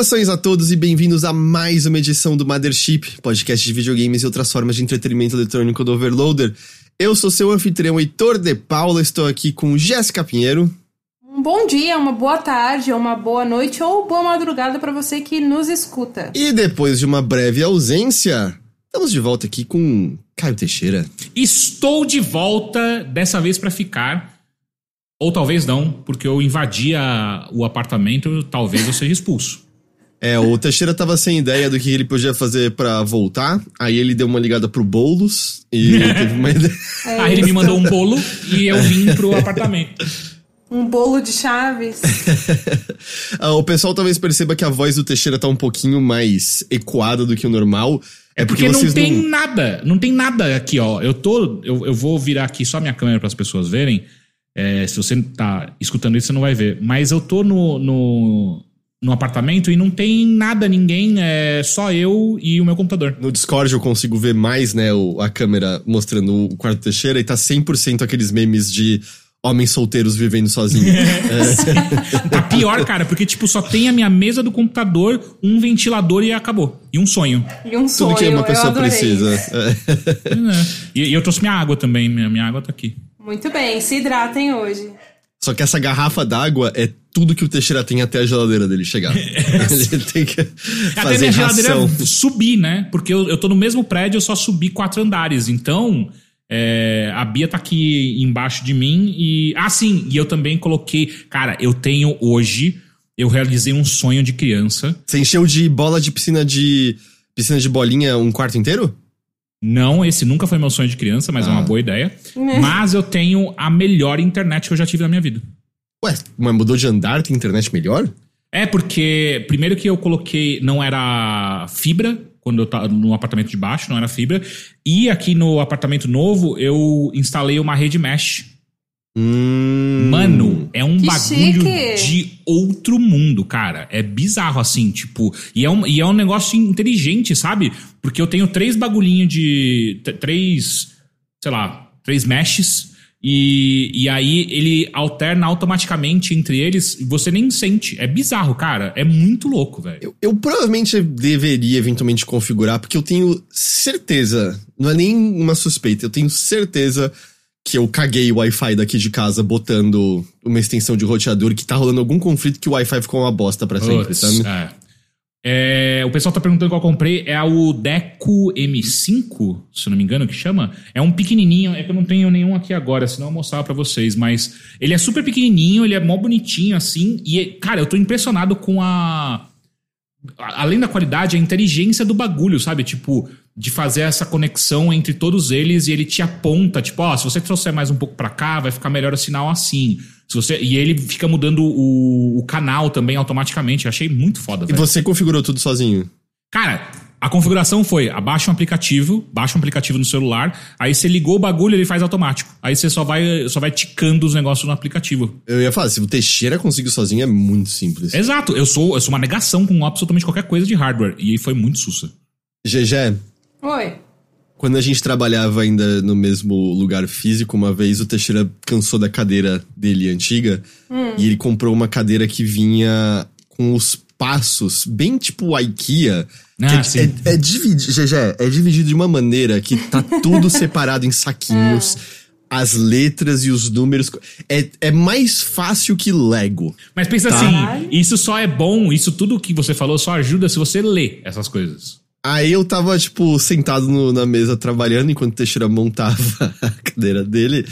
Saudações a todos e bem-vindos a mais uma edição do Mothership, podcast de videogames e outras formas de entretenimento eletrônico do Overloader. Eu sou seu anfitrião Heitor de Paula, estou aqui com Jéssica Pinheiro. Um bom dia, uma boa tarde, uma boa noite ou boa madrugada para você que nos escuta. E depois de uma breve ausência, estamos de volta aqui com Caio Teixeira. Estou de volta, dessa vez para ficar. Ou talvez não, porque eu invadi a- o apartamento, talvez eu seja expulso. É, o Teixeira tava sem ideia do que ele podia fazer pra voltar, aí ele deu uma ligada pro Boulos e teve uma ideia. É Aí ele me mandou um bolo e eu vim pro apartamento. Um bolo de chaves. Ah, o pessoal talvez perceba que a voz do Teixeira tá um pouquinho mais ecoada do que o normal. É porque, Porque não tem não. nada, não tem nada aqui, ó. Eu tô. Eu, eu vou virar aqui só minha câmera para as pessoas verem. É, se você tá escutando isso, você não vai ver. Mas eu tô no, no, no apartamento e não tem nada, ninguém, é só eu e o meu computador. No Discord eu consigo ver mais, né, o- a câmera mostrando o quarto Teixeira e tá 100% aqueles memes de homens solteiros vivendo sozinhos. Tá pior, cara, porque, tipo, só tem a minha mesa do computador, um ventilador e acabou. E um sonho. E um Tudo sonho, que uma pessoa precisa. É. É. E, e eu trouxe minha água também, minha, minha água tá aqui. Muito bem, se hidratem hoje. Só que essa garrafa d'água é tudo que o Teixeira tem até a geladeira dele chegar. Ele tem que Até fazer minha geladeira ração. subir, né? Porque eu, eu tô no mesmo prédio, eu só subi quatro andares. Então, é, a Bia tá aqui embaixo de mim e. Ah, sim, e eu também coloquei. Cara, eu tenho hoje. Eu realizei um sonho de criança. Você encheu de bola de piscina de. piscina de bolinha um quarto inteiro? Não, esse nunca foi meu sonho de criança, mas é uma Ah. boa ideia. Né? Mas eu tenho a melhor internet que eu já tive na minha vida. Ué, mas mudou de andar, tem internet melhor? É, porque primeiro que eu coloquei, não era fibra, quando eu tava no apartamento de baixo, não era fibra. E aqui no apartamento novo, eu instalei uma rede mesh. Hum. Mano, é um bagulho chique. de outro mundo, cara. É bizarro, assim, tipo. E é um, e é um negócio inteligente, sabe? Porque eu tenho três bagulhinhos de. Três. Sei lá, três meshes. E, e aí ele alterna automaticamente entre eles e você nem sente. É bizarro, cara. É muito louco, velho. Eu, eu provavelmente deveria eventualmente configurar, porque eu tenho certeza, não é nem uma suspeita, eu tenho certeza que eu caguei o Wi-Fi daqui de casa botando uma extensão de roteador que tá rolando algum conflito que o Wi-Fi ficou uma bosta pra sempre, Putz, sabe? é. É, o pessoal tá perguntando qual eu comprei. É o Deco M5, se não me engano, que chama. É um pequenininho. É que eu não tenho nenhum aqui agora, senão eu mostrar pra vocês. Mas ele é super pequenininho, ele é mó bonitinho assim. E, cara, eu tô impressionado com a. Além da qualidade, a inteligência do bagulho, sabe? Tipo, de fazer essa conexão entre todos eles e ele te aponta, tipo, ó, se você trouxer mais um pouco pra cá, vai ficar melhor o sinal assim. Se você, e ele fica mudando o, o canal também automaticamente. Eu achei muito foda, E você configurou tudo sozinho? Cara, a configuração foi: abaixa um aplicativo, baixa um aplicativo no celular, aí você ligou o bagulho, ele faz automático. Aí você só vai, só vai ticando os negócios no aplicativo. Eu ia falar, se o Teixeira conseguiu sozinho, é muito simples. Exato, eu sou, eu sou uma negação com absolutamente qualquer coisa de hardware. E foi muito sussa. GG, Oi. Quando a gente trabalhava ainda no mesmo lugar físico, uma vez o Teixeira cansou da cadeira dele antiga e ele comprou uma cadeira que vinha com os passos, bem tipo IKEA. que Ah, é, sim. é, é dividido, GG, é dividido de uma maneira que tá tudo separado em saquinhos. As letras e os números. É, é mais fácil que Lego. Mas pensa Tá. assim: isso só é bom, isso tudo que você falou só ajuda se você lê essas coisas. Aí eu tava, tipo, sentado no- na mesa trabalhando enquanto o Teixeira montava a cadeira dele.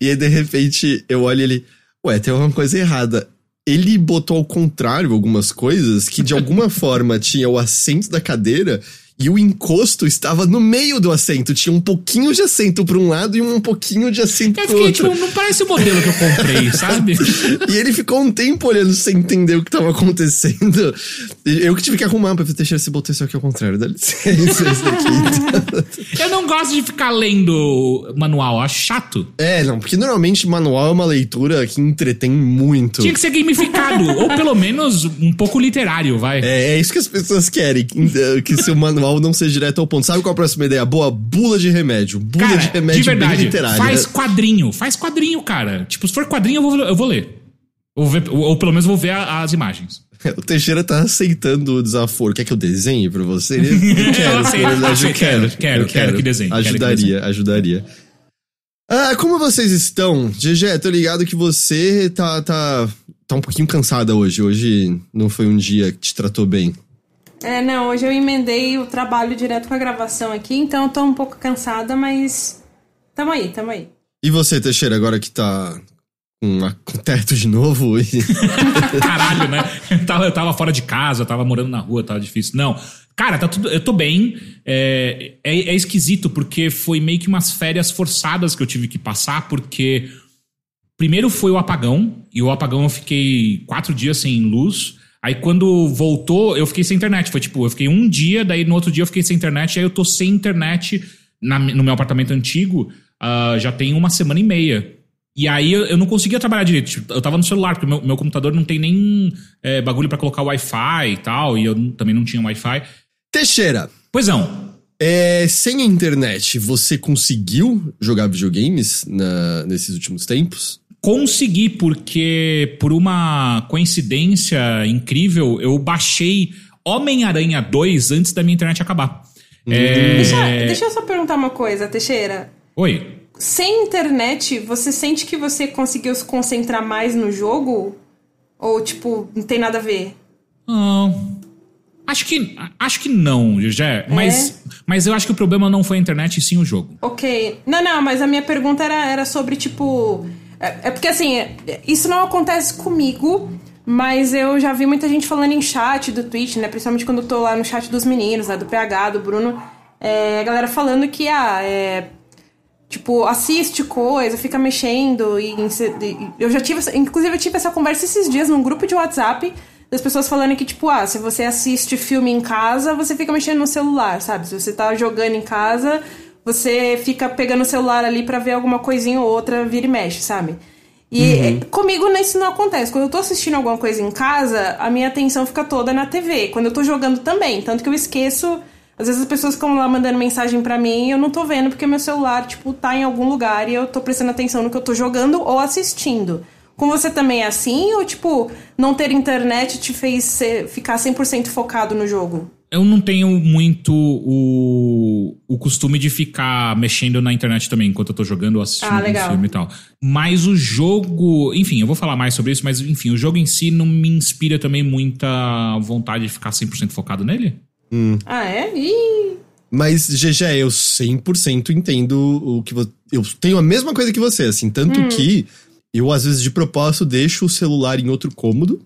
E aí, de repente, eu olho ele. Ué, tem alguma coisa errada. Ele botou ao contrário algumas coisas que de alguma forma tinha o assento da cadeira e o encosto estava no meio do assento. Tinha um pouquinho de assento pra um lado e um pouquinho de assento Eu pro fiquei, outro. tipo, não parece o modelo que eu comprei, sabe? E ele ficou um tempo olhando sem entender o que tava acontecendo. Eu que tive que arrumar ver, Teixeira, você botou isso aqui ao contrário. Dá licença. Eu não gosto de ficar lendo manual, acho chato. É, não, porque normalmente manual é uma leitura que entretém muito. Tinha que ser gamificado, ou pelo menos um pouco literário, vai. É, é isso que as pessoas querem, que, que seu manual não seja direto ao ponto. Sabe qual a próxima ideia boa? Bula de remédio. Bula Cara, de remédio de verdade, bem literária. faz quadrinho, faz quadrinho, cara. Tipo, se for quadrinho, eu vou, eu vou ler. Ou, ver- ou- ou pelo menos vou ver a- as imagens. O Teixeira tá aceitando o desaforo. Quer que eu desenhe pra você? Eu quero, na verdade, eu quero. quero, eu quero que desenhe, quero que Ajudaria, ajudaria. Ah, como vocês estão? GG, tô ligado que você tá, tá, tá um pouquinho cansada hoje. Hoje não foi um dia que te tratou bem. É, não, hoje eu emendei o trabalho direto com a gravação aqui, então eu tô um pouco cansada, mas tamo aí, tamo aí. E você, Teixeira, agora que tá com, a- com teto de novo? E... Caralho, né? Eu tava, eu tava fora de casa, eu tava morando na rua, tava difícil. Não. Cara, tá tudo. Eu tô bem. É, é, é esquisito, porque foi meio que umas férias forçadas que eu tive que passar, porque. Primeiro foi o apagão, e o apagão eu fiquei quatro dias sem luz. Aí quando voltou, eu fiquei sem internet. Foi tipo, eu fiquei um dia, daí no outro dia eu fiquei sem internet, aí eu tô sem internet na- no meu apartamento antigo ah, já tem uma semana e meia. E aí eu, eu não conseguia trabalhar direito. Tipo, eu tava no celular, porque meu, meu computador não tem nem é, bagulho pra colocar Wi-Fi e tal, e eu também não tinha Wi-Fi. Teixeira, Pois não. é, sem a internet, você conseguiu jogar videogames na- nesses últimos tempos? Consegui, porque por uma coincidência incrível, eu baixei Homem-Aranha 2 antes da minha internet acabar. É... Deixa, deixa eu só perguntar uma coisa, Teixeira. Oi. Sem internet, você sente que você conseguiu se concentrar mais no jogo? Ou, tipo, não tem nada a ver? Ah, acho que acho que não, Jé. Mas, mas eu acho que o problema não foi a internet e sim o jogo. Ok. Não, não, mas a minha pergunta era, era sobre, tipo. É, é porque assim, isso não acontece comigo, mas eu já vi muita gente falando em chat do Twitch, né? Principalmente quando eu tô lá no chat dos meninos, né? Do PH, do Bruno. É, a galera falando que, ah, é. Tipo, assiste coisa, fica mexendo e, e- eu já tive, inclusive eu tive essa conversa esses dias num grupo de WhatsApp das pessoas falando que tipo, ah, se você assiste filme em casa, você fica mexendo no celular, sabe? Se você tá jogando em casa, você fica pegando o celular ali pra ver alguma coisinha ou outra, vira e mexe, sabe? E é, comigo isso não acontece. Quando eu tô assistindo alguma coisa em casa, a minha atenção fica toda na TV. Quando eu tô jogando também, tanto que eu esqueço às vezes as pessoas ficam lá mandando mensagem pra mim e eu não tô vendo porque meu celular, tipo, tá em algum lugar e eu tô prestando atenção no que eu tô jogando ou assistindo. Com você também é assim? Ou, tipo, não ter internet te fez ser- ficar 100% focado no jogo? Eu não tenho muito o, o costume de ficar mexendo na internet também enquanto eu tô jogando ou assistindo Ah, algum legal. filme e tal. Mas o jogo. Enfim, eu vou falar mais sobre isso, mas enfim, o jogo em si não me inspira também muita vontade de ficar 100% focado nele. Ah, é? Ih! Mas, GG, eu 100% entendo o que você. Eu tenho a mesma coisa que você, assim. Tanto que eu, às vezes, de propósito, deixo o celular em outro cômodo.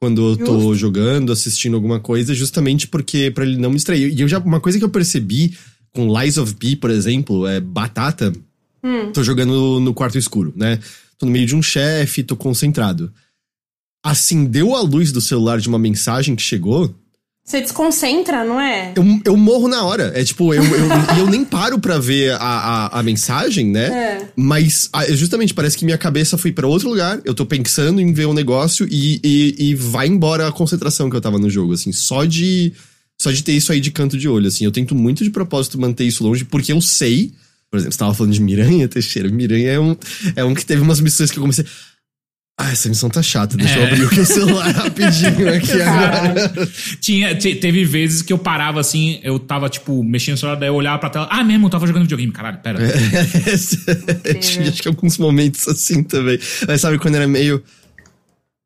Quando eu tô Justo. jogando, assistindo alguma coisa, justamente porque para ele não me distrair. E eu já, uma coisa que eu percebi com Lies of P, por exemplo, é batata. Tô jogando no quarto escuro, né? Tô no meio de um chefe, tô concentrado. Acendeu a luz do celular de uma mensagem que chegou, Você desconcentra, não é? eu, eu morro na hora. É tipo, eu, eu, eu nem paro pra ver a, a, a mensagem, né? É. Mas ah, justamente parece que minha cabeça foi pra outro lugar. Eu tô pensando em ver um negócio e, e, e vai embora a concentração que eu tava no jogo, assim. Só de, só de ter isso aí de canto de olho, assim. Eu tento muito de propósito manter isso longe, porque eu sei. Por exemplo, você tava falando de Miranha, Teixeira. Miranha é um, é um que teve umas missões que eu comecei. Ah, essa missão tá chata. Deixa eu É. abrir o meu celular rapidinho aqui agora. Tinha, te- teve vezes que eu parava assim, eu tava, tipo, mexendo no celular, daí eu olhava pra tela. Ah, mesmo, eu tava jogando videogame, caralho, pera. Tinha acho que alguns momentos assim também. Mas sabe quando era meio.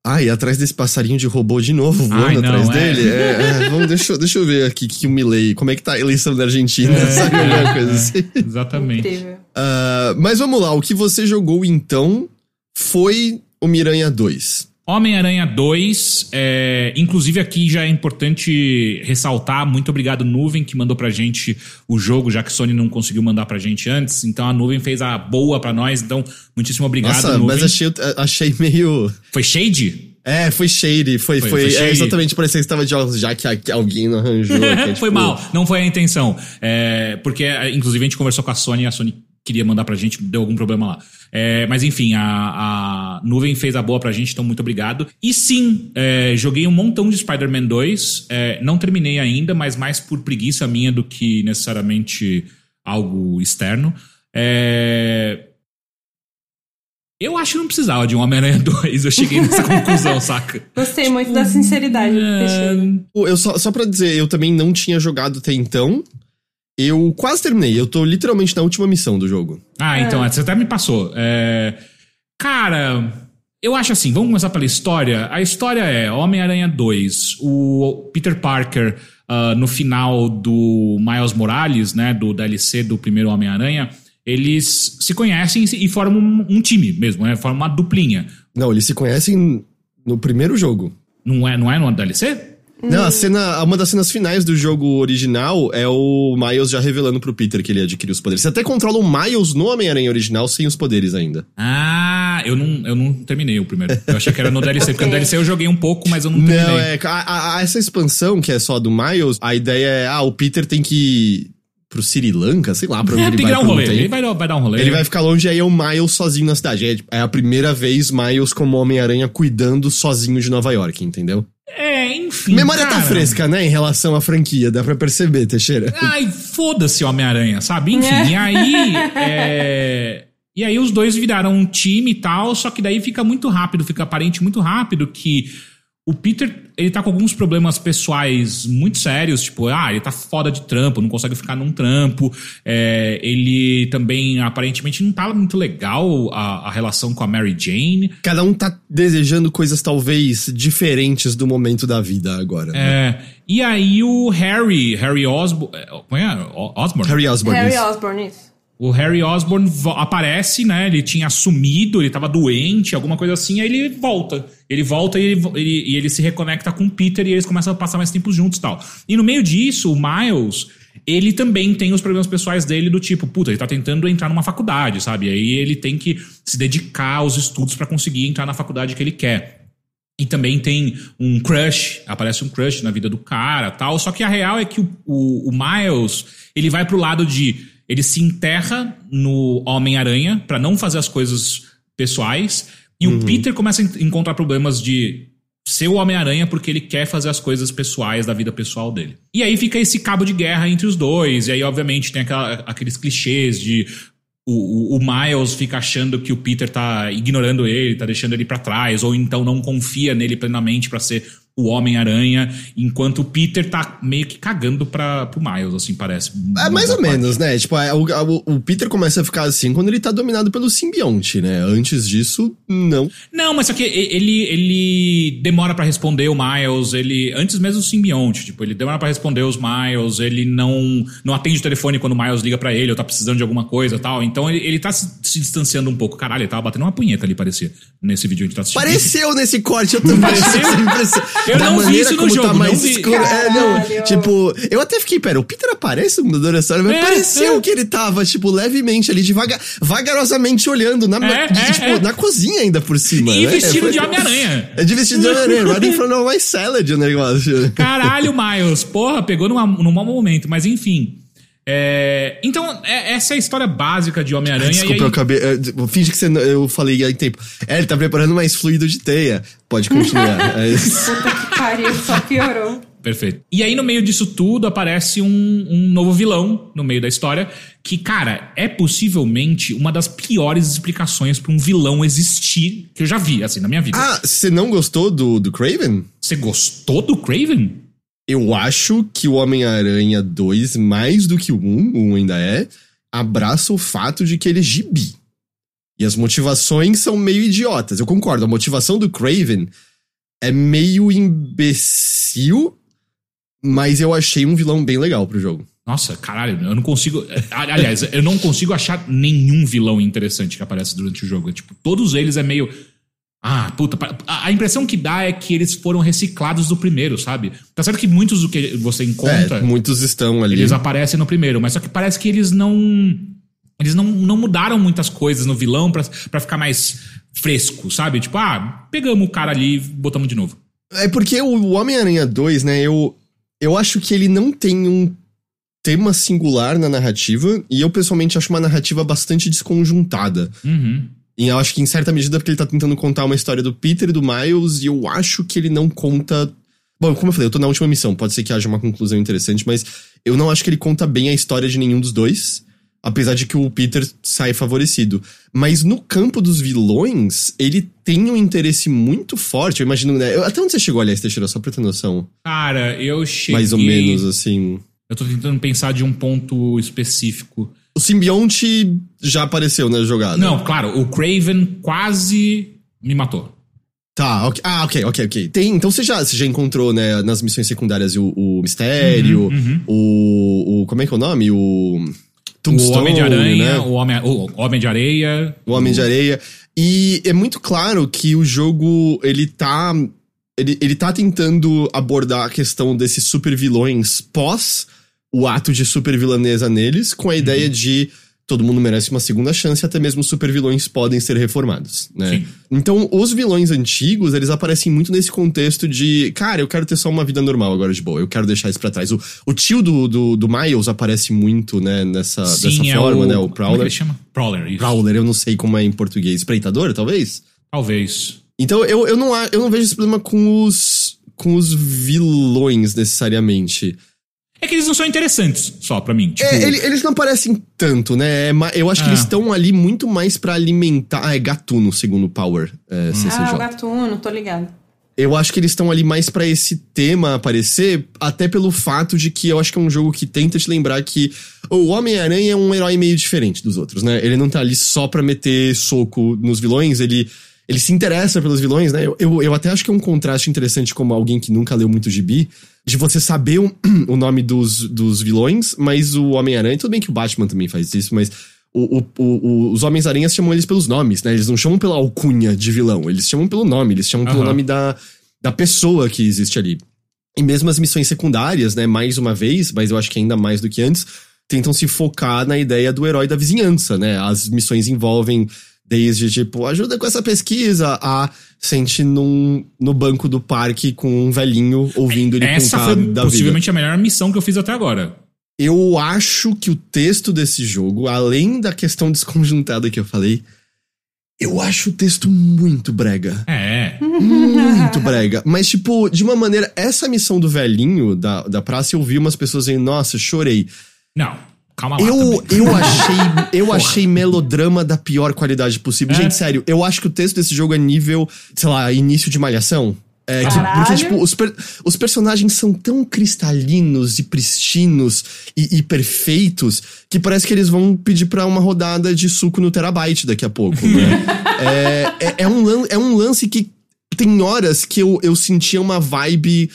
Ai, atrás desse passarinho de robô de novo, voando Ai, não, atrás é. dele. É, é, vamos, deixa, eu- deixa eu ver aqui que o Milley. Como é que tá a eleição da Argentina? É. sabe alguma coisa assim? Exatamente. Ah, mas vamos lá, o que você jogou então foi o Miranha 2. Homem-Aranha 2, é, inclusive aqui já é importante ressaltar, muito obrigado Nuvem que mandou pra gente o jogo, já que Sony não conseguiu mandar pra gente antes, então a Nuvem fez a boa pra nós, então muitíssimo obrigado Nossa, Nuvem. mas achei, achei meio. Foi Shade? É, foi shady. Foi, Foi- foi, foi é, shady. exatamente, parecia que estava de óculos, já que alguém não arranjou. que é, foi tipo, mal, não foi a intenção. É, porque, é, inclusive, a gente conversou com a Sony e a Sony queria mandar pra gente, deu algum problema lá. É, mas enfim, a, a Nuvem fez a boa pra gente, então muito obrigado. E sim, é, joguei um montão de Spider-Man 2. é, não terminei ainda, mas mais por preguiça minha do que necessariamente algo externo. É, Eu acho que não precisava de um Homem-Aranha 2. Eu cheguei nessa conclusão, saca? Gostei muito da sinceridade do Teixeira. Pô, Eu só, só pra dizer, eu também não tinha jogado até então. Eu quase terminei. Eu tô literalmente na última missão do jogo. Ah, então, você até me passou. É, Cara, eu acho assim, vamos começar pela história. A história é Homem-Aranha 2. O Peter Parker, ah, no final do Miles Morales, né, do DLC do primeiro Homem-Aranha, eles se conhecem e formam um, um time mesmo, né? Formam uma duplinha. Não, eles se conhecem no primeiro jogo. Não é, não é no DLC? Não, a cena, uma das cenas finais do jogo original é o Miles já revelando pro Peter que ele adquiriu os poderes. Você até controla o Miles no Homem-Aranha original sem os poderes ainda. Ah, eu não, eu não terminei o primeiro. Eu achei que era no DLC, porque no DLC eu joguei um pouco, mas eu não terminei. Não, é. a- a- essa expansão que é só do Miles, a ideia é, ah, o Peter tem que ir pro Sri Lanka, sei lá, pra onde É, ele tem vai que dar um rolê. Ele vai, dar- vai dar um rolê. Ele vai ficar longe e aí é o Miles sozinho na cidade. É, é a primeira vez Miles como Homem-Aranha cuidando sozinho de Nova York, entendeu? É, enfim. Memória tá cara. fresca, né, em relação à franquia, dá pra perceber, Teixeira. Ai, foda-se Homem-Aranha, sabe? Enfim, É. e aí. é, E aí os dois viraram um time e tal, só que daí fica muito rápido, fica aparente muito rápido que o Peter, ele tá com alguns problemas pessoais muito sérios, tipo, ah, ele tá foda de trampo, não consegue ficar num trampo, é, ele também, aparentemente, não tá muito legal a, a relação com a Mary Jane, Cada um tá desejando coisas talvez diferentes do momento da vida agora. né? é, e aí o Harry, Harry Osborn, como é? O- Osborn? Harry Osborn. Harry isso. Osborn, isso. O Harry Osborn aparece, né? Ele tinha sumido, ele tava doente, alguma coisa assim, aí ele volta. Ele volta e ele, ele- e ele se reconecta com o Peter e eles começam a passar mais tempo juntos e tal. E no meio disso, o Miles, ele também tem os problemas pessoais dele do tipo, puta, ele tá tentando entrar numa faculdade, sabe? Aí ele tem que se dedicar aos estudos pra conseguir entrar na faculdade que ele quer. E também tem um crush, aparece um crush na vida do cara tal. Só que a real é que o, o- o Miles, ele vai pro lado de. Ele se enterra no Homem-Aranha pra não fazer as coisas pessoais. E o Peter começa a en- encontrar problemas de ser o Homem-Aranha porque ele quer fazer as coisas pessoais da vida pessoal dele. E aí fica esse cabo de guerra entre os dois. E aí, obviamente, tem aquela- aqueles clichês de o, o- o Miles fica achando que o Peter tá ignorando ele, tá deixando ele pra trás, ou então não confia nele plenamente pra ser o Homem-Aranha, enquanto o Peter tá meio que cagando pra, pro Miles, assim, parece. É mais ou menos, né? Tipo, é, o, o- o Peter começa a ficar assim quando ele tá dominado pelo simbionte, né? Antes disso, não. Não, mas só que ele, ele demora pra responder o Miles, ele antes mesmo do simbionte, tipo, ele demora pra responder os Miles, ele não não atende o telefone quando o Miles liga pra ele ou tá precisando de alguma coisa, tal. Então ele, ele tá se, se distanciando um pouco. Caralho, ele tava batendo uma punheta ali, parecia, nesse vídeo que a gente tá assistindo. Pareceu nesse corte, eu também. Pareceu? Eu da não vi maneira isso no como jogo, tá mais não vi. escuro. É, não, Caralho. tipo, eu até fiquei, pera, o Peter aparece no Adolescente, mas É, pareceu é. que ele tava, tipo, levemente ali, devagar, vagarosamente olhando na, É, de- é, tipo, é. na cozinha ainda por cima. E né? vestido de Homem-Aranha. É de vestido de Homem-Aranha, right in front of my salad o negócio. Caralho, Miles. Porra, pegou numa, num mau momento, mas enfim. É, então, é- essa é a história básica de Homem-Aranha. e Desculpa, aí- eu acabei. é, Finge que você, eu falei há tempo. É, ele tá preparando mais fluido de teia. Pode continuar. É. Puta que pariu, só piorou. Perfeito. E aí, no meio disso tudo, aparece um, um novo vilão no meio da história. Que, cara, é possivelmente uma das piores explicações pra um vilão existir que eu já vi, assim, na minha vida. ah, você não gostou do, do Craven? Você gostou do Craven? Eu acho que o Homem-Aranha 2, mais do que o 1, o 1 ainda é, abraça o fato de que ele é gibi. E as motivações são meio idiotas. Eu concordo, a motivação do Craven é meio imbecil, mas eu achei um vilão bem legal pro jogo. Nossa, caralho, eu não consigo. Aliás, eu não consigo achar nenhum vilão interessante que aparece durante o jogo. Tipo, todos eles é meio. Ah, puta. A impressão que dá é que eles foram reciclados do primeiro, sabe? Tá certo que muitos do que você encontra, É, muitos estão ali. eles aparecem no primeiro, mas só que parece que eles não. Eles não, não mudaram muitas coisas no vilão pra, pra ficar mais fresco, sabe? Tipo, ah, pegamos o cara ali e botamos de novo. É porque o Homem-Aranha 2, né, eu, eu acho que ele não tem um tema singular na narrativa, e eu pessoalmente acho uma narrativa bastante desconjuntada. Uhum. E eu acho que em certa medida porque ele tá tentando contar uma história do Peter e do Miles, e eu acho que ele não conta. Bom, como eu falei, eu tô na última missão, pode ser que haja uma conclusão interessante, mas eu não acho que ele conta bem a história de nenhum dos dois. Apesar de que o Peter sai favorecido. Mas no campo dos vilões, ele tem um interesse muito forte. Eu imagino, né? Até onde você chegou, aliás, Teixeira? Só pra ter noção. Cara, eu cheguei. Mais ou menos, assim. Eu tô tentando pensar de um ponto específico. O simbionte já apareceu na jogada. Não, claro, o Craven quase me matou. Tá, ok. Ah, ok, ok, ok. Tem, então você já, você já encontrou, né, nas missões secundárias o, o Mistério, Uhum, uhum. O, o. Como é que é o nome? O. Tombstone, o Homem de Aranha, né? o, Homem, o Homem de Areia. O Homem de Areia. E é muito claro que o jogo, ele tá. Ele, ele tá tentando abordar a questão desses super vilões pós o ato de super vilanesa neles, com a ideia de todo mundo merece uma segunda chance, até mesmo super vilões podem ser reformados, né? Sim. Então, os vilões antigos, eles aparecem muito nesse contexto de, cara, eu quero ter só uma vida normal agora de boa, eu quero deixar isso pra trás. O, o tio do, do, do Miles aparece muito, né, nessa, dessa Sim, é forma, o, né, o Como é que Prowler. ele chama? Prowler, isso. Prowler, eu não sei como é em português. Espreitador, talvez? Talvez. Então eu, eu, não, eu não vejo esse problema com os, com os vilões necessariamente. É que eles não são interessantes, só pra mim. Tipo, É, ele- eles não aparecem tanto, né? É eu acho que Ah. eles estão ali muito mais pra alimentar. Ah, é gatuno, segundo o Power é, Ah, CCJ. o gatuno, tô ligado. Eu acho que eles estão ali mais pra esse tema aparecer, até pelo fato de que eu acho que é um jogo que tenta te lembrar que o Homem-Aranha é um herói meio diferente dos outros, né? Ele não tá ali só pra meter soco nos vilões, ele, ele se interessa pelos vilões, né? Eu, eu, eu até acho que é um contraste interessante como alguém que nunca leu muito gibi, de você saber o, o nome dos, dos vilões, mas o Homem-Aranha, tudo bem que o Batman também faz isso, mas o, o- o- os Homens-Aranhas chamam eles pelos nomes, né? Eles não chamam pela alcunha de vilão, eles chamam pelo nome, eles chamam pelo Aham. nome da, da pessoa que existe ali. E mesmo as missões secundárias, né, mais uma vez, mas eu acho que ainda mais do que antes, tentam se focar na ideia do herói da vizinhança, né? As missões envolvem desde, tipo, ajuda com essa pesquisa, a sente num, no banco do parque com um velhinho ouvindo ele essa contar foi da vida. possivelmente a melhor missão que eu fiz até agora. Eu acho que o texto desse jogo, além da questão desconjuntada que eu falei, eu acho o texto muito brega. É. Muito brega. Mas, tipo, de uma maneira, essa missão do velhinho da, da praça, eu vi umas pessoas dizendo, nossa, chorei. Não, calma lá. Eu, também. eu achei, eu achei melodrama da pior qualidade possível. É? Gente, sério, eu acho que o texto desse jogo é nível, sei lá, início de malhação. É, que- porque, tipo, os, per- os personagens são tão cristalinos e pristinos e, e perfeitos que parece que eles vão pedir pra uma rodada de suco no terabyte daqui a pouco, né? é, é, é um, é um lance que tem horas que eu, eu sentia uma vibe.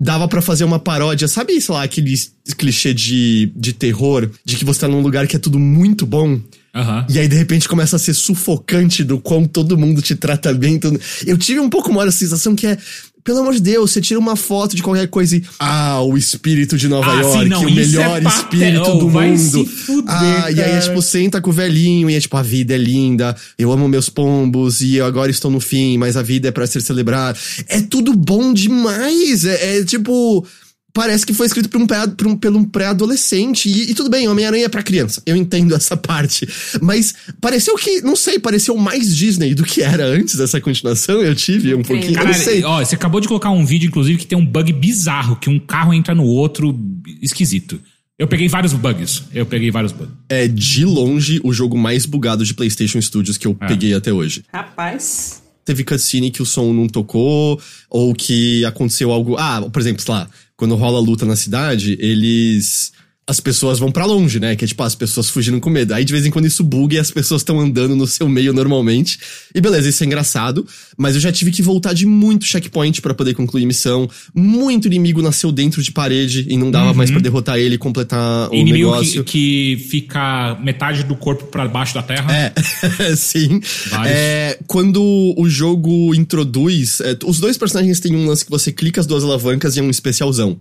Dava pra fazer uma paródia, sabe, sei lá, aquele clichê de, de terror, de que você tá num lugar que é tudo muito bom, Aham. e aí de repente começa a ser sufocante do quão todo mundo te trata bem. todo- Eu tive um pouco mais a sensação que é, pelo amor de Deus, você tira uma foto de qualquer coisa e. Ah, o espírito de Nova Ah, sim, York, não, o melhor é espírito do mundo. fuder, ah, e aí é cara. tipo, senta com o velhinho, e é tipo, a vida é linda, eu amo meus pombos, e eu agora estou no fim, mas a vida é pra ser celebrada. É tudo bom demais. É, é, tipo. Parece que foi escrito por um pré, por um, pelo um pré-adolescente. E, e tudo bem, Homem-Aranha é pra criança. Eu entendo essa parte. Mas pareceu que, não sei, pareceu mais Disney do que era antes dessa continuação. Eu tive um pouquinho. Eu Cara, não sei. ó, você acabou de colocar um vídeo, inclusive, que tem um bug bizarro, que um carro entra no outro, esquisito. Eu peguei vários bugs. Eu peguei vários bugs. É de longe o jogo mais bugado de PlayStation Studios que eu É. peguei até hoje. Rapaz. teve cutscene que o som não tocou, ou que aconteceu algo. Ah, por exemplo, sei lá, quando rola luta na cidade, eles. As pessoas vão pra longe, né? Que é tipo, as pessoas fugindo com medo. Aí de vez em quando isso buga e as pessoas estão andando no seu meio normalmente. E beleza, isso é engraçado. Mas eu já tive que voltar de muito checkpoint pra poder concluir missão. Muito inimigo nasceu dentro de parede e não dava mais pra derrotar ele e completar o Inimigo negócio. que, que fica metade do corpo pra baixo da terra. É, sim. É, quando o jogo introduz. é, os dois personagens têm um lance que você clica as duas alavancas e é um especialzão.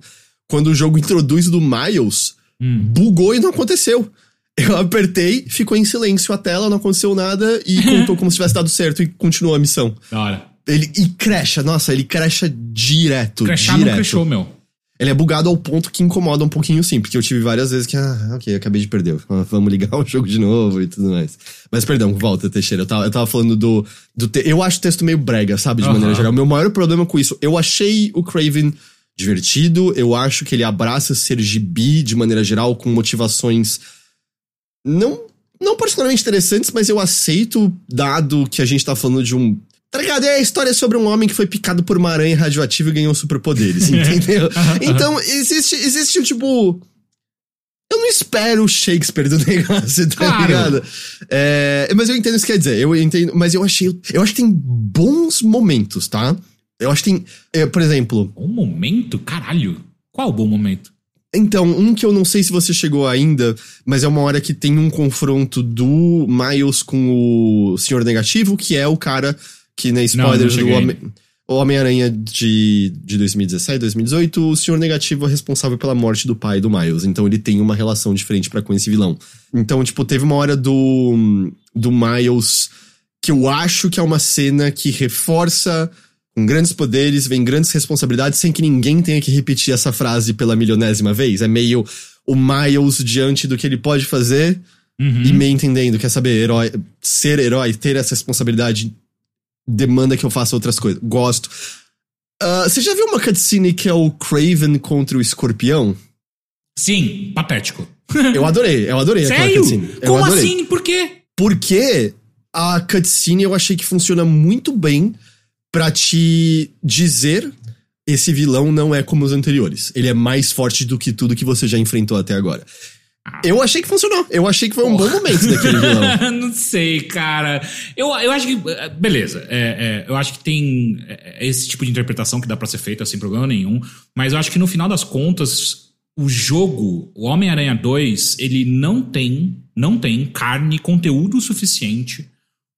Quando o jogo introduz o do Miles, Hum. bugou e não aconteceu. Eu apertei, ficou em silêncio a tela, não aconteceu nada e contou como se tivesse dado certo e continuou a missão. Da hora. Ele, e crasha, nossa, ele crasha direto. Crashar direto. não crashou, meu. Ele é bugado ao ponto que incomoda um pouquinho, sim, porque eu tive várias vezes que, ah, ok, acabei de perder. Vamos ligar o jogo de novo e tudo mais. Mas perdão, volta, Teixeira. Eu tava, eu tava falando do. do te- eu acho o texto meio brega, sabe, de maneira geral. O meu maior problema com isso, eu achei o Craven divertido, eu acho que ele abraça ser gibi de maneira geral, com motivações não, não particularmente interessantes, mas eu aceito, dado que a gente tá falando de um. Tá ligado? É a história sobre um homem que foi picado por uma aranha radioativa e ganhou superpoderes, entendeu? então, existe, existe tipo. Eu não espero o Shakespeare do negócio, tá Claro. ligado? É, mas eu entendo o que quer dizer. Eu entendo, mas eu achei. Eu acho que tem bons momentos, tá? Eu acho que tem. é, por exemplo, Bom momento? Caralho. Qual o bom momento? então, um que eu não sei se você chegou ainda, mas é uma hora que tem um confronto do Miles com o Senhor Negativo, que é o cara que, na spoilers não do. Homem- o Homem-Aranha de, de 2017, 2018, o Senhor Negativo é responsável pela morte do pai do Miles. Então ele tem uma relação diferente pra com esse vilão. Então, tipo, teve uma hora do, do Miles que eu acho que é uma cena que reforça com grandes poderes vem grandes responsabilidades sem que ninguém tenha que repetir essa frase pela milionésima vez. É meio o Miles diante do que ele pode fazer Uhum. e meio entendendo, quer saber, herói, ser herói, ter essa responsabilidade demanda que eu faça outras coisas. Gosto. Ah, você já viu uma cutscene que é o Craven contra o Escorpião? Sim, patético. Eu adorei, eu adorei aquela Sério? cutscene. Eu Como adorei. assim? Por quê? Porque a cutscene eu achei que funciona muito bem pra te dizer esse vilão não é como os anteriores. Ele é mais forte do que tudo que você já enfrentou até agora. Eu achei que funcionou. Eu achei que foi um bom momento daquele vilão. não sei, cara. Eu, eu acho que. Beleza. é, é, eu acho que tem é, esse tipo de interpretação que dá pra ser feita sem problema nenhum. Mas eu acho que no final das contas, o jogo, o Homem-Aranha 2, ele não tem, não tem carne, conteúdo suficiente.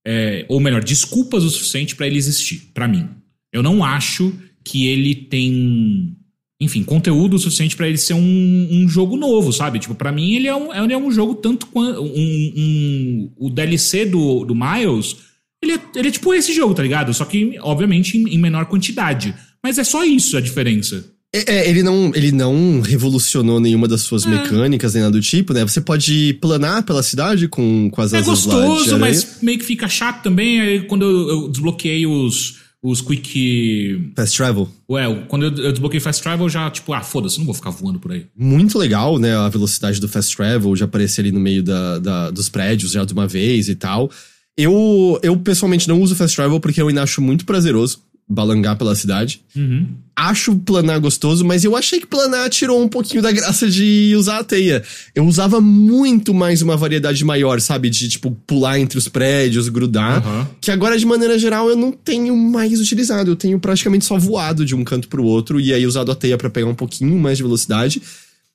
É, ou melhor, desculpas o suficiente pra ele existir, pra mim. Eu não acho que ele tem enfim, conteúdo suficiente pra ele ser um, um jogo novo, sabe? Tipo, pra mim ele é um, ele é um jogo tanto quanto. Um- o DLC do, do Miles, ele é, ele é tipo esse jogo, tá ligado? Só que, obviamente, em, em menor quantidade. Mas é só isso a diferença. É, é, ele não, ele não revolucionou nenhuma das suas É. mecânicas nem nada do tipo, né? Você pode planar pela cidade com, com as É asas de gostoso, mas meio que fica chato também. Aí quando eu, eu desbloqueei os, os quick. Fast Travel. Ué, quando eu, eu desbloqueei Fast Travel, eu já, tipo, ah, foda-se, não vou ficar voando por aí. muito legal, né? A velocidade do fast travel, já aparecer ali no meio da, da- dos prédios já de uma vez e tal. Eu, eu pessoalmente não uso fast travel porque eu ainda acho muito prazeroso balangar pela cidade. Uhum. Acho planar gostoso, mas eu achei que planar tirou um pouquinho da graça de usar a teia. Eu usava muito mais uma variedade maior, sabe? De, tipo, pular entre os prédios, grudar. Aham. Que agora, de maneira geral, eu não tenho mais utilizado. Eu tenho praticamente só voado de um canto pro outro e aí usado a teia pra pegar um pouquinho mais de velocidade.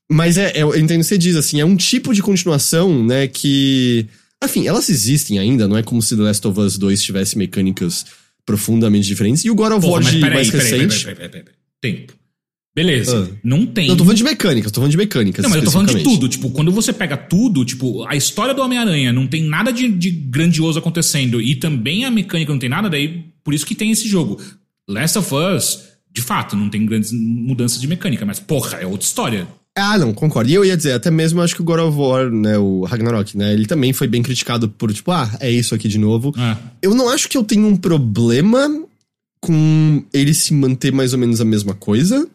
Mas é, é- eu entendo o que você diz, assim, é um tipo de continuação, né, que. Enfim, elas existem ainda, não é como se The Last of Us 2 tivesse mecânicas profundamente diferentes. E o God of War de mais recente. peraí, peraí, peraí, peraí. Tempo. Beleza. Ah. Não tem. Não, tô falando de mecânicas, tô falando de mecânicas. Não, mas eu tô falando de tudo. Tipo, quando você pega tudo, tipo, a história do Homem-Aranha não tem nada de, de grandioso acontecendo e também a mecânica não tem nada, daí por isso que tem esse jogo. Last of Us, de fato, não tem grandes mudanças de mecânica, mas porra, é outra história. Ah, não, concordo. E eu ia dizer, até mesmo acho que o God of War, né, o Ragnarok, né, ele também foi bem criticado por, tipo, ah, é isso aqui de novo. Ah, Eu não acho que eu tenho um problema com ele se manter mais ou menos a mesma coisa.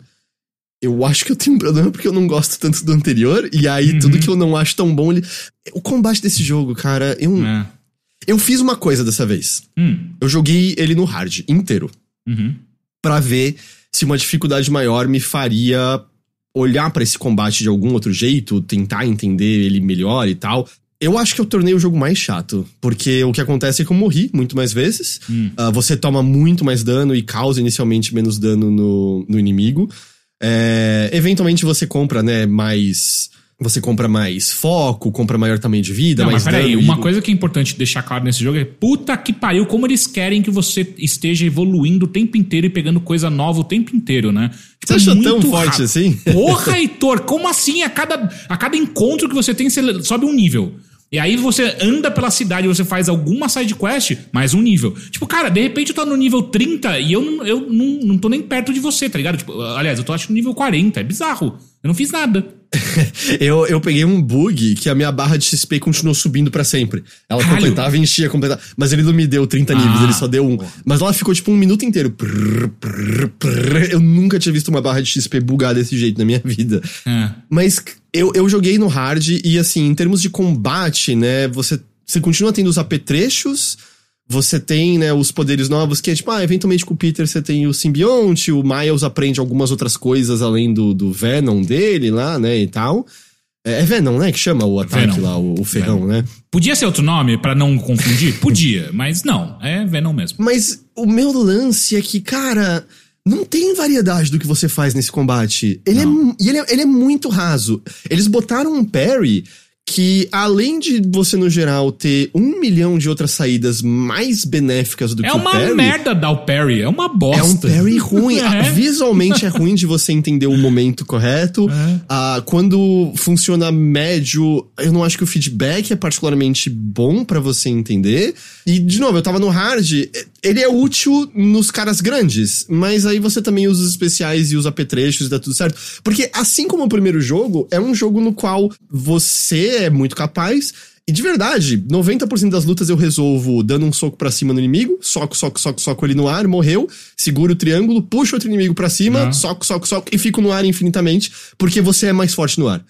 Eu acho que eu tenho um problema porque eu não gosto tanto do anterior. E aí, Uhum. tudo que eu não acho tão bom, ele. O combate desse jogo, cara, eu. é. Eu fiz uma coisa dessa vez. Hum, Eu joguei ele no hard inteiro. uhum. Pra ver se uma dificuldade maior me faria olhar pra esse combate de algum outro jeito, tentar entender ele melhor e tal. Eu acho que eu tornei o jogo mais chato, porque o que acontece é que eu morri muito mais vezes. Hum. Ah, você toma muito mais dano e causa inicialmente menos dano no, no inimigo. É, eventualmente você compra, né, mais. Você compra mais foco, compra maior tamanho de vida, Não, mais mas peraí, uma coisa que é importante deixar claro nesse jogo é puta que pariu, como eles querem que você esteja evoluindo o tempo inteiro e pegando coisa nova o tempo inteiro, né? Você Tipo, achou muito tão forte rápido. assim? Porra, Heitor, como assim? A cada, a cada encontro que você tem, você sobe um nível. E aí você anda pela cidade, você faz alguma side quest, mais um nível. Tipo, cara, de repente eu tô no nível 30 e eu, não, eu não, não tô nem perto de você, tá ligado? Tipo, aliás, eu tô acho no nível 40, é bizarro. Eu não fiz nada. Eu, eu peguei um bug que a minha barra de XP continuou subindo pra sempre. Ela Caralho. completava e enchia, completava. Mas ele não me deu 30 níveis, Ah, ele só deu um. Mas ela ficou tipo um minuto inteiro. Eu nunca tinha visto uma barra de XP bugar desse jeito na minha vida. É. Mas, Eu, eu joguei no hard e, assim, em termos de combate, né, você, você continua tendo os apetrechos, você tem, né, os poderes novos, que é tipo, ah, eventualmente com o Peter você tem o simbionte, o Miles aprende algumas outras coisas além do, do Venom dele lá, né, e tal. É, é Venom, né, que chama o ataque Venom. lá, o, o ferrão, né? Podia ser outro nome pra não confundir? Podia, mas não, é Venom mesmo. Mas o meu lance é que, cara, não tem variedade do que você faz nesse combate. Ele, é, Não. e ele, é, ele é muito raso. Eles botaram um parry que, além de você, no geral, ter um milhão de outras saídas mais benéficas do É que o uma parry... merda dar o parry, é uma É um bosta. parry ruim. Ah, É. Visualmente é ruim de você entender o momento correto. É. Ah, quando funciona médio, eu não acho que o feedback é particularmente bom pra você entender. E, de novo, eu tava no hard, ele é útil nos caras grandes, mas aí você também usa os especiais e os apetrechos e dá tudo certo. Porque, assim como o primeiro jogo, é um jogo no qual você é muito capaz. E de verdade, 90% das lutas eu resolvo dando um soco pra cima no inimigo, soco, soco, soco, soco ele no ar, morreu, seguro o triângulo, puxo outro inimigo pra cima, Uhum. soco, soco, soco e fico no ar infinitamente, porque você é mais forte no ar.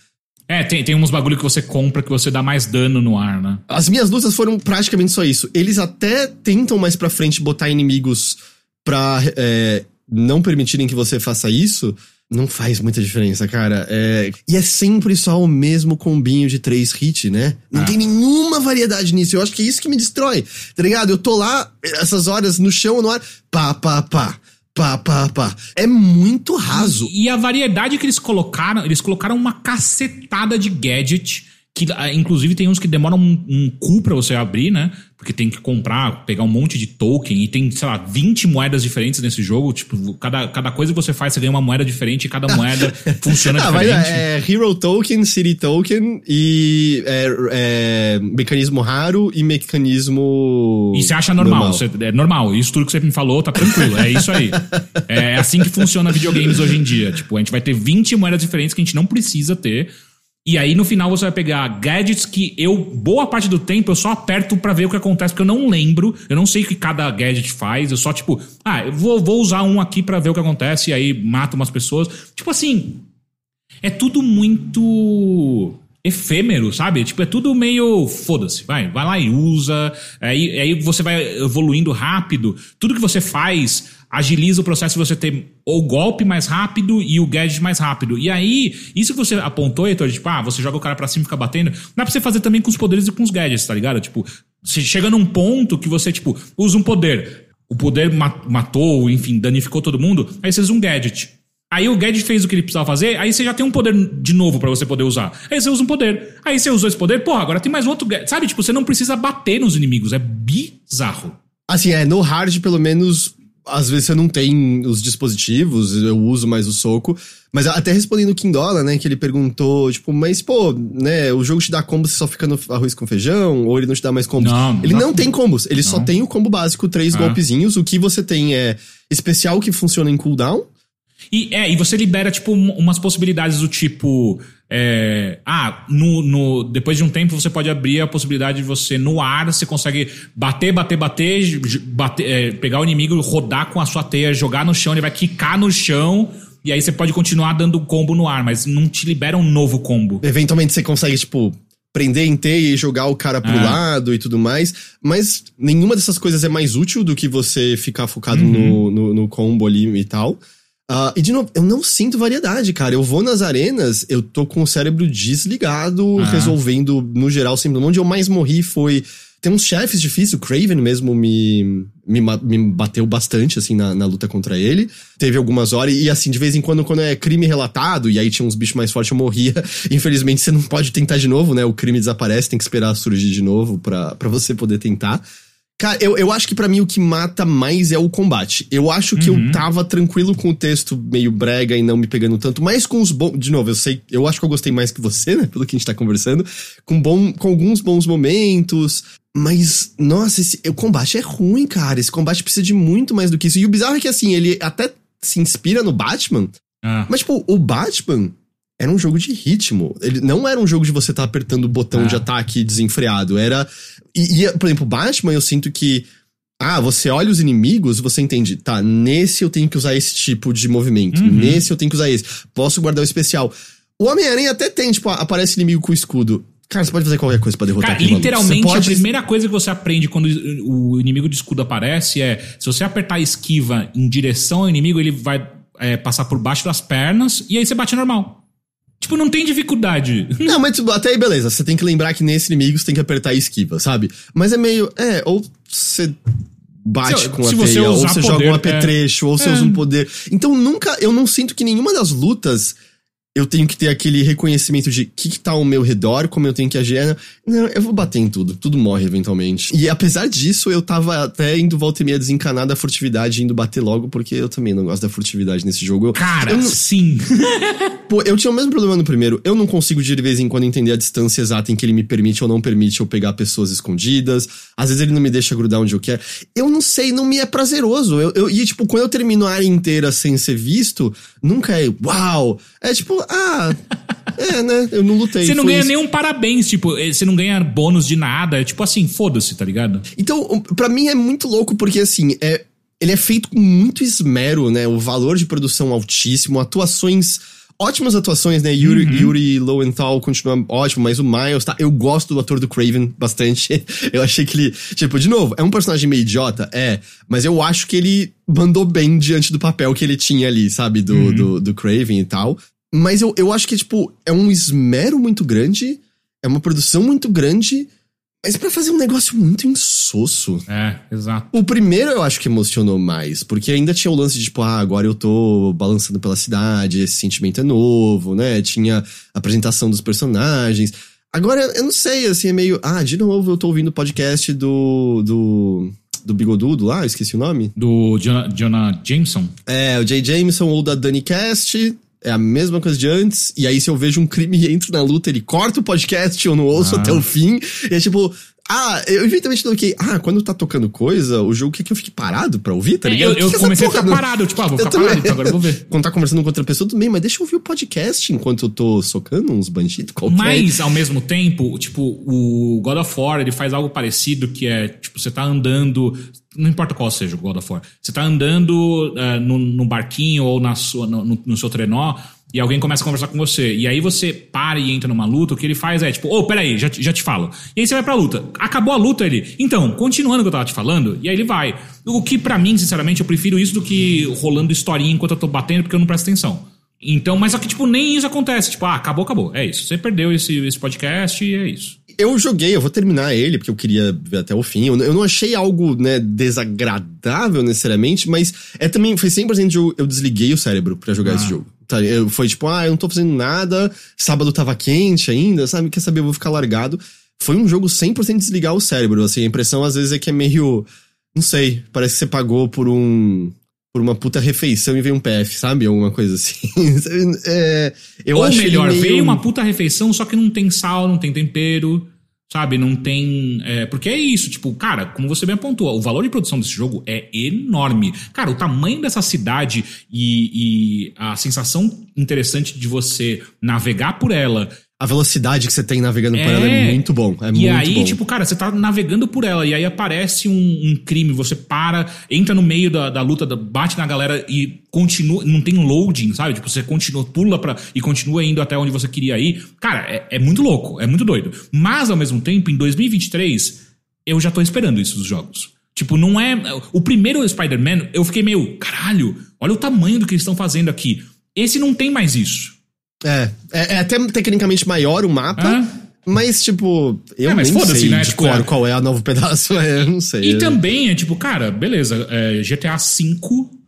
É, tem, tem uns bagulho que você compra que você dá mais dano no ar, né? As minhas lutas foram praticamente só isso. Eles até tentam mais pra frente botar inimigos pra é, não permitirem que você faça isso. Não faz muita diferença, cara. É, e é sempre só o mesmo combinho de três hit, né? Não Ah. tem nenhuma variedade nisso. Eu acho que é isso que me destrói. Tá ligado? Eu tô lá, essas horas, no chão, no ar, pá, pá, pá. Pá, pá, pá. É muito raso. E a variedade que eles colocaram, eles colocaram uma cacetada de gadget. Que, ah, inclusive, tem uns que demoram um, um cu pra você abrir, né? Porque tem que comprar, pegar um monte de token. E tem, sei lá, 20 moedas diferentes nesse jogo. Tipo, cada, cada coisa que você faz, você ganha uma moeda diferente. E cada moeda funciona Ah, diferente. é Hero Token, City Token e é, é, mecanismo raro e mecanismo. E você acha normal, você- é normal. Isso tudo que você me falou tá tranquilo, é isso aí. É assim que funciona videogames hoje em dia. Tipo, a gente vai ter 20 moedas diferentes que a gente não precisa ter. E aí no final você vai pegar gadgets que eu, boa parte do tempo, eu só aperto pra ver o que acontece, porque eu não lembro, eu não sei o que cada gadget faz, eu só tipo, ah, eu vou, vou usar um aqui pra ver o que acontece, e aí mato umas pessoas. Tipo assim, é tudo muito efêmero, sabe? Tipo, é tudo meio foda-se, vai, vai lá e usa, aí, aí você vai evoluindo rápido, tudo que você faz agiliza o processo de você ter o golpe mais rápido e o gadget mais rápido. E aí, isso que você apontou, Heitor, tipo, ah, você joga o cara pra cima e fica batendo, dá pra você fazer também com os poderes e com os gadgets, tá ligado? Tipo, você chega num ponto que você, tipo, usa um poder, o poder ma- matou, enfim, danificou todo mundo, aí você usa um gadget. Aí o gadget fez o que ele precisava fazer, aí você já tem um poder de novo pra você poder usar. Aí você usa um poder. Aí você usou esse poder, porra, agora tem mais outro gadget. Sabe, tipo, você não precisa bater nos inimigos, é bizarro. Assim, é, no hard, pelo menos, às vezes você não tem os dispositivos, eu uso mais o soco. Mas até respondendo o Kindola, né, que ele perguntou, tipo, mas, pô, né, o jogo te dá combo, você só fica no arroz com feijão, ou ele não te dá mais combos? Não, não ele não combo. tem combos, ele só Não. tem o combo básico, três Ah. golpezinhos. O que você tem é especial que funciona em cooldown, E, é, e você libera, tipo, um- umas possibilidades do tipo. É, ah, no, no- depois de um tempo você pode abrir a possibilidade de você, no ar, você consegue bater, bater, bater, bater é, pegar o inimigo, rodar com a sua teia, jogar no chão, ele vai quicar no chão. E aí você pode continuar dando combo no ar, mas não te libera um novo combo. Eventualmente você consegue, tipo, prender em teia e jogar o cara pro Ah. lado e tudo mais. Mas nenhuma dessas coisas é mais útil do que você ficar focado Uhum. no, no, no combo ali e tal. Ah, e de novo, eu não sinto variedade, cara. Eu vou nas arenas, eu tô com o cérebro desligado, Ah. resolvendo, no geral, sempre. Onde eu mais morri foi. Tem uns chefes difíceis, o Craven mesmo me, me, me bateu bastante, assim, na, na luta contra ele. Teve algumas horas, e assim, de vez em quando, quando é crime relatado, e aí tinha uns bichos mais fortes, eu morria. Infelizmente, você não pode tentar de novo, né? O crime desaparece, tem que esperar surgir de novo pra você poder tentar. Cara, eu, eu acho que pra mim o que mata mais é o combate. Eu acho que eu tava tranquilo com o texto meio brega e não me pegando tanto, mas com os bons. De novo, eu sei, eu acho que eu gostei mais que você, né? Pelo que a gente tá conversando. Com, bom, com alguns bons momentos. Mas, nossa, esse, o combate é ruim, cara. Esse combate precisa de muito mais do que isso. E o bizarro é que, assim, ele até se inspira no Batman, Ah. mas, tipo, o Batman era um jogo de ritmo. Ele não era um jogo de você estar apertando o botão Ah. de ataque desenfreado. Era. E, e, por exemplo, o Batman, eu sinto que. Ah, você olha os inimigos, você entende, tá, nesse eu tenho que usar esse tipo de movimento, Uhum. nesse eu tenho que usar esse. Posso guardar o especial. O Homem-Aranha até tem, tipo, aparece inimigo com escudo. Cara, você pode fazer qualquer coisa pra derrotar Cara, literalmente, Você pode... a primeira coisa que você aprende quando o inimigo de escudo aparece é: se você apertar a esquiva em direção ao inimigo, ele vai é, passar por baixo das pernas e aí você bate normal. Tipo, não tem dificuldade. Não, mas tipo, até aí beleza. Você tem que lembrar que nesse inimigo você tem que apertar a esquiva, sabe? Mas é meio. É, ou você bate Se- com a teia, ou você poder, joga um é. apetrecho, ou você É. usa um poder. Então nunca. Eu não sinto que nenhuma das lutas. Eu tenho que ter aquele reconhecimento de o que, que tá ao meu redor, como eu tenho que agir. Não, eu vou bater em tudo. Tudo morre eventualmente. E apesar disso, eu tava até indo volta e meia desencanar da furtividade, indo bater logo, porque eu também não gosto da furtividade nesse jogo. Eu- Cara, eu não- sim. Pô, eu tinha o mesmo problema no primeiro. Eu não consigo de vez em quando entender a distância exata em que ele me permite ou não permite eu pegar pessoas escondidas. Às vezes ele não me deixa grudar onde eu quero. Eu não sei, não me é prazeroso. Eu, eu- e, tipo, quando eu termino a área inteira sem ser visto, nunca é uau. É tipo, ah, é, né? Eu não lutei. Você não ganha isso. nenhum parabéns, tipo, eh, você não ganha bônus de nada. É tipo assim, foda-se, tá ligado? Então, pra mim é muito louco porque assim, é, ele é feito com muito esmero, né? O valor de produção altíssimo, atuações ótimas atuações, né? Yuri, Yuri Lowenthal continua ótimo, mas o Miles, tá? Eu gosto do ator do Craven bastante. eu achei que ele, tipo, de novo, é um personagem meio idiota, é, mas eu acho que ele mandou bem diante do papel que ele tinha ali, sabe? Do, do, do Craven e tal. Mas eu, eu acho que, tipo, é um esmero muito grande, é uma produção muito grande, mas pra fazer um negócio muito insosso. É, exato. O primeiro eu acho que emocionou mais, porque ainda tinha o lance de, tipo, ah, agora eu tô balançando pela cidade, esse sentimento é novo, né? Tinha a apresentação dos personagens. Agora, eu não sei, assim, é meio. Ah, de novo eu tô ouvindo o podcast do. do. do Bigodudo lá, eu esqueci o nome. Do Jonah, Jonah Jameson. É, o Jay Jameson ou da Dani Cast. É a mesma coisa de antes. E aí, se eu vejo um crime e entro na luta, ele corta o podcast, eu não ouço Ah. até o fim. E é tipo. Ah, eu eventualmente coloquei. Ah, quando tá tocando coisa, o jogo quer que eu fique parado pra ouvir, tá É, ligado? eu, Que eu que essa comecei a ficar não- parado, tipo, ah, vou Eu ficar parado, também. então agora eu vou ver. Quando tá conversando com outra pessoa, bem, mas deixa eu ouvir o podcast enquanto eu tô socando uns bandidos qualquer. Mas, ao mesmo tempo, tipo, o God of War, ele faz algo parecido, que é, tipo, você tá andando, não importa qual seja o God of War, você tá andando eh, no, no barquinho ou na sua, no- no seu trenó, e alguém começa a conversar com você. E aí você para e entra numa luta, o que ele faz é, tipo, ô, peraí, já, te- já te falo. E aí você vai pra luta. Acabou a luta, ele, então, continuando o que eu tava te falando, e aí ele vai. O que, pra mim, sinceramente, eu prefiro isso do que rolando historinha enquanto eu tô batendo, porque eu não presto atenção. Então, mas só que, tipo, nem isso acontece. Tipo, ah, acabou, acabou. É isso. Você perdeu esse, esse podcast e é isso. Eu joguei, eu vou terminar ele, porque eu queria ver até o fim. Eu, eu não achei algo, né, desagradável necessariamente, mas é também, foi 100% eu, eu desliguei o cérebro pra jogar Ah. esse jogo. Tá, foi tipo, ah, eu não tô fazendo nada, sábado tava quente ainda, sabe? Quer saber, eu vou ficar largado. Foi um jogo 100% desligar o cérebro, assim, a impressão às vezes é que é meio, não sei, parece que você pagou por um... Por uma puta refeição e veio um PF, sabe? Alguma coisa assim. é, eu Ou acho melhor, meio... veio uma puta refeição, só que não tem sal, não tem tempero, sabe? Não tem. é, porque é isso, tipo, cara, como você bem apontou, o valor de produção desse jogo é enorme. Cara, o tamanho dessa cidade e, e a sensação interessante de você navegar por ela. A velocidade que você tem navegando por É. ela é muito bom. É e muito aí, bom. tipo, cara, você tá navegando por ela e aí aparece um, um crime, você para, entra no meio da, da luta, bate na galera e continua. Não tem loading, sabe? Tipo, você continua, pula pra, e continua indo até onde você queria ir. Cara, é, é muito louco, é muito doido. Mas, ao mesmo tempo, em 2023, eu já tô esperando isso dos jogos. Tipo, não é. O primeiro Spider-Man, eu fiquei meio, caralho, olha o tamanho do que eles estão fazendo aqui. Esse não tem mais isso. É, é, é até tecnicamente maior o mapa, mas tipo, eu É, mas nem sei né? de Tipo, cor é- qual é a novo pedaço, é, eu não sei. E também é tipo, cara, beleza, é, GTA V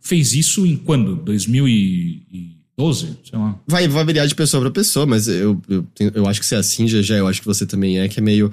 fez isso em quando? 2012? Sei lá. Vai, vai variar de pessoa pra pessoa, mas eu, eu, eu acho que você é assim, já, já eu acho que você também é, que é meio...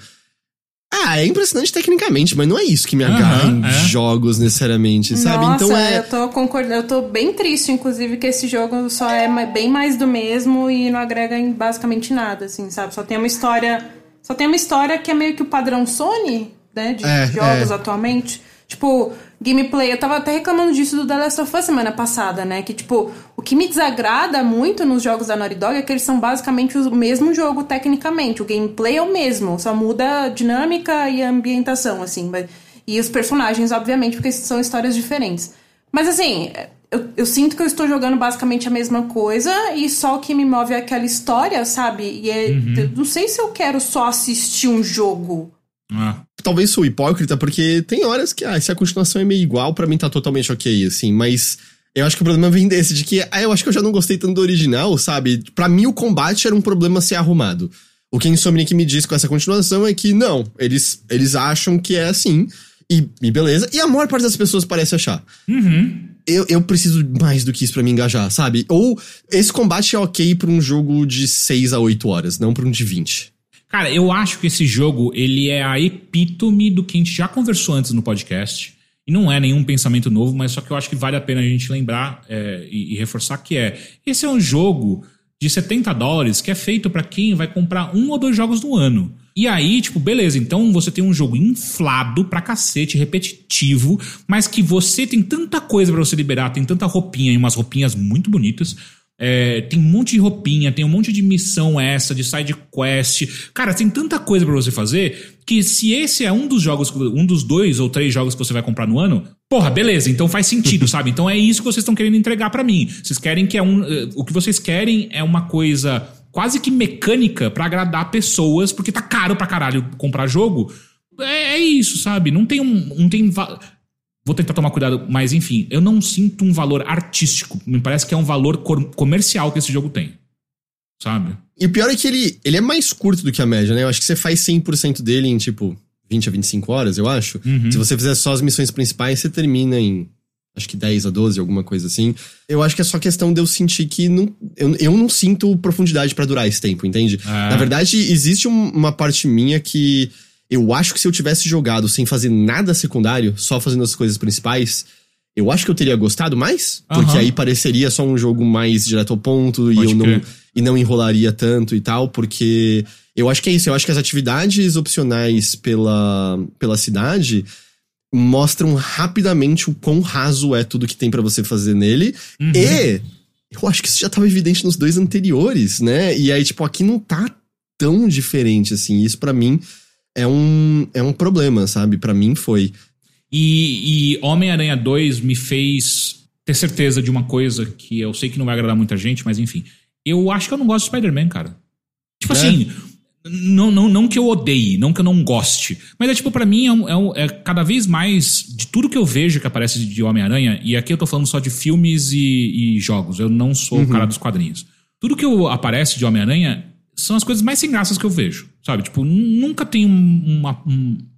Ah, é impressionante tecnicamente, mas não é isso que me agarra Aham, em é. jogos necessariamente, sabe? Nossa, então é... eu tô concordando, eu tô bem triste, inclusive, que esse jogo só é bem mais do mesmo e não agrega em basicamente nada, assim, sabe? Só tem uma história. Só tem uma história que é meio que o padrão Sony, né? De É, jogos é. atualmente. Tipo, gameplay, eu tava até reclamando disso do The Last of Us semana passada, né? Que, tipo, o que me desagrada muito nos jogos da Naughty Dog é que eles são basicamente o mesmo jogo tecnicamente. O gameplay é o mesmo, só muda a dinâmica e a ambientação, assim. mas- E os personagens, obviamente, porque são histórias diferentes. Mas assim, eu, eu, sinto que eu estou jogando basicamente a mesma coisa e só o que me move é aquela história, sabe? E é, uhum. não sei se eu quero só assistir um jogo. Ah. Talvez sou hipócrita, porque tem horas que, ah, se a continuação é meio igual, para mim tá totalmente ok, assim, mas eu acho que o problema vem desse, de que, ah, eu acho que eu já não gostei tanto do original, sabe? para mim o combate era um problema ser arrumado. O que Insomniac me diz com essa continuação é que não, eles, eles acham que é assim, e, e beleza, e a maior parte das pessoas parece achar. Uhum. Eu, eu preciso mais do que isso para me engajar, sabe? Ou esse combate é ok pra um jogo de 6 a 8 horas, não pra um de 20. Cara, eu acho que esse jogo, ele é a epítome do que a gente já conversou antes no podcast. E não é nenhum pensamento novo, mas só que eu acho que vale a pena a gente lembrar é, e, e, reforçar que é. Esse é um jogo de 70 dólares que é feito para quem vai comprar um ou dois jogos no ano. E aí, tipo, beleza, então você tem um jogo inflado pra cacete, repetitivo, mas que você tem tanta coisa para você liberar, tem tanta roupinha e umas roupinhas muito bonitas. É, tem um monte de roupinha, tem um monte de missão essa, de side quest. Cara, tem tanta coisa para você fazer que se esse é um dos jogos, um dos dois ou três jogos que você vai comprar no ano, porra, beleza, então faz sentido, sabe? Então é isso que vocês estão querendo entregar para mim. Vocês querem que é um. Eh, o que vocês querem é uma coisa quase que mecânica para agradar pessoas, porque tá caro pra caralho comprar jogo. É, é isso, sabe? Não tem um. Não tem. Vou tentar tomar cuidado, mas enfim, eu não sinto um valor artístico. Me parece que é um valor comercial que esse jogo tem. Sabe? E o pior é que ele, ele é mais curto do que a média, né? Eu acho que você faz 100% dele em, tipo, 20 a 25 horas, eu acho. Uhum. Se você fizer só as missões principais, você termina em acho que 10 a 12, alguma coisa assim. Eu acho que é só questão de eu sentir que não, eu, eu não sinto profundidade para durar esse tempo, entende? Ah. Na verdade, existe um, uma parte minha que eu acho que se eu tivesse jogado sem fazer nada secundário, só fazendo as coisas principais, eu acho que eu teria gostado mais, porque aí pareceria só um jogo mais direto ao ponto Pode e eu não e não enrolaria tanto e tal, porque eu acho que é isso, eu acho que as atividades opcionais pela pela cidade mostram rapidamente o quão raso é tudo que tem para você fazer nele uhum. e eu acho que isso já tava evidente nos dois anteriores, né? E aí tipo aqui não tá tão diferente assim. Isso para mim é um, é um problema, sabe? para mim foi. E, e Homem-Aranha 2 me fez ter certeza de uma coisa que eu sei que não vai agradar muita gente, mas enfim. Eu acho que eu não gosto de Spider-Man, cara. Tipo é? assim, não, não, não que eu odeie, não que eu não goste. Mas é tipo, para mim, é, é, é, cada vez mais de tudo que eu vejo que aparece de Homem-Aranha, e aqui eu tô falando só de filmes e, e jogos, eu não sou uhum. o cara dos quadrinhos. Tudo que eu, aparece de Homem-Aranha são as coisas mais sem graças que eu vejo. Sabe? Tipo, nunca tem uma,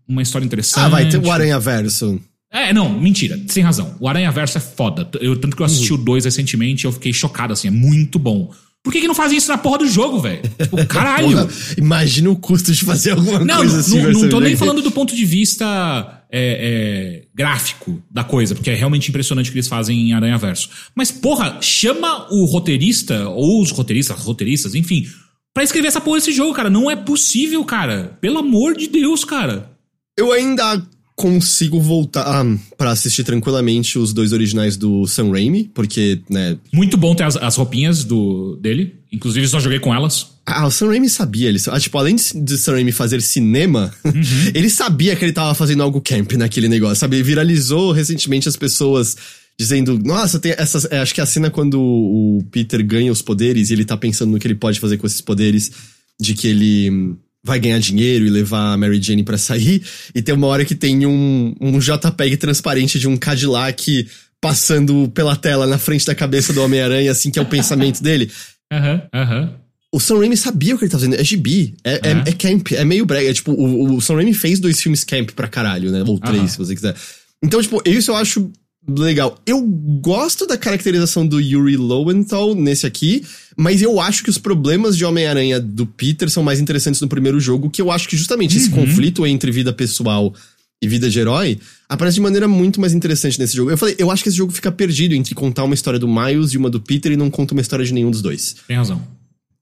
uma história interessante. Ah, vai ter o Aranha Verso. É, não, mentira, sem razão. O Aranha Verso é foda. Eu, tanto que eu assisti uhum. o 2 recentemente eu fiquei chocado, assim, é muito bom. Por que, que não fazem isso na porra do jogo, velho? Tipo, caralho. Porra, imagina o custo de fazer alguma não, coisa assim. Não, não tô nem falando do ponto de vista é, é, gráfico da coisa, porque é realmente impressionante o que eles fazem em Aranha Verso. Mas, porra, chama o roteirista, ou os roteiristas, roteiristas, enfim, para escrever essa porra desse jogo, cara. Não é possível, cara. Pelo amor de Deus, cara. Eu ainda consigo voltar ah, para assistir tranquilamente os dois originais do Sam Raimi, porque, né... Muito bom ter as, as roupinhas do, dele. Inclusive, só joguei com elas. Ah, o Sam Raimi sabia. Ele, ah, tipo, além de, de Sam Raimi fazer cinema, uhum. ele sabia que ele tava fazendo algo camp naquele negócio, sabe? Viralizou recentemente as pessoas dizendo, nossa, tem essa. É, acho que é a cena quando o Peter ganha os poderes e ele tá pensando no que ele pode fazer com esses poderes, de que ele vai ganhar dinheiro e levar a Mary Jane para sair. E tem uma hora que tem um, um JPEG transparente de um Cadillac passando pela tela na frente da cabeça do Homem-Aranha, assim, que é o pensamento dele. Aham, uhum, aham. Uhum. O Sam Raimi sabia o que ele tá fazendo. É gibi. É, é, é camp. É meio brega. É, tipo, o, o Sam Raimi fez dois filmes camp pra caralho, né? Ou três, se você quiser. Então, tipo, isso eu acho legal. Eu gosto da caracterização do Yuri Lowenthal nesse aqui, mas eu acho que os problemas de Homem-Aranha do Peter são mais interessantes no primeiro jogo, que eu acho que justamente uhum. esse conflito entre vida pessoal e vida de herói aparece de maneira muito mais interessante nesse jogo. Eu falei, eu acho que esse jogo fica perdido entre contar uma história do Miles e uma do Peter e não conta uma história de nenhum dos dois. Tem razão.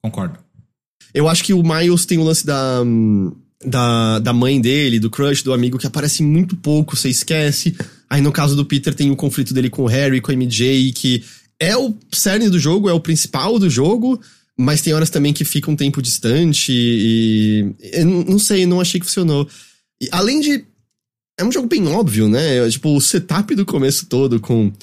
Concordo. Eu acho que o Miles tem o lance da. Da, da mãe dele, do crush, do amigo, que aparece muito pouco, você esquece. Aí no caso do Peter tem o conflito dele com o Harry, com a MJ, que é o cerne do jogo, é o principal do jogo, mas tem horas também que fica um tempo distante e. e não sei, não achei que funcionou. E, além de. É um jogo bem óbvio, né? Tipo, o setup do começo todo com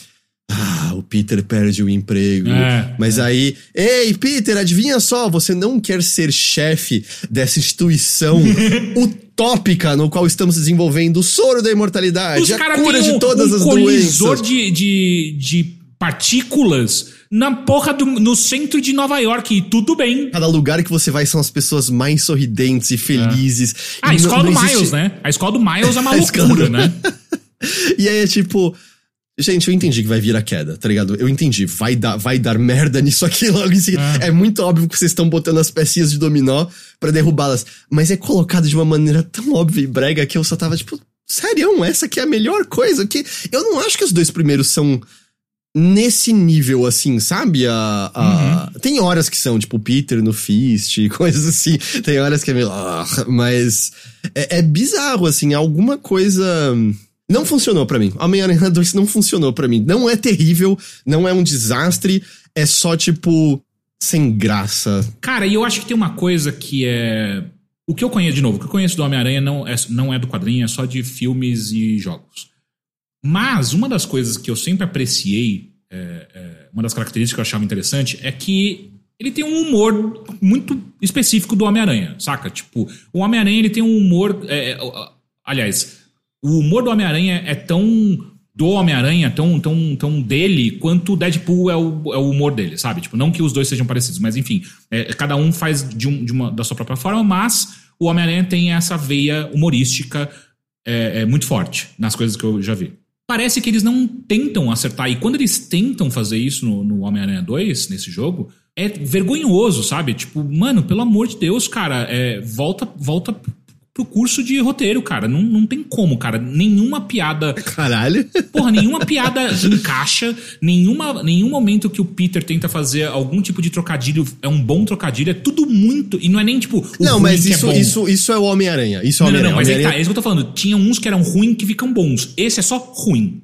Ah, o Peter perde o emprego. É, Mas aí, ei, Peter, adivinha só, você não quer ser chefe dessa instituição utópica no qual estamos desenvolvendo o soro da imortalidade, Os a cura de um, todas um as doenças. de, de, de partículas na porra do, no centro de Nova York. E tudo bem. Cada lugar que você vai são as pessoas mais sorridentes e felizes. Ah, a E não- escola não do existe- Miles, né? A escola do Miles é uma A escola loucura, né? E aí é tipo. Gente, eu entendi que vai vir a queda, tá ligado? Eu entendi. Vai dar, vai dar merda nisso aqui logo em seguida. É, muito óbvio que vocês estão botando as pecinhas de dominó pra derrubá-las. Mas é colocado de uma maneira tão óbvia e brega que eu só tava tipo, sério, essa aqui é a melhor coisa. Que eu não acho que os dois primeiros são nesse nível, assim, sabe? A, a- Tem horas que são, tipo, Peter no Fist, coisas assim. Tem horas que é meio. "Ah", mas é, é bizarro, assim, alguma coisa. Não funcionou pra mim. Homem-Aranha 2 não funcionou pra mim. Não é terrível, não é um desastre, é só, tipo, sem graça. Cara, e eu acho que tem uma coisa que é. O que eu conheço, de novo, o que eu conheço do Homem-Aranha não é, não é do quadrinho, é só de filmes e jogos. Mas uma das coisas que eu sempre apreciei, é, é, uma das características que eu achava interessante, é que ele tem um humor muito específico do Homem-Aranha, saca? Tipo, o Homem-Aranha ele tem um humor. é, é, aliás, o humor do Homem-Aranha é tão do Homem-Aranha, tão, tão, tão dele, quanto o Deadpool é o, é o humor dele, sabe? Tipo, não que os dois sejam parecidos, mas enfim, é, cada um faz de, um, de uma, da sua própria forma, mas o Homem-Aranha tem essa veia humorística é, é muito forte nas coisas que eu já vi. Parece que eles não tentam acertar, e quando eles tentam fazer isso no, no Homem-Aranha 2, nesse jogo, é vergonhoso, sabe? Tipo, mano, pelo amor de Deus, cara, é, volta, volta pro curso de roteiro, cara. Não, não tem como, cara. Nenhuma piada Caralho. Porra, nenhuma piada encaixa, nenhuma, nenhum momento que o Peter tenta fazer algum tipo de trocadilho é um bom trocadilho, é tudo muito. E não é nem tipo. Não, mas que isso, é bom. isso, isso é o Homem-Aranha. Isso é o Não, não, Homem-Aranha. não, mas é, que tá, Homem-Aranha- é isso que eu tô falando. Tinha uns que eram ruins que ficam bons. Esse é só ruim.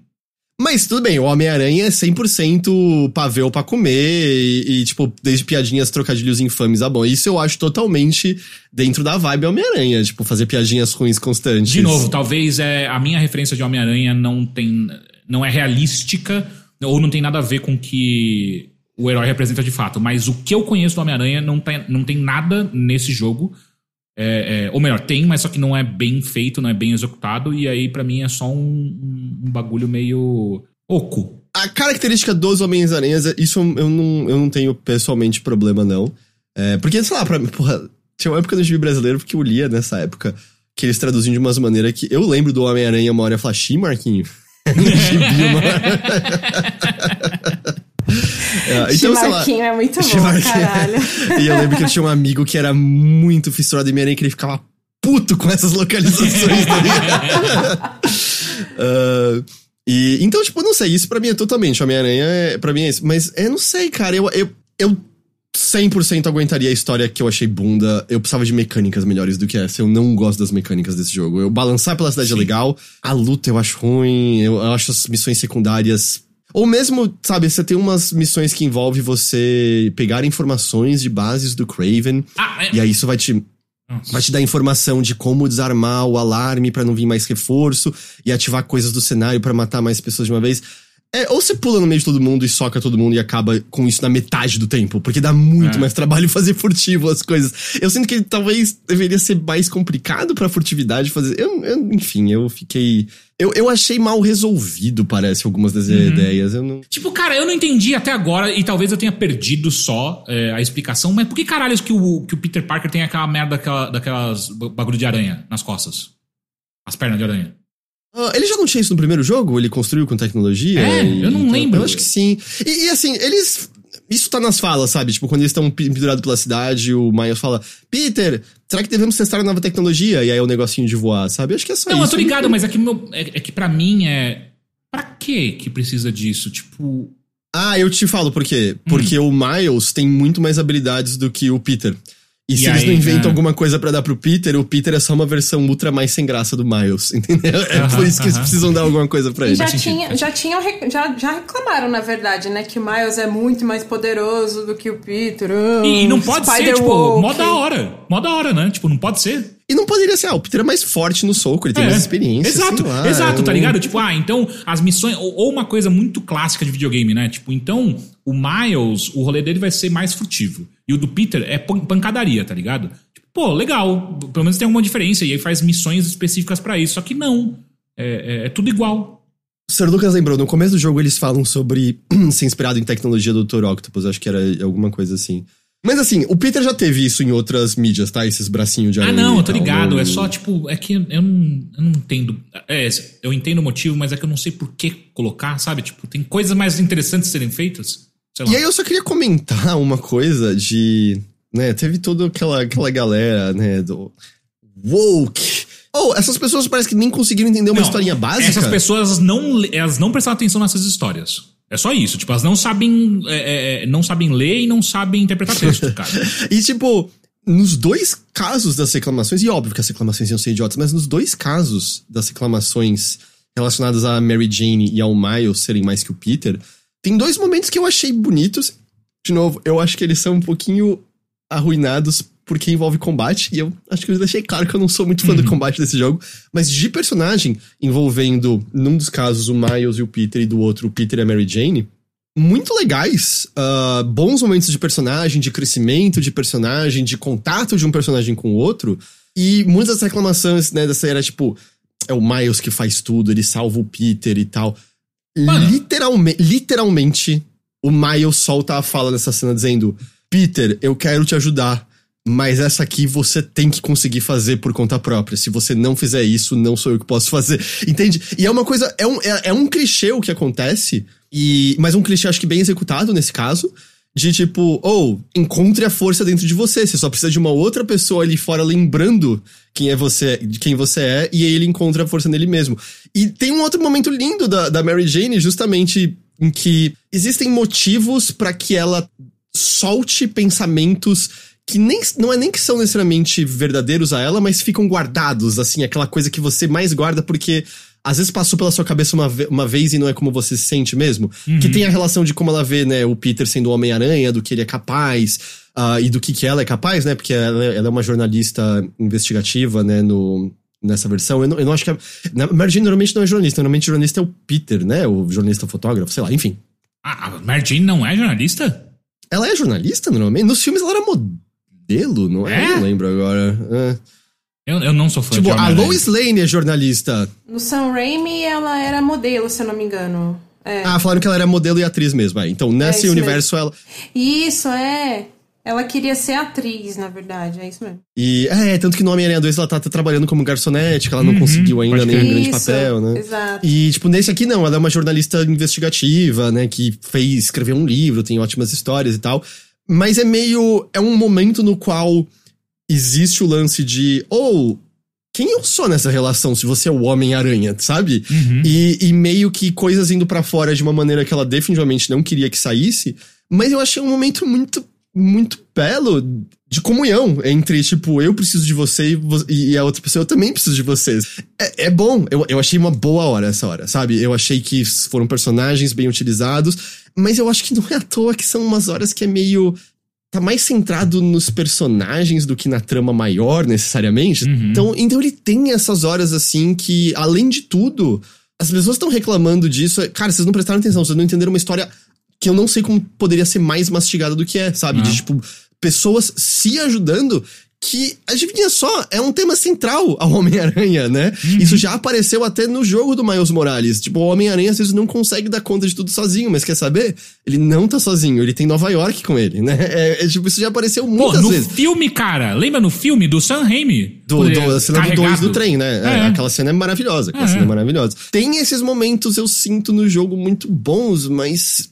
Mas tudo bem, o Homem-Aranha é 100% pavel pra comer e, e, tipo, desde piadinhas, trocadilhos infames a bom. Isso eu acho totalmente dentro da vibe Homem-Aranha, tipo, fazer piadinhas ruins constantes. De novo, talvez é, a minha referência de Homem-Aranha não tem. não é realística, ou não tem nada a ver com o que o herói representa de fato. Mas o que eu conheço do Homem-Aranha não tem, não tem nada nesse jogo. É, é, ou melhor, tem, mas só que não é bem feito, não é bem executado, e aí pra mim é só um, um- bagulho meio oco. A característica dos Homens-Aranhas, isso eu não, eu não tenho pessoalmente problema, não. É, porque, sei lá, pra mim, porra, tinha uma época no gibi brasileiro porque eu lia nessa época que eles traduziam de umas maneiras que. Eu lembro do Homem-Aranha uma hora e falar, Marquinho. no gibi, hora. É, então, sei lá. Chimarquinho é muito bom, Chimarquinho. caralho. E eu lembro que eu tinha um amigo que era muito fissurado em Homem-Aranha que ele ficava puto com essas localizações, tá ligado? Ah, e, então, tipo, não sei, isso pra mim é totalmente. Homem-Aranha, é, pra mim é isso. Mas eu não sei, cara, eu, eu, eu 100% aguentaria a história que eu achei bunda. Eu precisava de mecânicas melhores do que essa. Eu não gosto das mecânicas desse jogo. Eu balançar pela cidade é legal, a luta eu acho ruim, eu, eu acho as missões secundárias. Ou mesmo, sabe, você tem umas missões que envolve você pegar informações de bases do Craven. Ah, é- E aí isso vai te Nossa. Vai te dar informação de como desarmar o alarme pra não vir mais reforço e ativar coisas do cenário pra matar mais pessoas de uma vez. É, ou você pula no meio de todo mundo e soca todo mundo e acaba com isso na metade do tempo, porque dá muito É. mais trabalho fazer furtivo as coisas. Eu sinto que talvez deveria ser mais complicado pra furtividade fazer. Eu, eu- enfim, eu fiquei. Eu, eu achei mal resolvido, parece, algumas das Uhum. ideias. Eu não. Tipo, cara, eu não entendi até agora, e talvez eu tenha perdido só é, a explicação, mas por que caralhos que o, que o Peter Parker tem aquela merda daquela, daquelas ba- bagulho de aranha nas costas? As pernas de aranha. Ah, ele já não tinha isso no primeiro jogo? Ele construiu com tecnologia? É, E- eu não então, lembro. Eu acho que sim. E, e, assim, eles. Isso tá nas falas, sabe? Tipo, quando eles estão pendurados pela cidade, o Miles fala: Peter, será que devemos testar a nova tecnologia? E aí é o negocinho de voar, sabe? Eu acho que é só Não, isso. eu tô ligado, mas é que, meu, é, é que pra mim é. Pra que que precisa disso? Tipo. Ah, eu te falo por quê. Hum. Porque o Miles tem muito mais habilidades do que o Peter. E, E se eles aí, não inventam é. alguma coisa pra dar pro Peter, o Peter é só uma versão ultra mais sem graça do Miles, entendeu? É Aham, por isso que eles aham. precisam dar alguma coisa pra E ele. já, tinha, já, já, já reclamaram, na verdade, né? Que o Miles é muito mais poderoso do que o Peter. E, e não pode ser, tipo, mó da hora. Mó da hora, né? Tipo, não pode ser. E não poderia ser, ah, o Peter é mais forte no soco, ele tem É. mais experiência. Exato, sei lá, exato, é tá um- ligado? Tipo, ah, então as missões. Ou, ou uma coisa muito clássica de videogame, né? Tipo, então o Miles, o rolê dele vai ser mais furtivo. E o do Peter é pan- pancadaria, tá ligado? Tipo, pô, legal. Pelo menos tem alguma diferença. E aí faz missões específicas pra isso. Só que não. É, é- é tudo igual. O Sr. Lucas lembrou, no começo do jogo eles falam sobre ser inspirado em tecnologia do Dr. Octopus, acho que era alguma coisa assim. Mas assim, o Peter já teve isso em outras mídias, tá? Esses bracinhos de Ah, não, eu tô ligado. É só, tipo, é que eu não, eu não entendo. É, eu entendo o motivo, mas é que eu não sei por que colocar, sabe? Tipo, tem coisas mais interessantes serem feitas. E aí eu só queria comentar uma coisa de. Né, teve toda aquela, aquela galera, né, do. Woke. Oh, essas pessoas parece que nem conseguiram entender uma Não, historinha básica. Essas pessoas não, elas não prestaram atenção nessas histórias. É só isso. Tipo, elas não sabem, é, é, não sabem ler e não sabem interpretar texto, cara. E tipo, nos dois casos das reclamações, e óbvio que as reclamações iam ser idiotas, mas nos dois casos das reclamações relacionadas a Mary Jane e ao Miles serem mais que o Peter, tem dois momentos que eu achei bonitos. De novo, eu acho que eles são um pouquinho arruinados porque envolve combate, e eu acho que eu deixei claro que eu não sou muito fã do combate desse jogo, mas de personagem envolvendo, num dos casos, o Miles e o Peter, e do outro, o Peter e a Mary Jane, muito legais. ah, bons momentos de personagem, de crescimento de personagem, de contato de um personagem com o outro. E muitas das reclamações, né, dessa era tipo, é o Miles que faz tudo, ele salva o Peter e tal. Mano. Literalme literalmente, o Miles solta a fala nessa cena dizendo: Peter, eu quero te ajudar. Mas essa aqui você tem que conseguir fazer por conta própria. Se você não fizer isso, não sou eu que posso fazer. Entende? E é uma coisa. É um, é, é um clichê o que acontece. E, mas um clichê acho que bem executado nesse caso. De tipo, ou encontre a força dentro de você. Você só precisa de uma outra pessoa ali fora lembrando quem é você, de quem você é, e aí ele encontra a força nele mesmo. E tem um outro momento lindo da, da Mary Jane, justamente em que existem motivos para que ela solte pensamentos que nem, não é nem que são necessariamente verdadeiros a ela, mas ficam guardados, assim, aquela coisa que você mais guarda porque às vezes passou pela sua cabeça uma, uma vez e não é como você se sente mesmo. Que tem a relação de como ela vê, né, o Peter sendo o Homem-Aranha, do que ele é capaz, ah, e do que, que ela é capaz, né, porque ela, ela é uma jornalista investigativa, né, no, nessa versão. Eu não, eu não acho que. A, na, Mary Jane normalmente não é jornalista, normalmente jornalista é o Peter, né, o jornalista fotógrafo, sei lá, enfim. Ah, a Mary Jane não é jornalista? Ela é jornalista normalmente? Nos filmes ela era modelo, não é? É? Eu Não lembro agora. É. Eu, eu não sou fã Tipo, de a Homem-Aranha. Lois Lane é jornalista. No Sam Raimi, ela era modelo, se eu não me engano. É. Ah, falaram que ela era modelo e atriz mesmo. É. Então, nesse isso universo, ela. Isso, é. Ela queria ser atriz, na verdade, é isso mesmo. E é, tanto que no Homem-Aranha 2 ela tá, tá trabalhando como garçonete, que ela não conseguiu ainda nenhum grande Isso, papel, né? exato. E, tipo, nesse aqui não, ela é uma jornalista investigativa, né? Que fez, escreveu um livro, tem ótimas histórias e tal. Mas é meio. É um momento no qual existe o lance de. Ou. quem eu sou nessa relação se você é o Homem-Aranha, sabe? Uhum. E, e meio que coisas indo pra fora de uma maneira que ela definitivamente não queria que saísse. Mas eu achei um momento muito, muito belo de comunhão entre, tipo, eu preciso de você e, e a outra pessoa, eu também preciso de vocês. É, é bom, eu, eu achei uma boa hora essa hora, sabe? Eu achei que foram personagens bem utilizados, mas eu acho que não é à toa que são umas horas que é meio. Tá mais centrado nos personagens do que na trama maior, necessariamente. Uhum. Então, então ele tem essas horas assim que, além de tudo, as pessoas estão reclamando disso. Cara, vocês não prestaram atenção, vocês não entenderam uma história que eu não sei como poderia ser mais mastigada do que é, sabe? Ah. De, tipo, pessoas se ajudando. Que, adivinha só, é um tema central ao Homem-Aranha, né? Isso já apareceu até no jogo do Miles Morales. Tipo, o Homem-Aranha às vezes não consegue dar conta de tudo sozinho, mas quer saber? Ele não tá sozinho, ele tem Nova York com ele, né? É, é, tipo, isso já apareceu Pô, muitas no vezes. filme, cara. Lembra no filme do Sam Raimi? Do, do, a cena do 2 Carregado. do trem, né? É, É. aquela cena é maravilhosa, aquela É. cena é maravilhosa. Tem esses momentos, eu sinto, no jogo muito bons, mas.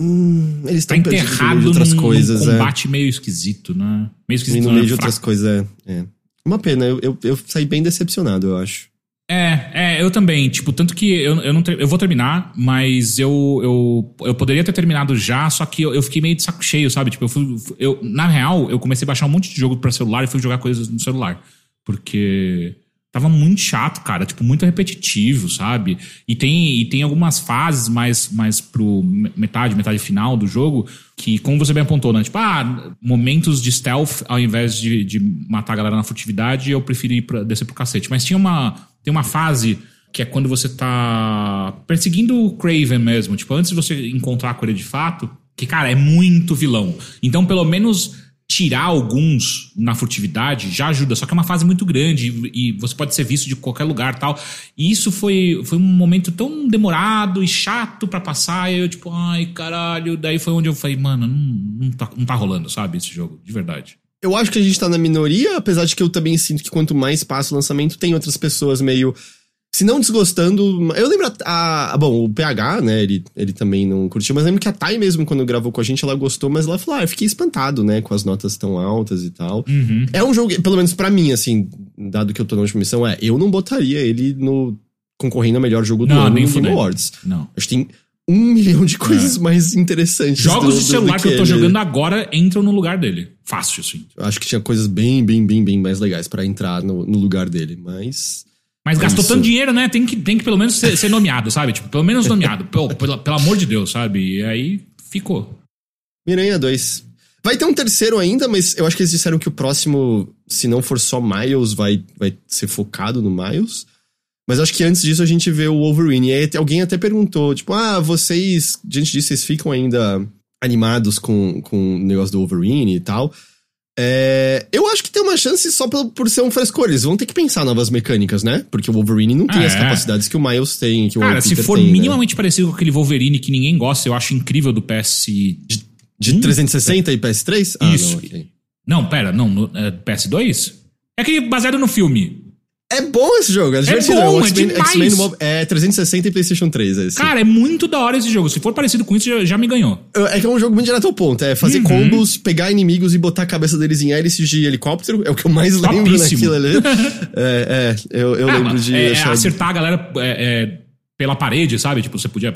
Hum, eles Tá estão meio enterrado de outras num, coisas, é. combate meio esquisito, né? Meio E esquisito, no meio de Fraco. outras coisas, é. é. Uma pena, eu, eu, eu saí bem decepcionado, eu acho. É, é, eu também. Tipo, tanto que eu, eu não eu vou terminar, mas eu, eu, eu poderia ter terminado já, só que eu, eu fiquei meio de saco cheio, sabe? Tipo, eu fui. Eu, na real, eu comecei a baixar um monte de jogo pra celular e fui jogar coisas no celular. Porque. Tava muito chato, cara, tipo, muito repetitivo, sabe? E tem, e tem algumas fases mais, mais pro metade, metade final do jogo, que, como você bem apontou, né? Tipo, ah, momentos de stealth, ao invés de, de matar a galera na furtividade, eu prefiro ir pra, descer pro cacete. Mas tinha uma, tem uma fase que é quando você tá perseguindo o Craven mesmo, tipo, antes de você encontrar com ele de fato, que, cara, é muito vilão. Então, pelo menos tirar alguns na furtividade já ajuda, só que é uma fase muito grande e, você pode ser visto de qualquer lugar tal. E isso foi, foi um momento tão demorado e chato para passar, e eu tipo, ai caralho, daí foi onde eu falei, mano, não, não, tá, não tá rolando, sabe, esse jogo, de verdade. Eu acho que a gente tá na minoria, apesar de que eu também sinto que quanto mais passa o lançamento, tem outras pessoas meio se não desgostando. Eu lembro a, a, Bom, o PH, né? Ele, ele também não curtiu, mas lembro que a Thay mesmo, quando gravou com a gente, ela gostou, mas ela falou: Ah, eu fiquei espantado, né? Com as notas tão altas e tal. Uhum. É um jogo, pelo menos para mim, assim, dado que eu tô na última missão, é, eu não botaria ele no. concorrendo a melhor jogo do Não, ano nem no Game. Awards. Não. Acho que tem um milhão de coisas mais interessantes. Jogos do- de celular do que eu tô ele. jogando agora entram no lugar dele. Fácil, assim. Eu acho que tinha coisas bem, bem, bem, bem mais legais pra entrar no, no lugar dele, mas. Mas gastou isso. tanto dinheiro, né? Tem que, tem que pelo menos ser, ser nomeado, sabe? Tipo, pelo menos nomeado. Pô, pelo, pelo amor de Deus, sabe? E aí ficou. Miranha 2. Vai ter um terceiro ainda, mas eu acho que eles disseram que o próximo, se não for só Miles, vai, vai ser focado no Miles. Mas acho que antes disso a gente vê o Wolverine. E aí alguém até perguntou, tipo, ah, vocês, diante disso, vocês ficam ainda animados com, com o negócio do Wolverine e tal. É, eu acho que tem uma chance só por, por ser um frescor. Eles vão ter que pensar novas mecânicas, né? Porque o Wolverine não tem É. as capacidades que o Miles tem, que o Cara, se for tem, né? minimamente parecido com aquele Wolverine que ninguém gosta, eu acho incrível do PS. De 360 e PS3? Ah, Isso. não, ok. Não, pera, não, no, é PS2? É aquele baseado no filme. É bom esse jogo, é divertido. bom, o é X-Men- demais. X-Men no mob- é 360 e PlayStation 3, é esse. Cara, é muito da hora esse jogo. Se for parecido com isso, já, já me ganhou. É que é um jogo muito direto ao ponto. É fazer Uhum. combos, pegar inimigos e botar a cabeça deles em hélices de helicóptero. É o que eu mais lembro Topíssimo. naquilo ali. é, é, eu, eu Ah, lembro de. é, é achar- acertar a galera é, é, pela parede, sabe? Tipo, você podia.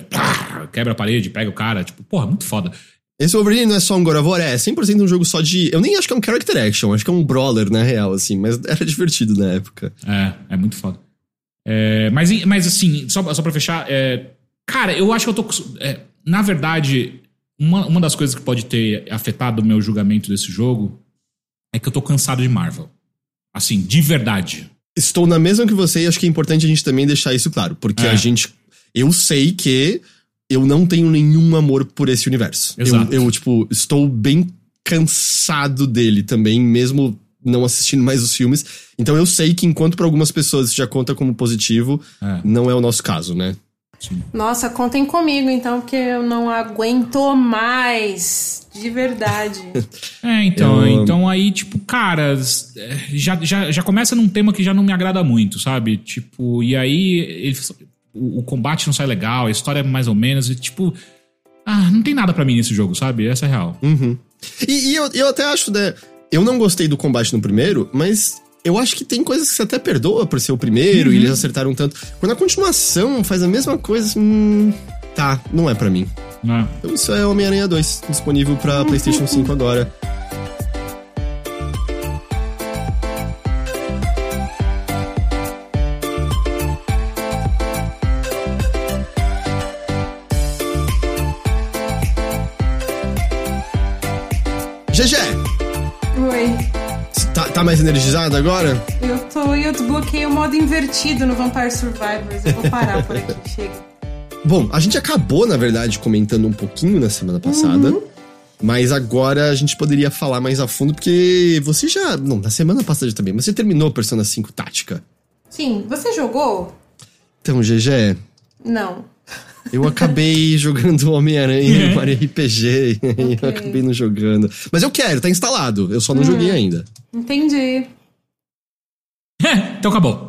quebra a parede, pega o cara. Tipo, porra, muito foda. Esse Wolverine não é só um God of War, é 100% um jogo só de. Eu nem acho que é um character action, acho que é um brawler, na real, assim. Mas era divertido na época. É, é muito foda. É, mas, mas assim, só, só pra fechar, é, cara, eu acho que eu tô. é, na verdade, uma, uma das coisas que pode ter afetado o meu julgamento desse jogo é que eu tô cansado de Marvel. Assim, de verdade. Estou na mesma que você e acho que é importante a gente também deixar isso claro. Porque É. a gente. Eu sei que eu não tenho nenhum amor por esse universo. Eu, Exato. eu, tipo, estou bem cansado dele também, mesmo não assistindo mais os filmes. Então eu sei que enquanto para algumas pessoas isso já conta como positivo, É. não é o nosso caso, né? Sim. Nossa, contem comigo então, porque eu não aguento mais. De verdade. É, então, Eu- então aí, tipo, cara, é, já, já, já começa num tema que já não me agrada muito, sabe? Tipo, e aí ele- o, o combate não sai legal, a história é mais ou menos, e tipo. Ah, não tem nada pra mim nesse jogo, sabe? Essa é real. Uhum. E, e eu, eu até acho, né? Eu não gostei do combate no primeiro, mas eu acho que tem coisas que você até perdoa por ser o primeiro Uhum. e eles acertaram tanto. Quando a continuação faz a mesma coisa, hum, tá, não é pra mim. Né? Então isso é Homem-Aranha 2, disponível pra PlayStation 5 agora. Mais energizado agora? Eu tô e eu desbloqueei o modo invertido no Vampire Survivors. Eu vou parar por aqui, chega. Bom, a gente acabou, na verdade, comentando um pouquinho na semana passada. Mas agora a gente poderia falar mais a fundo, porque você já. Não, na semana passada também, mas você terminou Persona 5 Tática. Sim, você jogou? Então, GG, Não. Eu acabei jogando Homem-Aranha, Mario RPG, e aí Ok. eu acabei não jogando. Mas eu quero, tá instalado, eu só não joguei ainda. Entendi. então acabou.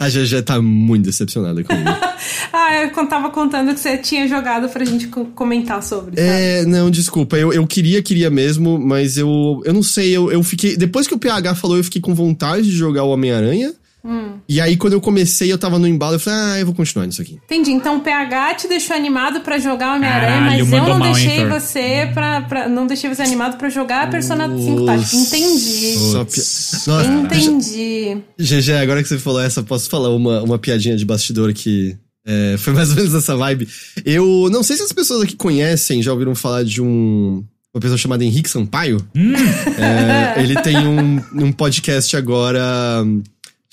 A GG tá muito decepcionada comigo. Ah, eu tava contando que você tinha jogado pra gente co- comentar sobre. sabe? É, não, desculpa. Eu, eu queria, queria mesmo, mas eu, eu não sei. Eu, eu fiquei. Depois que o PH falou, eu fiquei com vontade de jogar o Homem-Aranha. E aí, quando eu comecei, eu tava no embalo, eu falei, ah, eu vou continuar nisso aqui. Entendi. Então o PH te deixou animado pra jogar Homem-Aranha, mas eu não mal, deixei você pra, pra- Não deixei você animado pra jogar a Persona 5 Tática. Entendi. Nossa, Entendi. GG, agora que você falou essa, posso falar uma, uma piadinha de bastidor que é, foi mais ou menos essa vibe. Eu não sei se as pessoas aqui conhecem, já ouviram falar de um. Uma pessoa chamada Henrique Sampaio. É, ele tem um, um podcast agora hum,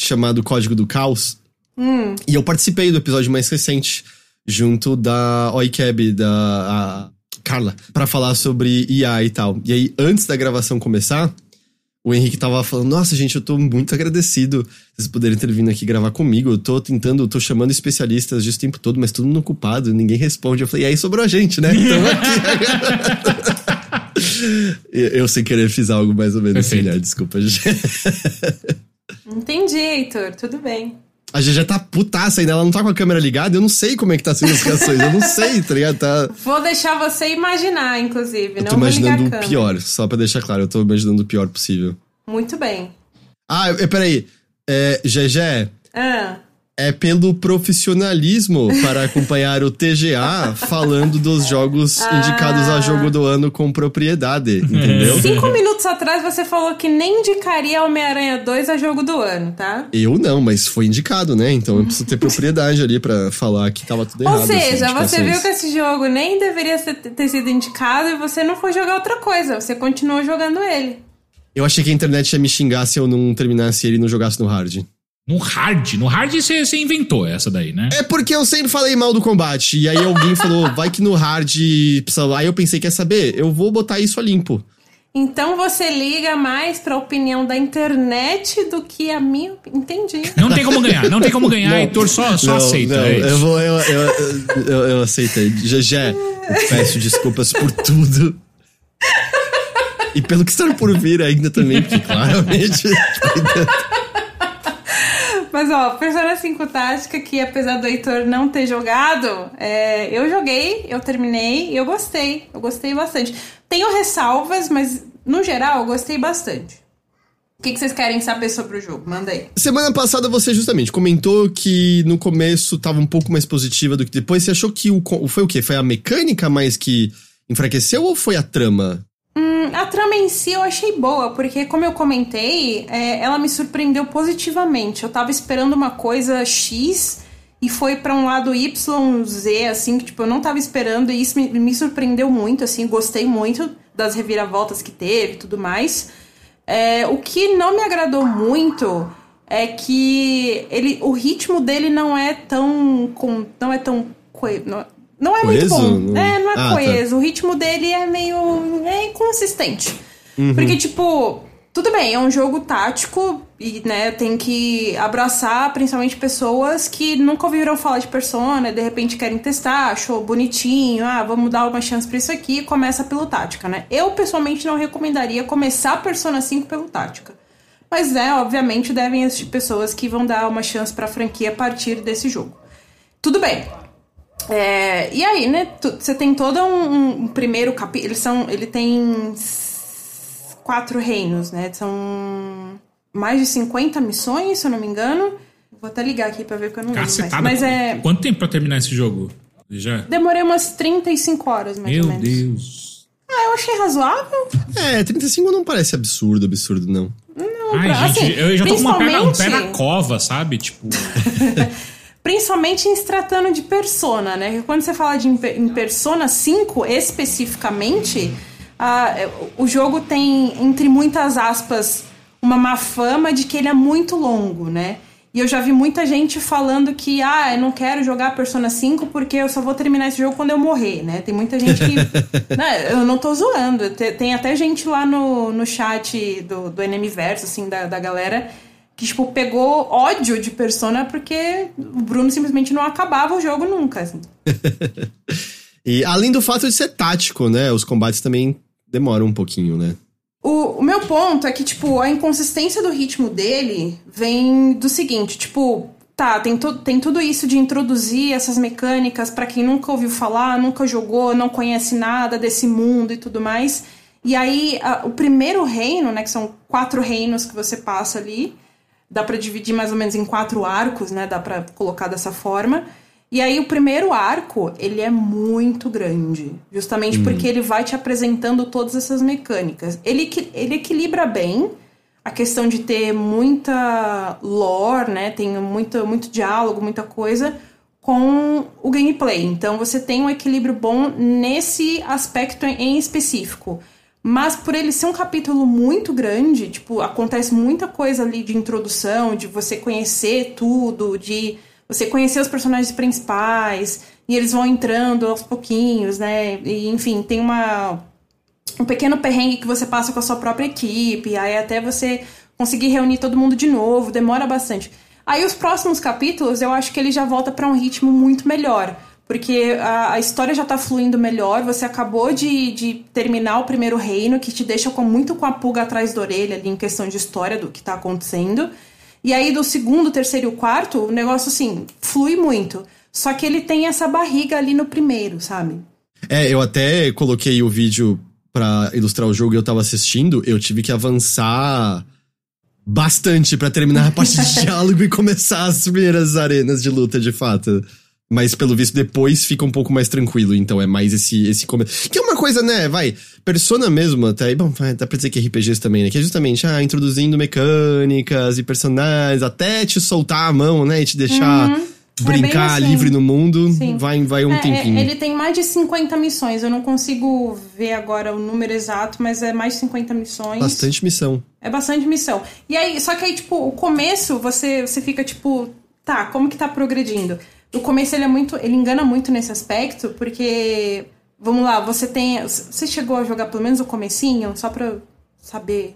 chamado Código do Caos. E eu participei do episódio mais recente, junto da OiCab, da Carla, pra falar sobre IA e tal. E aí, antes da gravação começar, o Henrique tava falando, nossa, gente, eu tô muito agradecido vocês poderem ter vindo aqui gravar comigo. Eu tô tentando, eu tô chamando especialistas disso o tempo todo, mas todo mundo ocupado, ninguém responde. Eu falei, e aí sobrou a gente, né? Então aqui. eu, eu sem querer fiz algo mais ou menos Perfeito. assim, né? Desculpa, gente. Entendi, Heitor. Tudo bem. A GG tá putaça ainda, ela não tá com a câmera ligada, eu não sei como é que tá sendo as reações, eu não sei, tá ligado? Tá... Vou deixar você imaginar, inclusive. Eu não tô imaginando o pior, só pra deixar claro, eu tô imaginando o pior possível. Muito bem. Ah, peraí. É, GG, Ah, é pelo profissionalismo para acompanhar o TGA falando dos jogos Ah. indicados a jogo do ano com propriedade, entendeu? cinco minutos atrás você falou que nem indicaria Homem-Aranha 2 a jogo do ano, tá? Eu não, mas foi indicado, né? Então eu preciso ter propriedade ali pra falar que tava tudo errado. Ou seja, assim, você viu que esse jogo nem deveria ter sido indicado e você não foi jogar outra coisa. Você continuou jogando ele. Eu achei que a internet ia me xingar se eu não terminasse ele e não jogasse no hard. No hard. No hard você inventou essa daí, né? É porque eu sempre falei mal do combate. E aí alguém falou, vai que no hard. precisa- Aí eu pensei, quer saber? Eu vou botar isso a limpo. Então você liga mais pra opinião da internet do que a minha. Entendi. Não tem como ganhar, não tem como ganhar, Não. Heitor só, só Não, aceita. não, é isso. eu vou. Eu, eu, eu, eu aceitei. Eu peço desculpas por tudo. E pelo que está por vir ainda também, porque claramente. Mas ó, Persona 5 Tática, que apesar do Heitor não ter jogado, é, eu joguei, eu terminei e eu gostei. Eu gostei bastante. Tenho ressalvas, mas no geral eu gostei bastante. O que, que vocês querem saber sobre o jogo? Manda aí. Semana passada você justamente comentou que no começo tava um pouco mais positiva do que depois. Você achou que o, foi o quê? Foi a mecânica mais que enfraqueceu ou foi a trama? Hum, a trama em si eu achei boa, porque como eu comentei, é, ela me surpreendeu positivamente. Eu tava esperando uma coisa X e foi pra um lado Y, Z, assim, que tipo, eu não tava esperando, e isso me, me surpreendeu muito, assim, gostei muito das reviravoltas que teve e tudo mais. É, o que não me agradou muito é que ele, o ritmo dele não é tão. Não é tão. Não é muito Coeso? bom. Não- É, não é Ah, tá. coeso. O ritmo dele é meio. é inconsistente. Uhum. Porque, tipo, tudo bem, é um jogo tático e, né, tem que abraçar principalmente pessoas que nunca ouviram falar de Persona, de repente querem testar, achou bonitinho, ah, vamos dar uma chance pra isso aqui e começa pelo tática, né? Eu, pessoalmente, não recomendaria começar Persona 5 pelo tática. Mas, né, obviamente, devem existir pessoas que vão dar uma chance pra franquia a partir desse jogo. Tudo bem. É, e aí, né? Você tem todo um, um primeiro capítulo. Eles são. Ele tem quatro reinos, né? São mais de 50 missões, se eu não me engano. Vou até ligar aqui pra ver porque eu não lembro mais. Cacetada. Mas é. Quanto tempo pra terminar esse jogo? Já? Demorei umas 35 horas, mais Meu ou menos. Deus. Ah, eu achei razoável. É, 35 não parece absurdo, absurdo, não. Não, Ai, pra- gente, assim, eu já tô com uma perna, um pé na cova, sabe? Tipo, Principalmente em se tratando de Persona, né? Porque Quando você fala de em Pe- em Persona 5, especificamente, é, o jogo tem, entre muitas aspas, uma má fama de que ele é muito longo, né? E eu já vi muita gente falando que, ah, eu não quero jogar Persona 5 porque eu só vou terminar esse jogo quando eu morrer, né? Tem muita gente que. né, eu não tô zoando. Te- Tem até gente lá no, no chat do, do Enemiverso, assim, da, da galera, que, tipo, pegou ódio de Persona porque o Bruno simplesmente não acabava o jogo nunca. assim. E além do fato de ser tático, né? Os combates também demoram um pouquinho, né? O, o meu ponto é que, tipo, a inconsistência do ritmo dele vem do seguinte, tipo, tá, tem, tu, tem tudo isso de introduzir essas mecânicas pra quem nunca ouviu falar, nunca jogou, não conhece nada desse mundo e tudo mais. E aí, a- o primeiro reino, né, que são quatro reinos que você passa ali, dá para dividir mais ou menos em quatro arcos, né? Dá para colocar dessa forma. E aí o primeiro arco, ele é muito grande, justamente hum. porque ele vai te apresentando todas essas mecânicas. Ele, ele equilibra bem a questão de ter muita lore, né? Tem muito, muito diálogo, muita coisa com o gameplay. Então você tem um equilíbrio bom nesse aspecto em específico. Mas por ele ser um capítulo muito grande, tipo, acontece muita coisa ali de introdução, de você conhecer tudo, de você conhecer os personagens principais, e eles vão entrando aos pouquinhos, né? E, enfim, tem uma um pequeno perrengue que você passa com a sua própria equipe, aí até você conseguir reunir todo mundo de novo, demora bastante. Aí os próximos capítulos, eu acho que ele já volta para um ritmo muito melhor, porque a, a, história já tá fluindo melhor, você acabou de, de terminar o primeiro reino, que te deixa com muito com a pulga atrás da orelha ali em questão de história do que tá acontecendo. E aí, do segundo, terceiro e o quarto, o negócio, assim, flui muito. Só que ele tem essa barriga ali no primeiro, sabe? É, eu até coloquei o vídeo para ilustrar o jogo e eu tava assistindo, eu tive que avançar bastante para terminar a parte de diálogo e começar as primeiras arenas de luta, de fato. Mas pelo visto depois fica um pouco mais tranquilo, então é mais esse esse começo. Que é uma coisa, né, vai, Persona mesmo até, bom, dá pra dizer que RPGs também, né, que é justamente, ah, introduzindo mecânicas e personagens, até te soltar a mão, né, e te deixar uhum. É brincar é assim. livre no mundo, Sim. vai, vai um é, é tempinho. ele tem mais de 50 missões, eu não consigo ver agora o número exato, mas é mais de 50 missões. Bastante missão. É bastante missão. E aí, só que aí, tipo, o começo, você, você fica tipo, tá, como que tá progredindo? O começo ele é muito. ele engana muito nesse aspecto, porque. Vamos lá, você tem. Você chegou a jogar pelo menos o comecinho, só pra saber.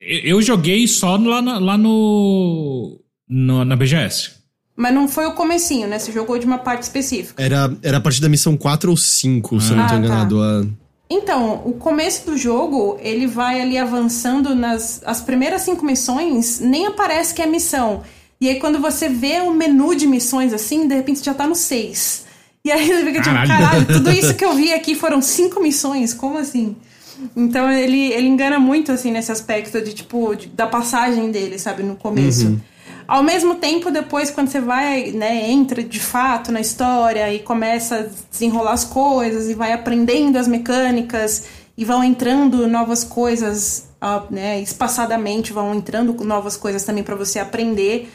Eu joguei só lá, na, lá no, no. na BGS. Mas não foi o comecinho, né? Você jogou de uma parte específica. Era, era a partir da missão 4 ou 5, ah. se eu não tô ah, tá. enganado. Tá. Então, o começo do jogo, ele vai ali avançando nas as primeiras cinco missões, nem aparece que é missão. E aí, quando você vê o um menu de missões assim, de repente já tá no 6. E aí você fica tipo, caralho. caralho, tudo isso que eu vi aqui foram cinco missões? Como assim? Então ele, ele engana muito, assim, nesse aspecto de, tipo, de, da passagem dele, sabe, no começo. Uhum. Ao mesmo tempo, depois, quando você vai, né, entra de fato na história e começa a desenrolar as coisas e vai aprendendo as mecânicas e vão entrando novas coisas, né, espaçadamente vão entrando novas coisas também para você aprender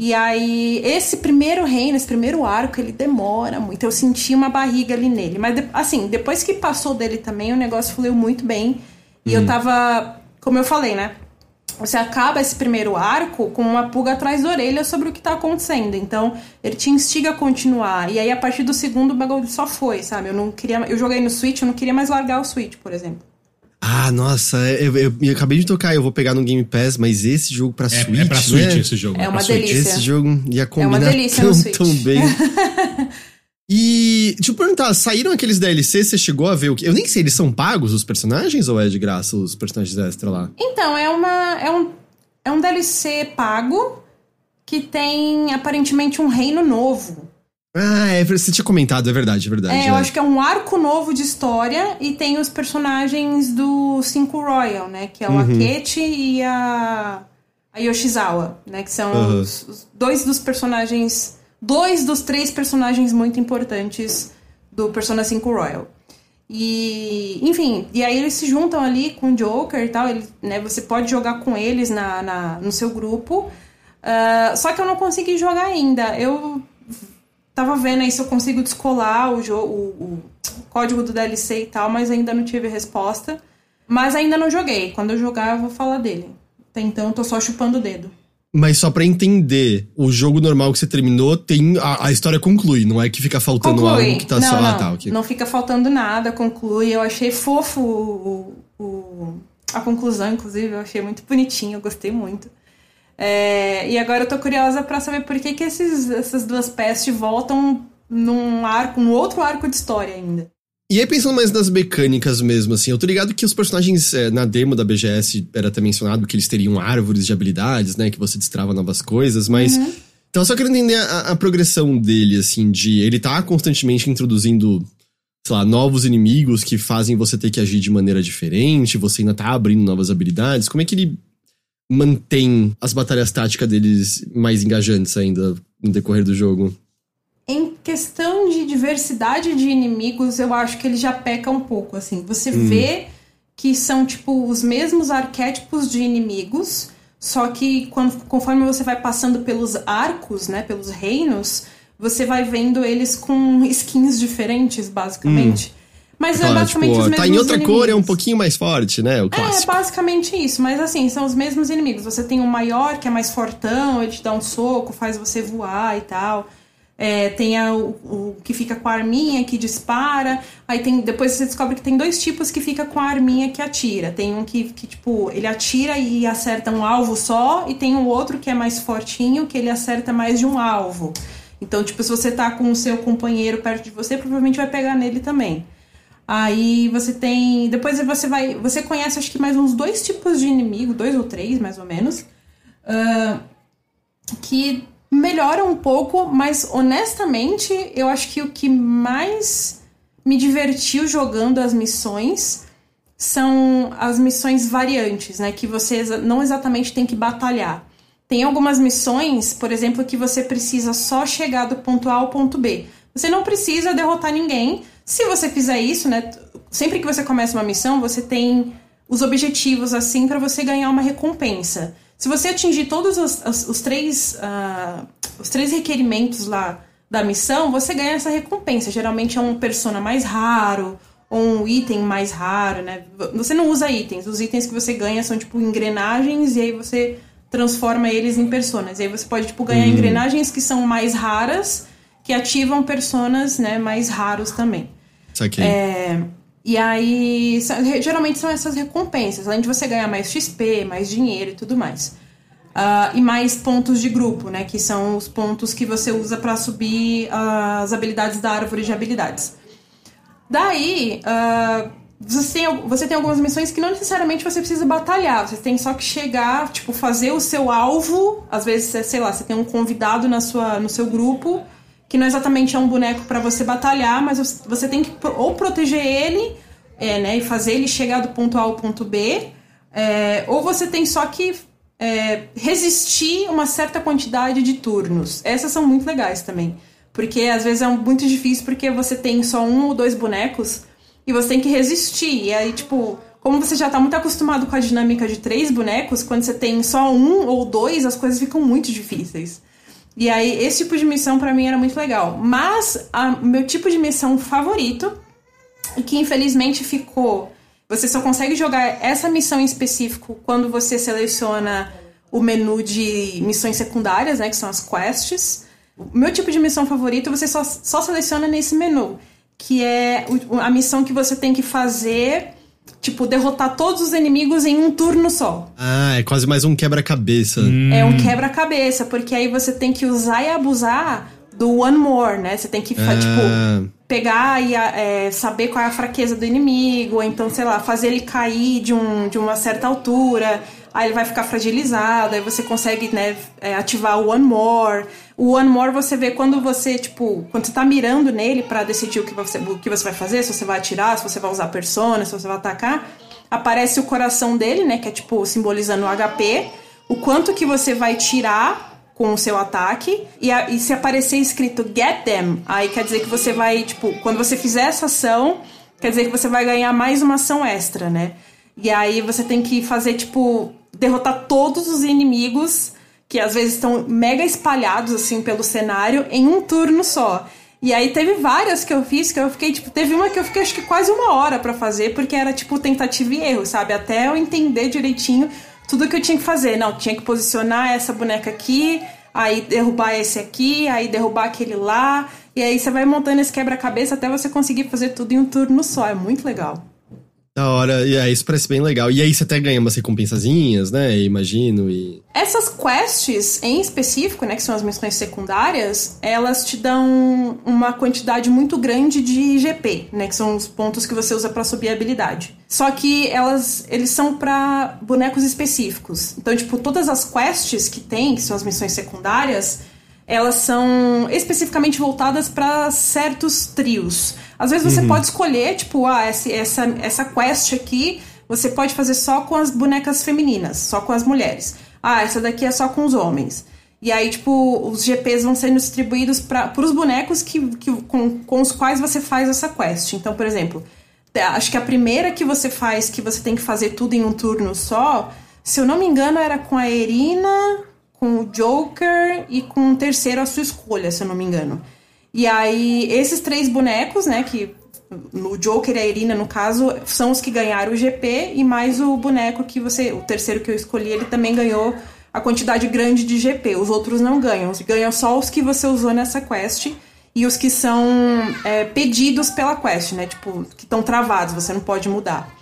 e aí, esse primeiro reino, esse primeiro arco, ele demora muito. Eu senti uma barriga ali nele. Mas, assim, depois que passou dele também, o negócio fluiu muito bem. E eu uhum. tava, como eu falei, né? Você acaba esse primeiro arco com uma pulga atrás da orelha sobre o que tá acontecendo. Então, ele te instiga a continuar. E aí, a partir do segundo, o bagulho só foi, sabe? Eu não queria. Eu joguei no Switch, eu não queria mais largar o Switch, por exemplo. Ah, nossa, eu, eu, eu, acabei de tocar, eu vou pegar no Game Pass, mas esse jogo pra é, Switch. É pra Switch né? esse jogo. É, é uma delícia. Esse jogo ia combinar é uma delícia tão, tão bem. e, deixa eu perguntar, saíram aqueles DLC, você chegou a ver o que? Eu nem sei, eles são pagos os personagens ou é de graça os personagens extra lá? Então, é uma. É um, é um DLC pago que tem aparentemente um reino novo. Ah, é, você tinha comentado, é verdade, é verdade. É, eu é. acho que é um arco novo de história e tem os personagens do Cinco Royal, né? Que é o uhum. Akechi e a, a Yoshizawa, né? Que são uhum. os, os dois dos personagens. Dois dos três personagens muito importantes do Persona 5 Royal. E, enfim, e aí eles se juntam ali com o Joker e tal. Ele, né, você pode jogar com eles na, na no seu grupo. Uh, só que eu não consegui jogar ainda. Eu Tava vendo aí se eu consigo descolar o, jogo, o, o código do DLC e tal, mas ainda não tive resposta. Mas ainda não joguei. Quando eu jogar, eu vou falar dele. Até então, eu tô só chupando o dedo. Mas só para entender, o jogo normal que você terminou tem. A, a, história conclui, não é que fica faltando conclui. algo que tá não, só. Não, ah, tá, okay. não fica faltando nada, conclui. Eu achei fofo o, o, a conclusão, inclusive, eu achei muito bonitinho, eu gostei muito. É, e agora eu tô curiosa para saber por que, que esses, essas duas peças voltam num arco, num outro arco de história ainda. E aí, pensando mais nas mecânicas mesmo, assim, eu tô ligado que os personagens é, na demo da BGS era até mencionado que eles teriam árvores de habilidades, né? Que você destrava novas coisas, mas. Uhum. Então, eu só quero entender a, a, progressão dele, assim, de. Ele tá constantemente introduzindo, sei lá, novos inimigos que fazem você ter que agir de maneira diferente, você ainda tá abrindo novas habilidades. Como é que ele mantém as batalhas táticas deles mais engajantes ainda no decorrer do jogo? Em questão de diversidade de inimigos, eu acho que ele já peca um pouco, assim. Você hum. vê que são, tipo, os mesmos arquétipos de inimigos, só que quando, conforme você vai passando pelos arcos, né, pelos reinos, você vai vendo eles com skins diferentes, basicamente. Hum. Mas é claro, é basicamente tipo, os mesmos Tá em outra inimigos. cor, é um pouquinho mais forte, né? O clássico. É, basicamente isso. Mas assim, são os mesmos inimigos. Você tem o maior, que é mais fortão, ele te dá um soco, faz você voar e tal. É, tem a, o, o, que fica com a arminha que dispara. Aí tem. Depois você descobre que tem dois tipos que fica com a arminha que atira. Tem um que, que, tipo, ele atira e acerta um alvo só, e tem um outro que é mais fortinho, que ele acerta mais de um alvo. Então, tipo, se você tá com o seu companheiro perto de você, provavelmente vai pegar nele também. Aí você tem. Depois você vai. Você conhece acho que mais uns dois tipos de inimigo, dois ou três, mais ou menos. Uh, que melhoram um pouco, mas honestamente, eu acho que o que mais me divertiu jogando as missões são as missões variantes, né? Que você não exatamente tem que batalhar. Tem algumas missões, por exemplo, que você precisa só chegar do ponto A ao ponto B. Você não precisa derrotar ninguém. Se você fizer isso, né? Sempre que você começa uma missão, você tem os objetivos assim para você ganhar uma recompensa. Se você atingir todos os, os, os três, uh, os três requerimentos lá da missão, você ganha essa recompensa. Geralmente é um persona mais raro, ou um item mais raro, né? Você não usa itens. Os itens que você ganha são tipo engrenagens e aí você transforma eles em personas. E aí você pode tipo ganhar hum. engrenagens que são mais raras, que ativam personas, né, mais raros também. Saquei. É, e aí, geralmente são essas recompensas, além de você ganhar mais XP, mais dinheiro e tudo mais. Uh, e mais pontos de grupo, né? Que são os pontos que você usa para subir as habilidades da árvore de habilidades. Daí, uh, você, tem, você tem algumas missões que não necessariamente você precisa batalhar. Você tem só que chegar, tipo, fazer o seu alvo. Às vezes, sei lá, você tem um convidado na sua, no seu grupo que não exatamente é um boneco para você batalhar, mas você tem que ou proteger ele, é, né, e fazer ele chegar do ponto A ao ponto B, é, ou você tem só que é, resistir uma certa quantidade de turnos. Essas são muito legais também, porque às vezes é muito difícil porque você tem só um ou dois bonecos e você tem que resistir. E aí, tipo, como você já tá muito acostumado com a dinâmica de três bonecos, quando você tem só um ou dois, as coisas ficam muito difíceis. E aí, esse tipo de missão para mim era muito legal. Mas, o meu tipo de missão favorito, que infelizmente ficou. Você só consegue jogar essa missão em específico quando você seleciona o menu de missões secundárias, né? Que são as quests. O meu tipo de missão favorito você só, só seleciona nesse menu. Que é a missão que você tem que fazer tipo, derrotar todos os inimigos em um turno só. Ah, é quase mais um quebra-cabeça. Hum. É um quebra-cabeça, porque aí você tem que usar e abusar do One More, né? Você tem que, ah. tipo, pegar e é, saber qual é a fraqueza do inimigo, ou então, sei lá, fazer ele cair de, um, de uma certa altura aí ele vai ficar fragilizado, aí você consegue, né, é, ativar o One More. O One More você vê quando você, tipo, quando você tá mirando nele para decidir o que, você, o que você vai fazer, se você vai atirar, se você vai usar persona, se você vai atacar, aparece o coração dele, né, que é tipo simbolizando o HP, o quanto que você vai tirar com o seu ataque, e, a, e se aparecer escrito Get Them, aí quer dizer que você vai, tipo, quando você fizer essa ação, quer dizer que você vai ganhar mais uma ação extra, né? E aí você tem que fazer, tipo, derrotar todos os inimigos que às vezes estão mega espalhados assim pelo cenário em um turno só. E aí teve várias que eu fiz que eu fiquei, tipo, teve uma que eu fiquei acho que quase uma hora para fazer, porque era tipo tentativa e erro, sabe? Até eu entender direitinho tudo que eu tinha que fazer. Não, tinha que posicionar essa boneca aqui, aí derrubar esse aqui, aí derrubar aquele lá. E aí você vai montando esse quebra-cabeça até você conseguir fazer tudo em um turno só. É muito legal. Da hora, e aí isso parece bem legal. E aí você até ganha umas recompensazinhas, né? Imagino, e... Essas quests, em específico, né, que são as missões secundárias, elas te dão uma quantidade muito grande de GP, né, que são os pontos que você usa para subir a habilidade. Só que elas, eles são para bonecos específicos. Então, tipo, todas as quests que tem, que são as missões secundárias, elas são especificamente voltadas para certos trios. Às vezes você uhum. pode escolher, tipo, ah, essa, essa, essa quest aqui você pode fazer só com as bonecas femininas, só com as mulheres. Ah, essa daqui é só com os homens. E aí, tipo, os GPs vão sendo distribuídos para os bonecos que, que, com, com os quais você faz essa quest. Então, por exemplo, acho que a primeira que você faz, que você tem que fazer tudo em um turno só, se eu não me engano, era com a Erina, com o Joker e com o terceiro a sua escolha, se eu não me engano. E aí, esses três bonecos, né, que o Joker e a Irina, no caso, são os que ganharam o GP, e mais o boneco que você. O terceiro que eu escolhi, ele também ganhou a quantidade grande de GP. Os outros não ganham. Ganham só os que você usou nessa quest e os que são é, pedidos pela quest, né? Tipo, que estão travados, você não pode mudar.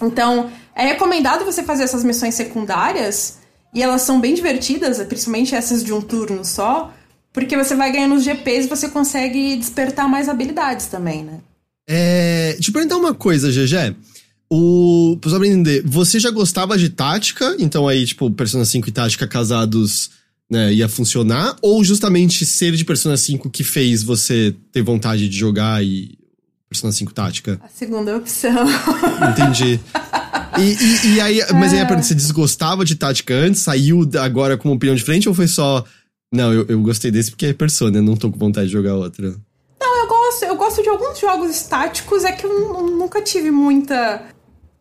Então, é recomendado você fazer essas missões secundárias, e elas são bem divertidas, principalmente essas de um turno só, porque você vai ganhando os GPs e você consegue despertar mais habilidades também, né? É. Te perguntar uma coisa, GG. O. Pra entender, você já gostava de tática, então aí, tipo, Persona 5 e tática casados né, ia funcionar? Ou justamente ser de Persona 5 que fez você ter vontade de jogar e. Persona 5 tática? A segunda opção. Entendi. E, e, e aí, mas aí a pergunta, você desgostava de tática antes, saiu agora com uma opinião diferente ou foi só. Não, eu, eu gostei desse porque é Persona, não tô com vontade de jogar outra. Não, eu gosto, eu gosto de alguns jogos estáticos, é que eu nunca tive muita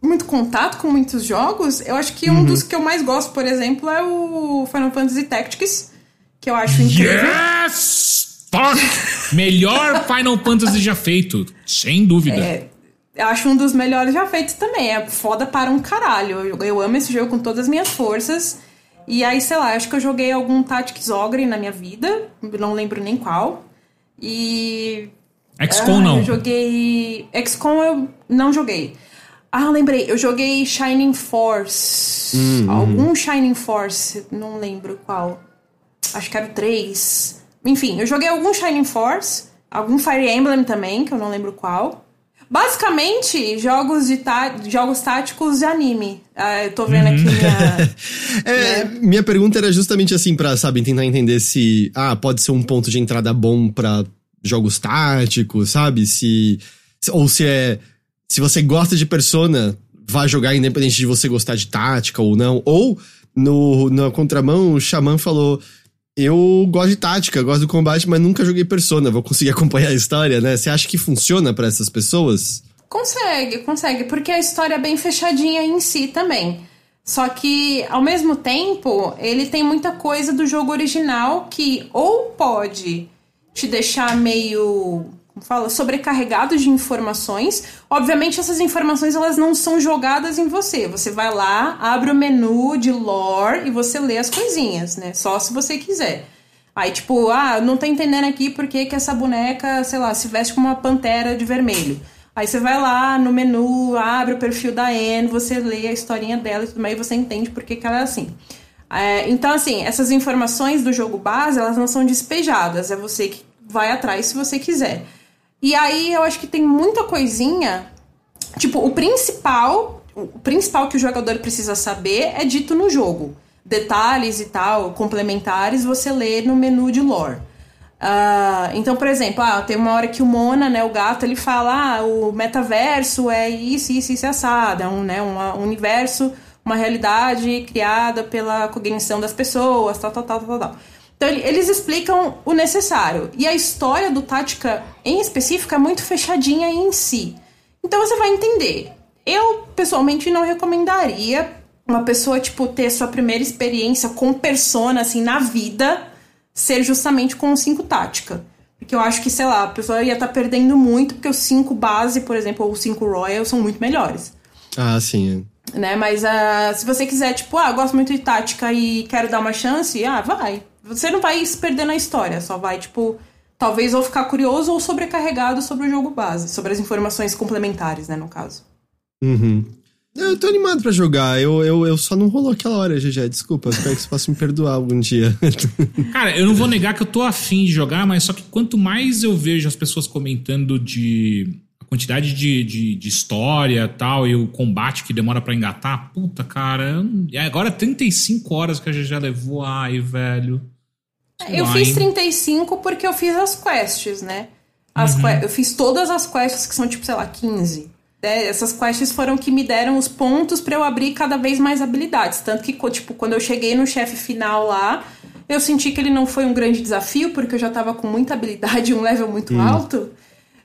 muito contato com muitos jogos. Eu acho que um uhum. dos que eu mais gosto, por exemplo, é o Final Fantasy Tactics, que eu acho incrível. Yes! Fuck! Melhor Final Fantasy já feito, sem dúvida. É, eu acho um dos melhores já feitos também. É foda para um caralho. Eu, eu amo esse jogo com todas as minhas forças. E aí, sei lá, acho que eu joguei algum Tactics Ogre na minha vida. Não lembro nem qual. E. XCOM ah, não. Eu joguei. XCOM eu não joguei. Ah, lembrei, eu joguei Shining Force. Hum, Algum Shining Force, não lembro qual. Acho que era o 3. Enfim, eu joguei algum Shining Force, algum Fire Emblem também, que eu não lembro qual. Basicamente, jogos de tá, jogos táticos de anime. Ah, eu tô vendo aqui uhum. minha. é, né? Minha pergunta era justamente assim, pra, sabe, tentar entender se. Ah, pode ser um ponto de entrada bom para jogos táticos, sabe? Se. Ou se é se você gosta de Persona, vai jogar independente de você gostar de tática ou não. Ou, no, na contramão, o Xamã falou: Eu gosto de tática, gosto do combate, mas nunca joguei Persona, vou conseguir acompanhar a história, né? Você acha que funciona para essas pessoas? Consegue, consegue, porque a história é bem fechadinha em si também. Só que, ao mesmo tempo, ele tem muita coisa do jogo original que ou pode te deixar meio fala, sobrecarregado de informações. Obviamente essas informações elas não são jogadas em você. Você vai lá, abre o menu de lore e você lê as coisinhas, né? Só se você quiser. Aí, tipo, ah, não tô entendendo aqui por que, que essa boneca, sei lá, se veste como uma pantera de vermelho. Aí você vai lá no menu, abre o perfil da Anne, você lê a historinha dela e tudo mais, e você entende por que, que ela é assim. É, então, assim, essas informações do jogo base, elas não são despejadas. É você que vai atrás se você quiser. E aí eu acho que tem muita coisinha. Tipo, o principal, o principal que o jogador precisa saber é dito no jogo. Detalhes e tal, complementares, você lê no menu de lore. Uh, então, por exemplo, ah, tem uma hora que o Mona, né, o gato, ele fala: ah, o metaverso é isso, isso, isso assado. É um, né, um universo, uma realidade criada pela cognição das pessoas, tal, tal, tal, tal, tal. Então eles explicam o necessário. E a história do Tática em específico é muito fechadinha em si. Então você vai entender. Eu, pessoalmente, não recomendaria uma pessoa, tipo, ter sua primeira experiência com persona, assim, na vida, ser justamente com o 5 tática. Porque eu acho que, sei lá, a pessoa ia estar tá perdendo muito, porque os 5 base, por exemplo, ou os 5 Royal são muito melhores. Ah, sim. Né? Mas uh, se você quiser, tipo, ah, gosto muito de tática e quero dar uma chance, ah, vai. Você não vai se perder na história, só vai, tipo, talvez ou ficar curioso ou sobrecarregado sobre o jogo base, sobre as informações complementares, né, no caso. Uhum. Eu tô animado para jogar, eu, eu, eu só não rolou aquela hora, GG, desculpa, espero que você possa me perdoar algum dia. Cara, eu não vou negar que eu tô afim de jogar, mas só que quanto mais eu vejo as pessoas comentando de a quantidade de, de, de história tal, e o combate que demora para engatar, puta, cara, agora 35 horas que a GG levou, ai, velho. Eu fiz 35 porque eu fiz as quests, né? As uhum. que... Eu fiz todas as quests que são, tipo, sei lá, 15. é, essas quests foram que me deram os pontos para eu abrir cada vez mais habilidades. Tanto que, tipo, quando eu cheguei no chefe final lá, eu senti que ele não foi um grande desafio, porque eu já tava com muita habilidade e um level muito hum, alto.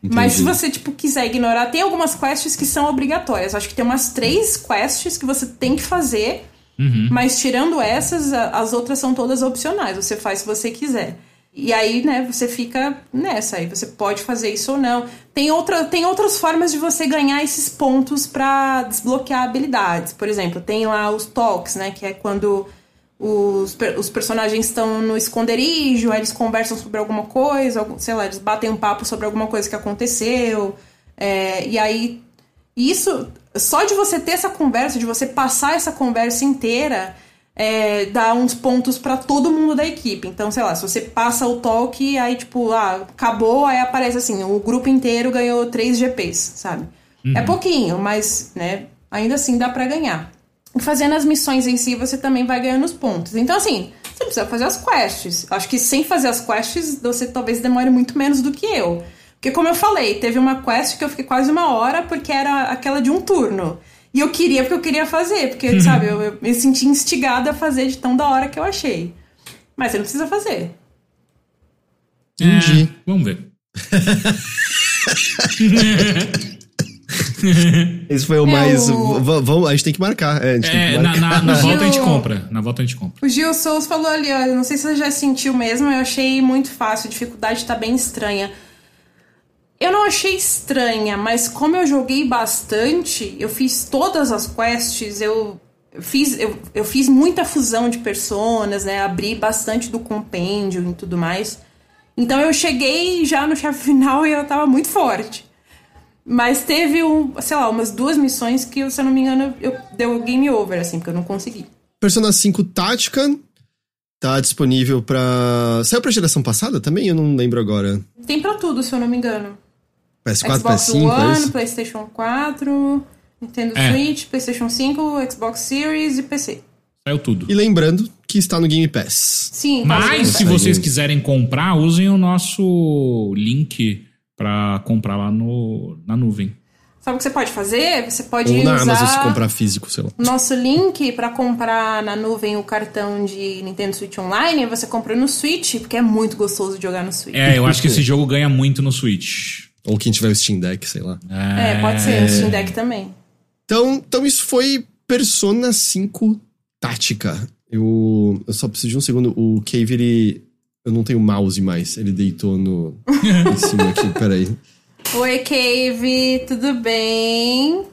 Entendi. Mas se você, tipo, quiser ignorar, tem algumas quests que são obrigatórias. Acho que tem umas três quests que você tem que fazer. Uhum. Mas tirando essas, as outras são todas opcionais. Você faz se você quiser. E aí, né, você fica nessa. Aí você pode fazer isso ou não. Tem, outra, tem outras formas de você ganhar esses pontos para desbloquear habilidades. Por exemplo, tem lá os talks, né? Que é quando os, os personagens estão no esconderijo, aí eles conversam sobre alguma coisa, sei lá, eles batem um papo sobre alguma coisa que aconteceu. É, e aí, isso, só de você ter essa conversa, de você passar essa conversa inteira, é, dá uns pontos para todo mundo da equipe. Então, sei lá, se você passa o toque, aí tipo, ah, acabou, aí aparece assim, o grupo inteiro ganhou 3 GPs, sabe? Uhum. É pouquinho, mas, né, ainda assim dá para ganhar. E fazendo as missões em si, você também vai ganhando os pontos. Então, assim, você precisa fazer as quests. Acho que sem fazer as quests, você talvez demore muito menos do que eu. Porque, como eu falei, teve uma quest que eu fiquei quase uma hora porque era aquela de um turno. E eu queria porque eu queria fazer, porque, uhum. sabe, eu, eu, me senti instigada a fazer de tão da hora que eu achei. Mas você não precisa fazer. Entendi. É, vamos ver. Esse foi o é mais. Vamos, a gente tem que marcar. É, é que marcar. Na, na, na volta a gente compra. Na volta a gente compra. O Gil Souls falou ali, ó. Não sei se você já sentiu mesmo, eu achei muito fácil. A dificuldade tá bem estranha. Eu não achei estranha, mas como eu joguei bastante, eu fiz todas as quests, eu fiz, eu, eu fiz muita fusão de personas, né? Abri bastante do compêndio e tudo mais. Então eu cheguei já no chefe final e eu tava muito forte. Mas teve, um, sei lá, umas duas missões que, se eu não me engano, eu deu game over, assim, porque eu não consegui. Persona 5 Tática tá disponível pra. Saiu pra geração passada também? Eu não lembro agora. Tem pra tudo, se eu não me engano. PS4, Xbox PS5, One, é PlayStation 4, Nintendo é. Switch, PlayStation 5, Xbox Series e PC. Saiu tudo. E lembrando que está no Game Pass. Sim. Tá Mas se vocês quiserem comprar, usem o nosso link para comprar lá no, na nuvem. Sabe o que você pode fazer? Você pode Ou na usar Amazon se comprar físico, sei lá. Nosso link para comprar na nuvem o cartão de Nintendo Switch Online, você compra no Switch, porque é muito gostoso de jogar no Switch. É, eu acho que esse jogo ganha muito no Switch. Ou quem tiver o Steam Deck, sei lá. É, pode ser, o Steam Deck também. Então, então isso foi Persona 5 Tática. Eu, eu só preciso de um segundo. O Cave, ele. Eu não tenho mouse mais. Ele deitou no. em cima aqui, peraí. Oi, Cave, tudo bem?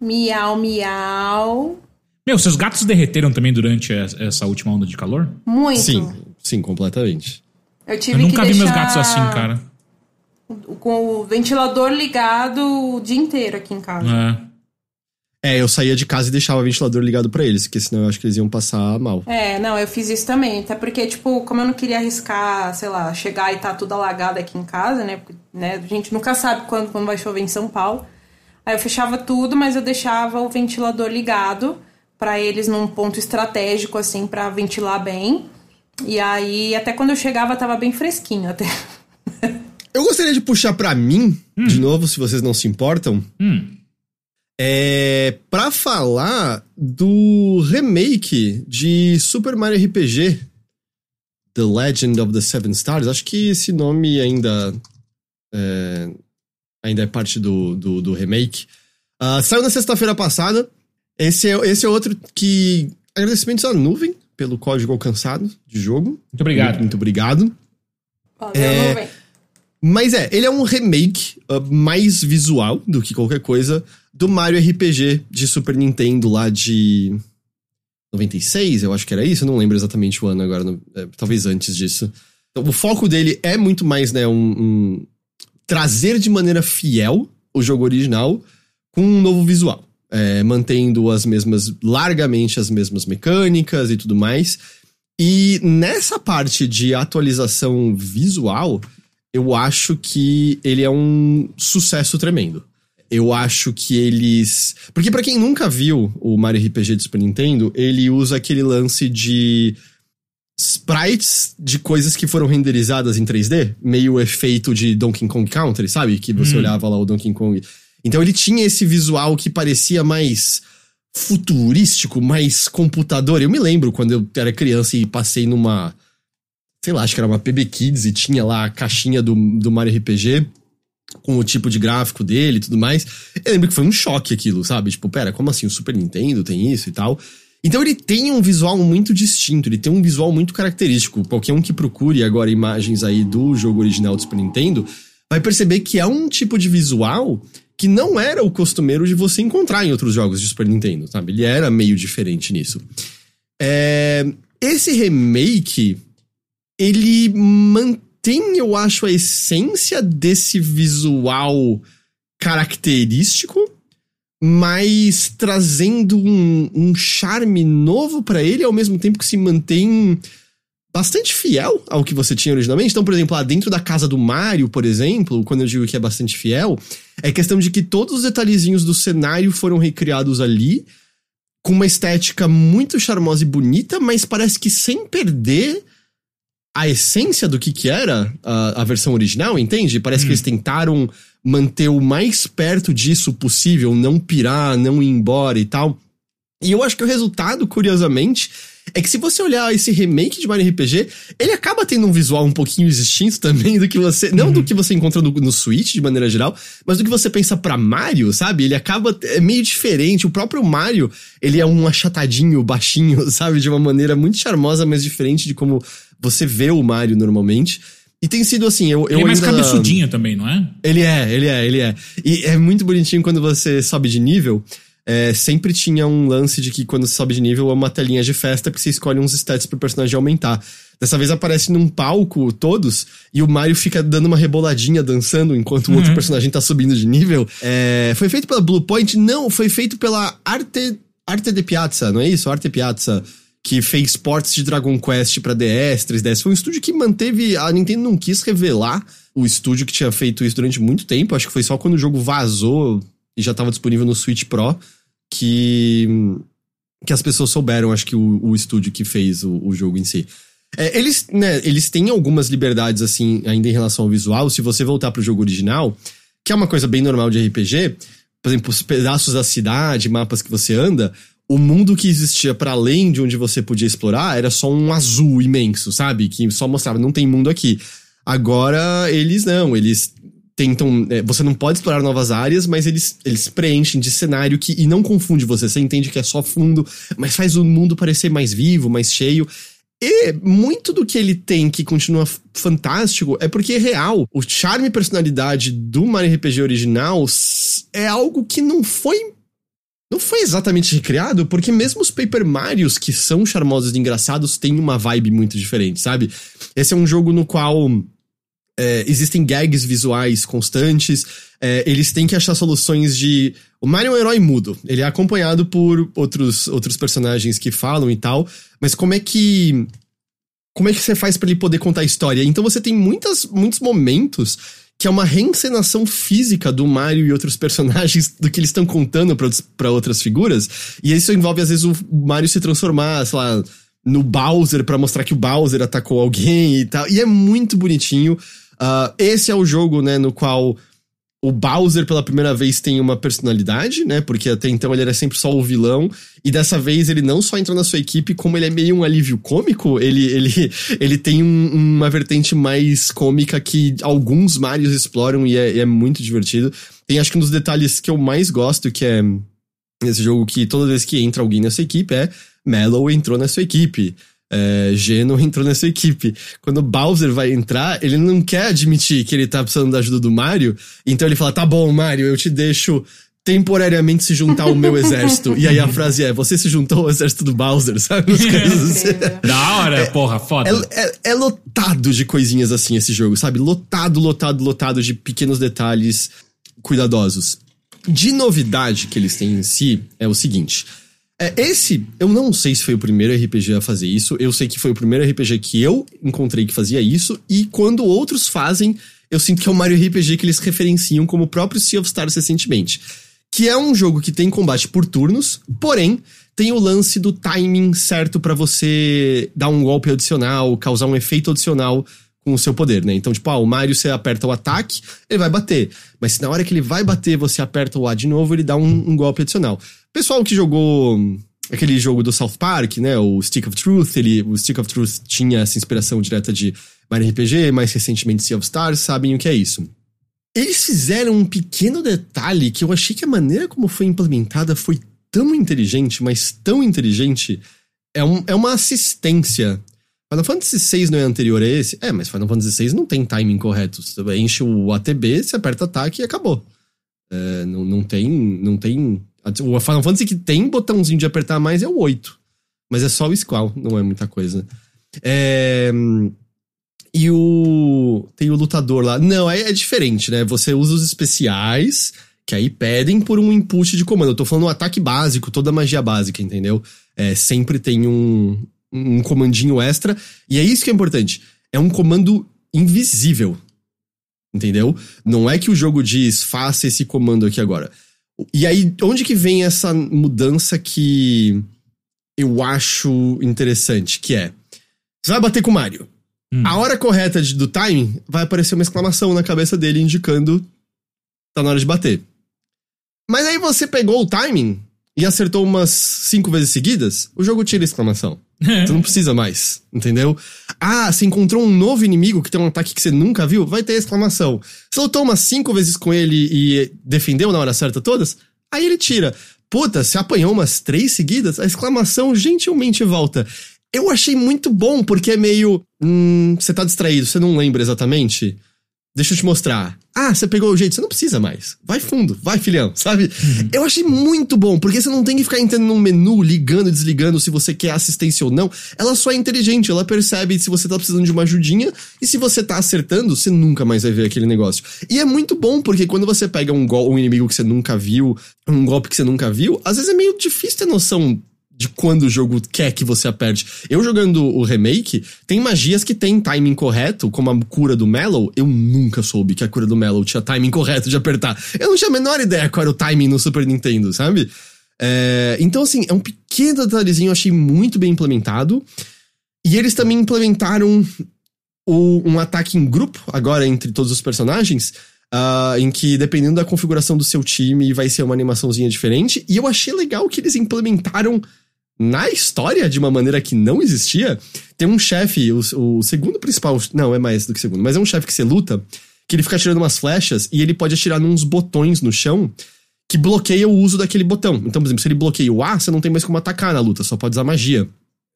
Miau, miau. Meu, seus gatos derreteram também durante essa última onda de calor? Muito. Sim, sim, completamente. Eu tive Eu nunca que vi deixar... meus gatos assim, cara com o ventilador ligado o dia inteiro aqui em casa. É. é eu saía de casa e deixava o ventilador ligado para eles, porque senão eu acho que eles iam passar mal. É, não, eu fiz isso também. Até porque, tipo, como eu não queria arriscar, sei lá, chegar e tá tudo alagado aqui em casa, né? Porque, né, a gente nunca sabe quando, quando vai chover em São Paulo. Aí eu fechava tudo, mas eu deixava o ventilador ligado para eles num ponto estratégico, assim, para ventilar bem. E aí, até quando eu chegava, tava bem fresquinho até. Eu gostaria de puxar para mim, hum. de novo, se vocês não se importam. Hum. É. Pra falar do remake de Super Mario RPG The Legend of the Seven Stars. Acho que esse nome ainda. É, ainda é parte do, do, do remake. Uh, saiu na sexta-feira passada. Esse é, esse é outro que. Agradecimentos à nuvem pelo código alcançado de jogo. Muito obrigado. Muito, muito obrigado. Valeu, é, nuvem. Mas é, ele é um remake uh, mais visual do que qualquer coisa do Mario RPG de Super Nintendo lá de 96, eu acho que era isso, eu não lembro exatamente o ano agora, é, talvez antes disso. Então, o foco dele é muito mais, né, um, um, trazer de maneira fiel o jogo original com um novo visual, é, mantendo as mesmas, largamente as mesmas mecânicas e tudo mais. E nessa parte de atualização visual, eu acho que ele é um sucesso tremendo. Eu acho que eles. Porque para quem nunca viu o Mario RPG de Super Nintendo, ele usa aquele lance de sprites de coisas que foram renderizadas em 3D, meio efeito de Donkey Kong Country, sabe? Que você hum. olhava lá o Donkey Kong. Então ele tinha esse visual que parecia mais futurístico, mais computador. Eu me lembro quando eu era criança e passei numa. Sei lá, acho que era uma PB Kids e tinha lá a caixinha do, do Mario RPG com o tipo de gráfico dele e tudo mais. Eu lembro que foi um choque aquilo, sabe? Tipo, pera, como assim? O Super Nintendo tem isso e tal. Então ele tem um visual muito distinto, ele tem um visual muito característico. Qualquer um que procure agora imagens aí do jogo original do Super Nintendo vai perceber que é um tipo de visual que não era o costumeiro de você encontrar em outros jogos de Super Nintendo, sabe? Ele era meio diferente nisso. É... Esse remake, ele mantém, eu acho, a essência desse visual característico, mas trazendo um, um charme novo para ele, ao mesmo tempo que se mantém bastante fiel ao que você tinha originalmente. Então, por exemplo, lá dentro da casa do Mario, por exemplo, quando eu digo que é bastante fiel, é questão de que todos os detalhezinhos do cenário foram recriados ali, com uma estética muito charmosa e bonita, mas parece que sem perder a essência do que, que era a, a versão original, entende? Parece hum. que eles tentaram manter o mais perto disso possível, não pirar, não ir embora e tal. E eu acho que o resultado, curiosamente, é que se você olhar esse remake de Mario RPG, ele acaba tendo um visual um pouquinho distinto também do que você. Não do uhum. que você encontra no, no Switch, de maneira geral, mas do que você pensa para Mario, sabe? Ele acaba. É meio diferente. O próprio Mario, ele é um achatadinho, baixinho, sabe? De uma maneira muito charmosa, mas diferente de como você vê o Mario normalmente. E tem sido assim, eu, eu Ele é mais ainda... cabeçudinho também, não é? Ele é, ele é, ele é. E é muito bonitinho quando você sobe de nível. É, sempre tinha um lance de que quando você sobe de nível é uma telinha de festa que você escolhe uns stats pro personagem aumentar. Dessa vez aparece num palco todos e o Mario fica dando uma reboladinha dançando enquanto uhum. o outro uhum. personagem tá subindo de nível. É, foi feito pela Blue Point? Não, foi feito pela Arte, Arte de Piazza, não é isso? Arte Piazza que fez ports de Dragon Quest para DS, 3DS. Foi um estúdio que manteve. A Nintendo não quis revelar o estúdio que tinha feito isso durante muito tempo. Acho que foi só quando o jogo vazou e já estava disponível no Switch Pro que. que as pessoas souberam, acho que, o, o estúdio que fez o, o jogo em si. É, eles, né, eles têm algumas liberdades, assim, ainda em relação ao visual. Se você voltar pro jogo original, que é uma coisa bem normal de RPG, por exemplo, os pedaços da cidade, mapas que você anda, o mundo que existia para além de onde você podia explorar era só um azul imenso, sabe? Que só mostrava, não tem mundo aqui. Agora, eles não, eles tentam. É, você não pode explorar novas áreas, mas eles, eles preenchem de cenário que. E não confunde você. Você entende que é só fundo, mas faz o mundo parecer mais vivo, mais cheio. E muito do que ele tem que continua fantástico é porque é real. O charme e personalidade do Mario RPG original é algo que não foi não foi exatamente recriado, porque mesmo os Paper Marios, que são charmosos e engraçados, têm uma vibe muito diferente, sabe? Esse é um jogo no qual é, existem gags visuais constantes, é, eles têm que achar soluções de. O Mario é um herói mudo, ele é acompanhado por outros, outros personagens que falam e tal, mas como é que. Como é que você faz para ele poder contar a história? Então você tem muitas, muitos momentos que é uma reencenação física do Mario e outros personagens do que eles estão contando para outras figuras. E isso envolve, às vezes, o Mario se transformar, sei lá, no Bowser para mostrar que o Bowser atacou alguém e tal. E é muito bonitinho. Uh, esse é o jogo, né, no qual o Bowser pela primeira vez tem uma personalidade, né? Porque até então ele era sempre só o vilão. E dessa vez ele não só entrou na sua equipe, como ele é meio um alívio cômico. Ele, ele, ele tem um, uma vertente mais cômica que alguns Marios exploram e é, é, muito divertido. Tem acho que um dos detalhes que eu mais gosto, que é esse jogo que toda vez que entra alguém nessa equipe é Mellow entrou na sua equipe é, Geno entrou nessa equipe. Quando o Bowser vai entrar, ele não quer admitir que ele tá precisando da ajuda do Mario, então ele fala: tá bom, Mario, eu te deixo temporariamente se juntar ao meu exército. E aí a frase é: você se juntou ao exército do Bowser, sabe? Assim. da hora, é, porra, foda. É, é, é, lotado de coisinhas assim esse jogo, sabe? Lotado, lotado, lotado de pequenos detalhes cuidadosos. De novidade que eles têm em si é o seguinte. É, esse, eu não sei se foi o primeiro RPG a fazer isso. Eu sei que foi o primeiro RPG que eu encontrei que fazia isso. E quando outros fazem, eu sinto que é o Mario RPG que eles referenciam como o próprio Sea of Stars recentemente. Que é um jogo que tem combate por turnos, porém, tem o lance do timing certo para você dar um golpe adicional, causar um efeito adicional com o seu poder, né? Então, tipo, ah, o Mario você aperta o ataque, ele vai bater. Mas se na hora que ele vai bater você aperta o A de novo, ele dá um, um golpe adicional. Pessoal que jogou aquele jogo do South Park, né? O Stick of Truth, ele, o Stick of Truth tinha essa inspiração direta de Mario RPG, mais recentemente Sea of Stars, sabem o que é isso. Eles fizeram um pequeno detalhe que eu achei que a maneira como foi implementada foi tão inteligente, mas tão inteligente. É, um, é uma assistência. Final Fantasy VI não é anterior a esse? É, mas Final Fantasy VI não tem timing correto. Você enche o ATB, você aperta ataque e acabou. É, não, não tem. Não tem. O Final Fantasy que tem botãozinho de apertar mais é o 8. Mas é só o Squall, não é muita coisa. É. E o. Tem o lutador lá. Não, é, é diferente, né? Você usa os especiais, que aí pedem por um input de comando. Eu tô falando um ataque básico, toda magia básica, entendeu? É, sempre tem um, um comandinho extra. E é isso que é importante. É um comando invisível. Entendeu? Não é que o jogo diz, faça esse comando aqui agora. E aí, onde que vem essa mudança que eu acho interessante? Que é. Você vai bater com o Mario. Hum. A hora correta de, do timing vai aparecer uma exclamação na cabeça dele indicando tá na hora de bater. Mas aí você pegou o timing e acertou umas cinco vezes seguidas, o jogo tira a exclamação. Você não precisa mais, entendeu? Ah, você encontrou um novo inimigo que tem um ataque que você nunca viu, vai ter exclamação. Você lutou umas cinco vezes com ele e defendeu na hora certa todas, aí ele tira. Puta, você apanhou umas três seguidas, a exclamação gentilmente volta. Eu achei muito bom, porque é meio. Hum, você tá distraído, você não lembra exatamente? Deixa eu te mostrar. Ah, você pegou o jeito, você não precisa mais. Vai fundo, vai, filhão, sabe? Eu achei muito bom, porque você não tem que ficar entrando num menu, ligando e desligando se você quer assistência ou não. Ela só é inteligente, ela percebe se você tá precisando de uma ajudinha, e se você tá acertando, você nunca mais vai ver aquele negócio. E é muito bom, porque quando você pega um, um inimigo que você nunca viu, um golpe que você nunca viu, às vezes é meio difícil ter noção de quando o jogo quer que você aperte. Eu jogando o remake, tem magias que tem timing correto, como a cura do Mellow. Eu nunca soube que a cura do Mellow tinha timing correto de apertar. Eu não tinha a menor ideia qual era o timing no Super Nintendo, sabe? É, então, assim, é um pequeno detalhezinho, eu achei muito bem implementado. E eles também implementaram o, um ataque em grupo, agora entre todos os personagens. Uh, em que, dependendo da configuração do seu time, vai ser uma animaçãozinha diferente. E eu achei legal que eles implementaram na história de uma maneira que não existia. Tem um chefe, o, o, segundo principal, não é mais do que segundo, mas é um chefe que você luta, que ele fica atirando umas flechas e ele pode atirar nos botões no chão que bloqueia o uso daquele botão. Então, por exemplo, se ele bloqueia o A, você não tem mais como atacar na luta, só pode usar magia.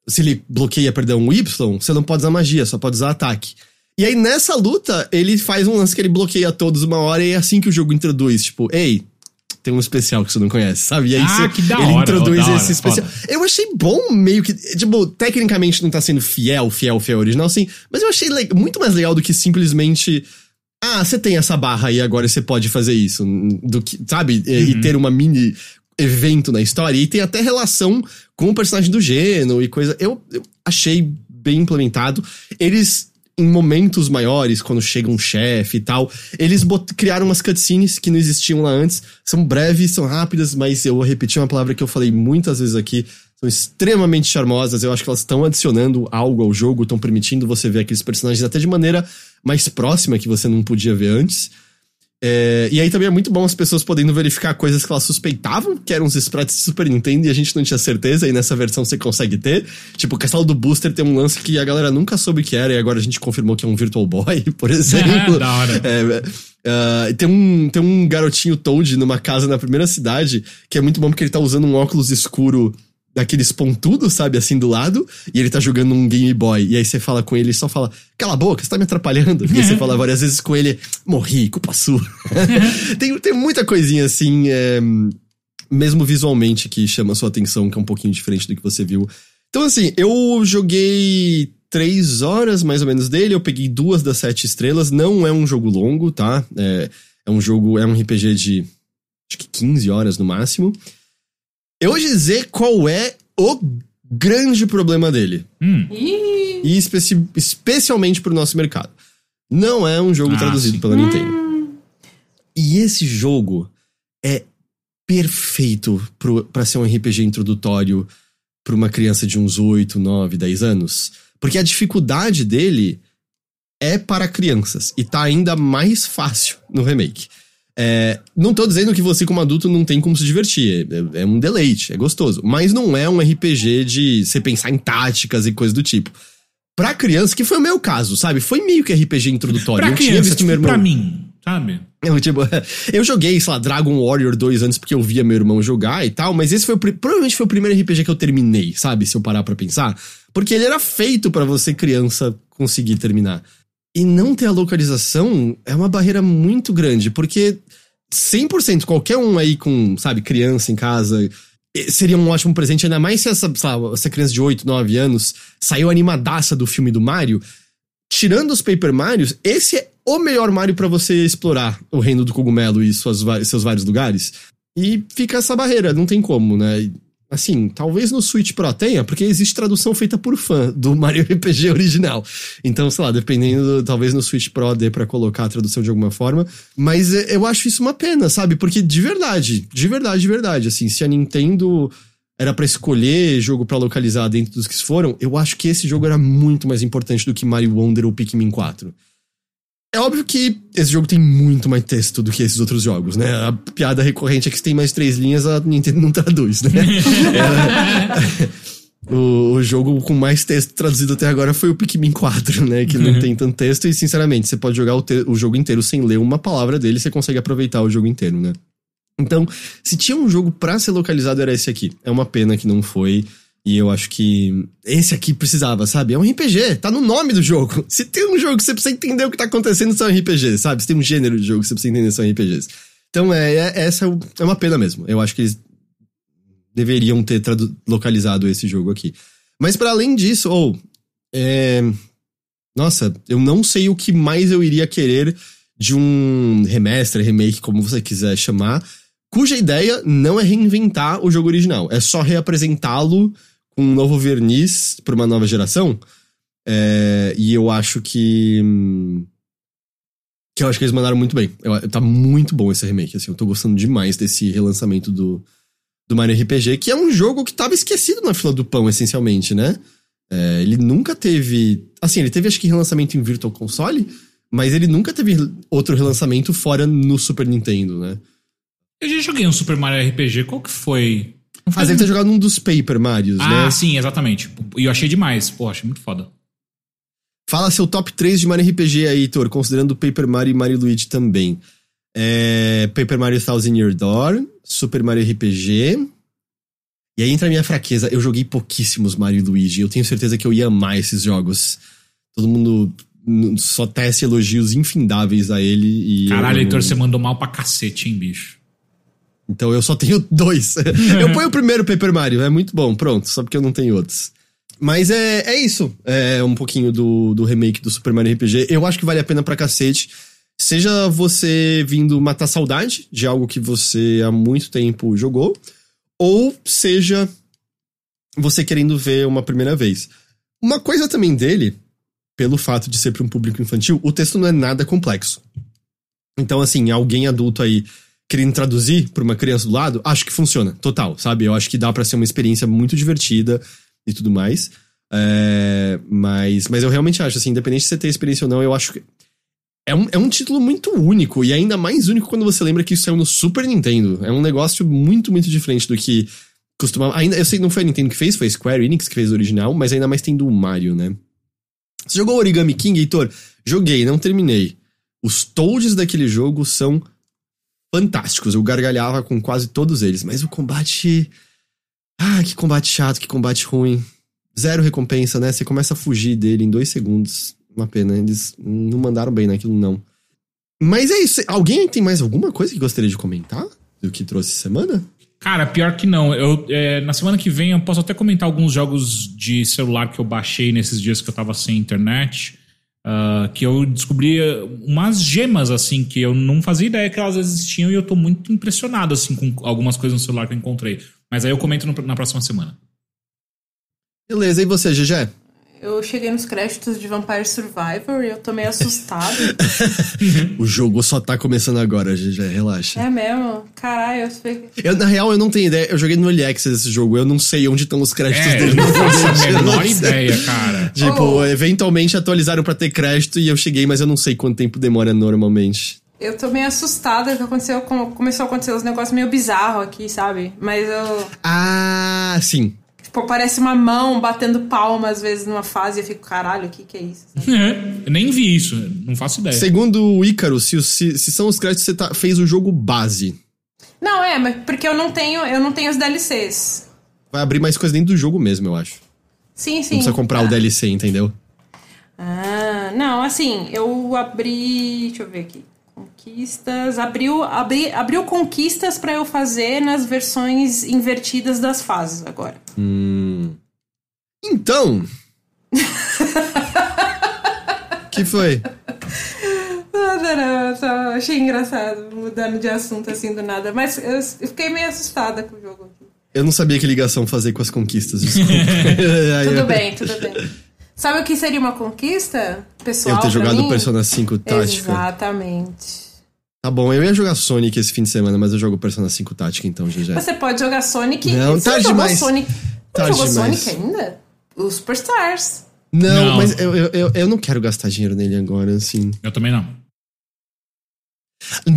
Se ele bloqueia, perdão, o Y, você não pode usar magia, só pode usar ataque. E aí, nessa luta, ele faz um lance que ele bloqueia todos uma hora e é assim que o jogo introduz, tipo, ei, tem um especial que você não conhece, sabe? E aí ah, você, que da ele hora, introduz hora, esse especial. foda. Eu achei bom, meio que. Tipo, tecnicamente não tá sendo fiel, fiel, fiel original, assim. Mas eu achei muito mais legal do que simplesmente. Ah, você tem essa barra aí, agora você pode fazer isso. Do que, sabe? E, e ter uma mini evento na história. E tem até relação com o personagem do Geno e coisa. Eu, eu achei bem implementado. Eles em momentos maiores, quando chega um chefe e tal, eles criaram umas cutscenes que não existiam lá antes. São breves, são rápidas, mas eu vou repetir uma palavra que eu falei muitas vezes aqui. São extremamente charmosas. Eu acho que elas estão adicionando algo ao jogo, estão permitindo você ver aqueles personagens até de maneira mais próxima que você não podia ver antes. É, e aí também é muito bom as pessoas podendo verificar coisas que elas suspeitavam que eram os sprites de Super Nintendo e a gente não tinha certeza, e nessa versão você consegue ter. Tipo, o Castelo do Booster tem um lance que a galera nunca soube que era, e agora a gente confirmou que é um Virtual Boy, por exemplo. da hora. É, ah, tem, um, tem um garotinho Toad numa casa na primeira cidade, que é muito bom porque ele tá usando um óculos escuro daqueles pontudos, sabe, assim do lado, e ele tá jogando um Game Boy. E aí você fala com ele e só fala, cala a boca, você tá me atrapalhando. E aí você fala várias vezes com ele, morri, culpa sua. tem, tem muita coisinha assim, é, mesmo visualmente, que chama sua atenção, que é um pouquinho diferente do que você viu. Então, assim, eu joguei três horas mais ou menos dele, eu peguei duas das sete estrelas. Não é um jogo longo, tá? É, é um jogo, é um RPG de acho que 15 horas no máximo. Eu vou dizer qual é o grande problema dele. Hum. E especi especialmente pro nosso mercado. Não é um jogo Ah, traduzido sim. pela Nintendo. E esse jogo é perfeito pro, pra ser um RPG introdutório pra uma criança de uns 8, 9, 10 anos. Porque a dificuldade dele é para crianças e tá ainda mais fácil no remake. É, não tô dizendo que você, como adulto, não tem como se divertir. É, é, um deleite, é gostoso. Mas não é um RPG de você pensar em táticas e coisas do tipo. Pra criança, que foi o meu caso, sabe? Foi meio que RPG introdutório. Pra eu criança, tinha visto tipo, meu irmão... pra mim, sabe? Eu, tipo, eu joguei, sei lá, Dragon Warrior 2 antes porque eu via meu irmão jogar e tal, mas esse foi o, provavelmente foi o primeiro RPG que eu terminei, sabe? Se eu parar pra pensar. Porque ele era feito para você, criança, conseguir terminar. E não ter a localização é uma barreira muito grande, porque 100% qualquer um aí com, sabe, criança em casa seria um ótimo presente, ainda mais se essa, sabe, essa criança de 8, 9 anos saiu animadaça do filme do Mario. Tirando os Paper Marios, esse é o melhor Mario para você explorar o reino do cogumelo e suas, seus vários lugares. E fica essa barreira, não tem como, né? Assim, talvez no Switch Pro tenha, porque existe tradução feita por fã do Mario RPG original. Então, sei lá, dependendo, talvez no Switch Pro dê pra colocar a tradução de alguma forma. Mas é, eu acho isso uma pena, sabe? Porque de verdade, de verdade, de verdade, assim, se a Nintendo era para escolher jogo para localizar dentro dos que foram, eu acho que esse jogo era muito mais importante do que Mario Wonder ou Pikmin 4. É óbvio que esse jogo tem muito mais texto do que esses outros jogos, né? A piada recorrente é que se tem mais três linhas, a Nintendo não traduz, né? é, o, o, jogo com mais texto traduzido até agora foi o Pikmin 4, né? Que não tem tanto texto e, sinceramente, você pode jogar o, te, o jogo inteiro sem ler uma palavra dele, você consegue aproveitar o jogo inteiro, né? Então, se tinha um jogo pra ser localizado, era esse aqui. É uma pena que não foi. E eu acho que esse aqui precisava, sabe? É um RPG, tá no nome do jogo. Se tem um jogo que você precisa entender o que tá acontecendo, são RPGs, sabe? Se tem um gênero de jogo que você precisa entender, são RPGs. Então, é, é essa é, é uma pena mesmo. Eu acho que eles deveriam ter localizado esse jogo aqui. Mas para além disso, ou. Oh, é... Nossa, eu não sei o que mais eu iria querer de um remaster, remake, como você quiser chamar, cuja ideia não é reinventar o jogo original, é só reapresentá-lo com um novo verniz para uma nova geração. É, e eu acho que. Que eu acho que eles mandaram muito bem. Eu, tá muito bom esse remake, assim. Eu tô gostando demais desse relançamento do, do Mario RPG, que é um jogo que tava esquecido na fila do pão, essencialmente, né? É, ele nunca teve. Assim, ele teve acho que relançamento em Virtual Console, mas ele nunca teve outro relançamento fora no Super Nintendo, né? Eu já joguei um Super Mario RPG, qual que foi? Não faz ah, deve ter jogado um dos Paper Marios, ah, né? Ah, sim, exatamente. E eu achei demais. Pô, achei muito foda. Fala seu top 3 de Mario RPG aí, Heitor, considerando Paper Mario e Mario Luigi também. É, Paper Mario Thousand Year Door, Super Mario RPG. E aí entra a minha fraqueza. Eu joguei pouquíssimos Mario e Luigi. Eu tenho certeza que eu ia amar esses jogos. Todo mundo só tece elogios infindáveis a ele. E Caralho. Heitor, você mandou mal pra cacete, hein, bicho? Então eu só tenho dois. eu ponho o primeiro Paper Mario, é muito bom, pronto, só porque eu não tenho outros. Mas é, é isso. É um pouquinho do, do remake do Super Mario RPG. Eu acho que vale a pena pra cacete. Seja você vindo matar saudade de algo que você há muito tempo jogou, ou seja você querendo ver uma primeira vez. Uma coisa também dele, pelo fato de ser para um público infantil, o texto não é nada complexo. Então, assim, alguém adulto aí querendo traduzir para uma criança do lado, acho que funciona, total, sabe? Eu acho que dá para ser uma experiência muito divertida e tudo mais. É, mas, mas eu realmente acho, assim, independente de você ter experiência ou não, eu acho que. É um, é um título muito único, e ainda mais único quando você lembra que isso saiu no Super Nintendo. É um negócio muito, muito diferente do que costumava. Ainda, eu sei que não foi a Nintendo que fez, foi a Square Enix que fez o original, mas ainda mais tem do Mario, né? Você jogou Origami King, Heitor? Joguei, não terminei. Os Toads daquele jogo são fantásticos. Eu gargalhava com quase todos eles, mas o combate. Ah, que combate chato, que combate ruim. Zero recompensa, né? Você começa a fugir dele em dois segundos. Uma pena, eles não mandaram bem naquilo, não. Mas é isso. Alguém tem mais alguma coisa que gostaria de comentar do que trouxe semana? Cara, pior que não. Eu, é, na semana que vem eu posso até comentar alguns jogos de celular que eu baixei nesses dias que eu tava sem internet. Uh, que eu descobri umas gemas, assim, que eu não fazia ideia que elas existiam e eu tô muito impressionado, assim, com algumas coisas no celular que eu encontrei. Mas aí eu comento no, na próxima semana. Beleza, e você, GG? Eu cheguei nos créditos de Vampire Survivor e eu tô meio assustado. O jogo só tá começando agora, já relaxa. é mesmo? Caralho, eu fiquei... Eu, na real, eu não tenho ideia. Eu joguei no Early Access esse jogo. Eu não sei onde estão os créditos É, dele. não faço a menor sei. ideia, cara. Tipo, Oh. eventualmente atualizaram pra ter crédito e eu cheguei, mas eu não sei quanto tempo demora normalmente. Eu tô meio assustada que aconteceu, com- começou a acontecer uns negócios meio bizarros aqui, sabe? Mas eu. Ah, sim. Tipo, parece uma mão batendo palma às vezes numa fase e eu fico, caralho, o que que é isso? É, eu nem vi isso, não faço ideia. Segundo o Ícaro, se, os- se, se são os créditos, você tá- fez o jogo base. Não, é, mas porque eu não tenho, eu não tenho os DLCs. Vai abrir mais coisa dentro do jogo mesmo, eu acho. Sim, sim. Não precisa comprar Ah. o DLC, entendeu? Ah, não, assim, eu abri. Deixa eu ver aqui. Conquistas. Abriu, abri, abriu conquistas pra eu fazer nas versões invertidas das fases agora. Então. que foi? Não, não, só achei engraçado mudando de assunto assim do nada. Mas eu, fiquei meio assustada com o jogo. Eu não sabia que ligação fazer com as conquistas, desculpa. Tudo bem, tudo bem. Sabe o que seria uma conquista pessoal? Eu ter jogado mim? Persona 5 Tática. Exatamente. Tá bom, eu ia jogar Sonic esse fim de semana, mas eu jogo Persona 5 Tática então, GG. Você pode jogar Sonic. Não, Você tarde jogou demais. Sonic. Tarde não jogou demais. Sonic ainda? O Superstars. Não, Não. mas eu, eu, eu, eu não quero gastar dinheiro nele agora, assim. Eu também não.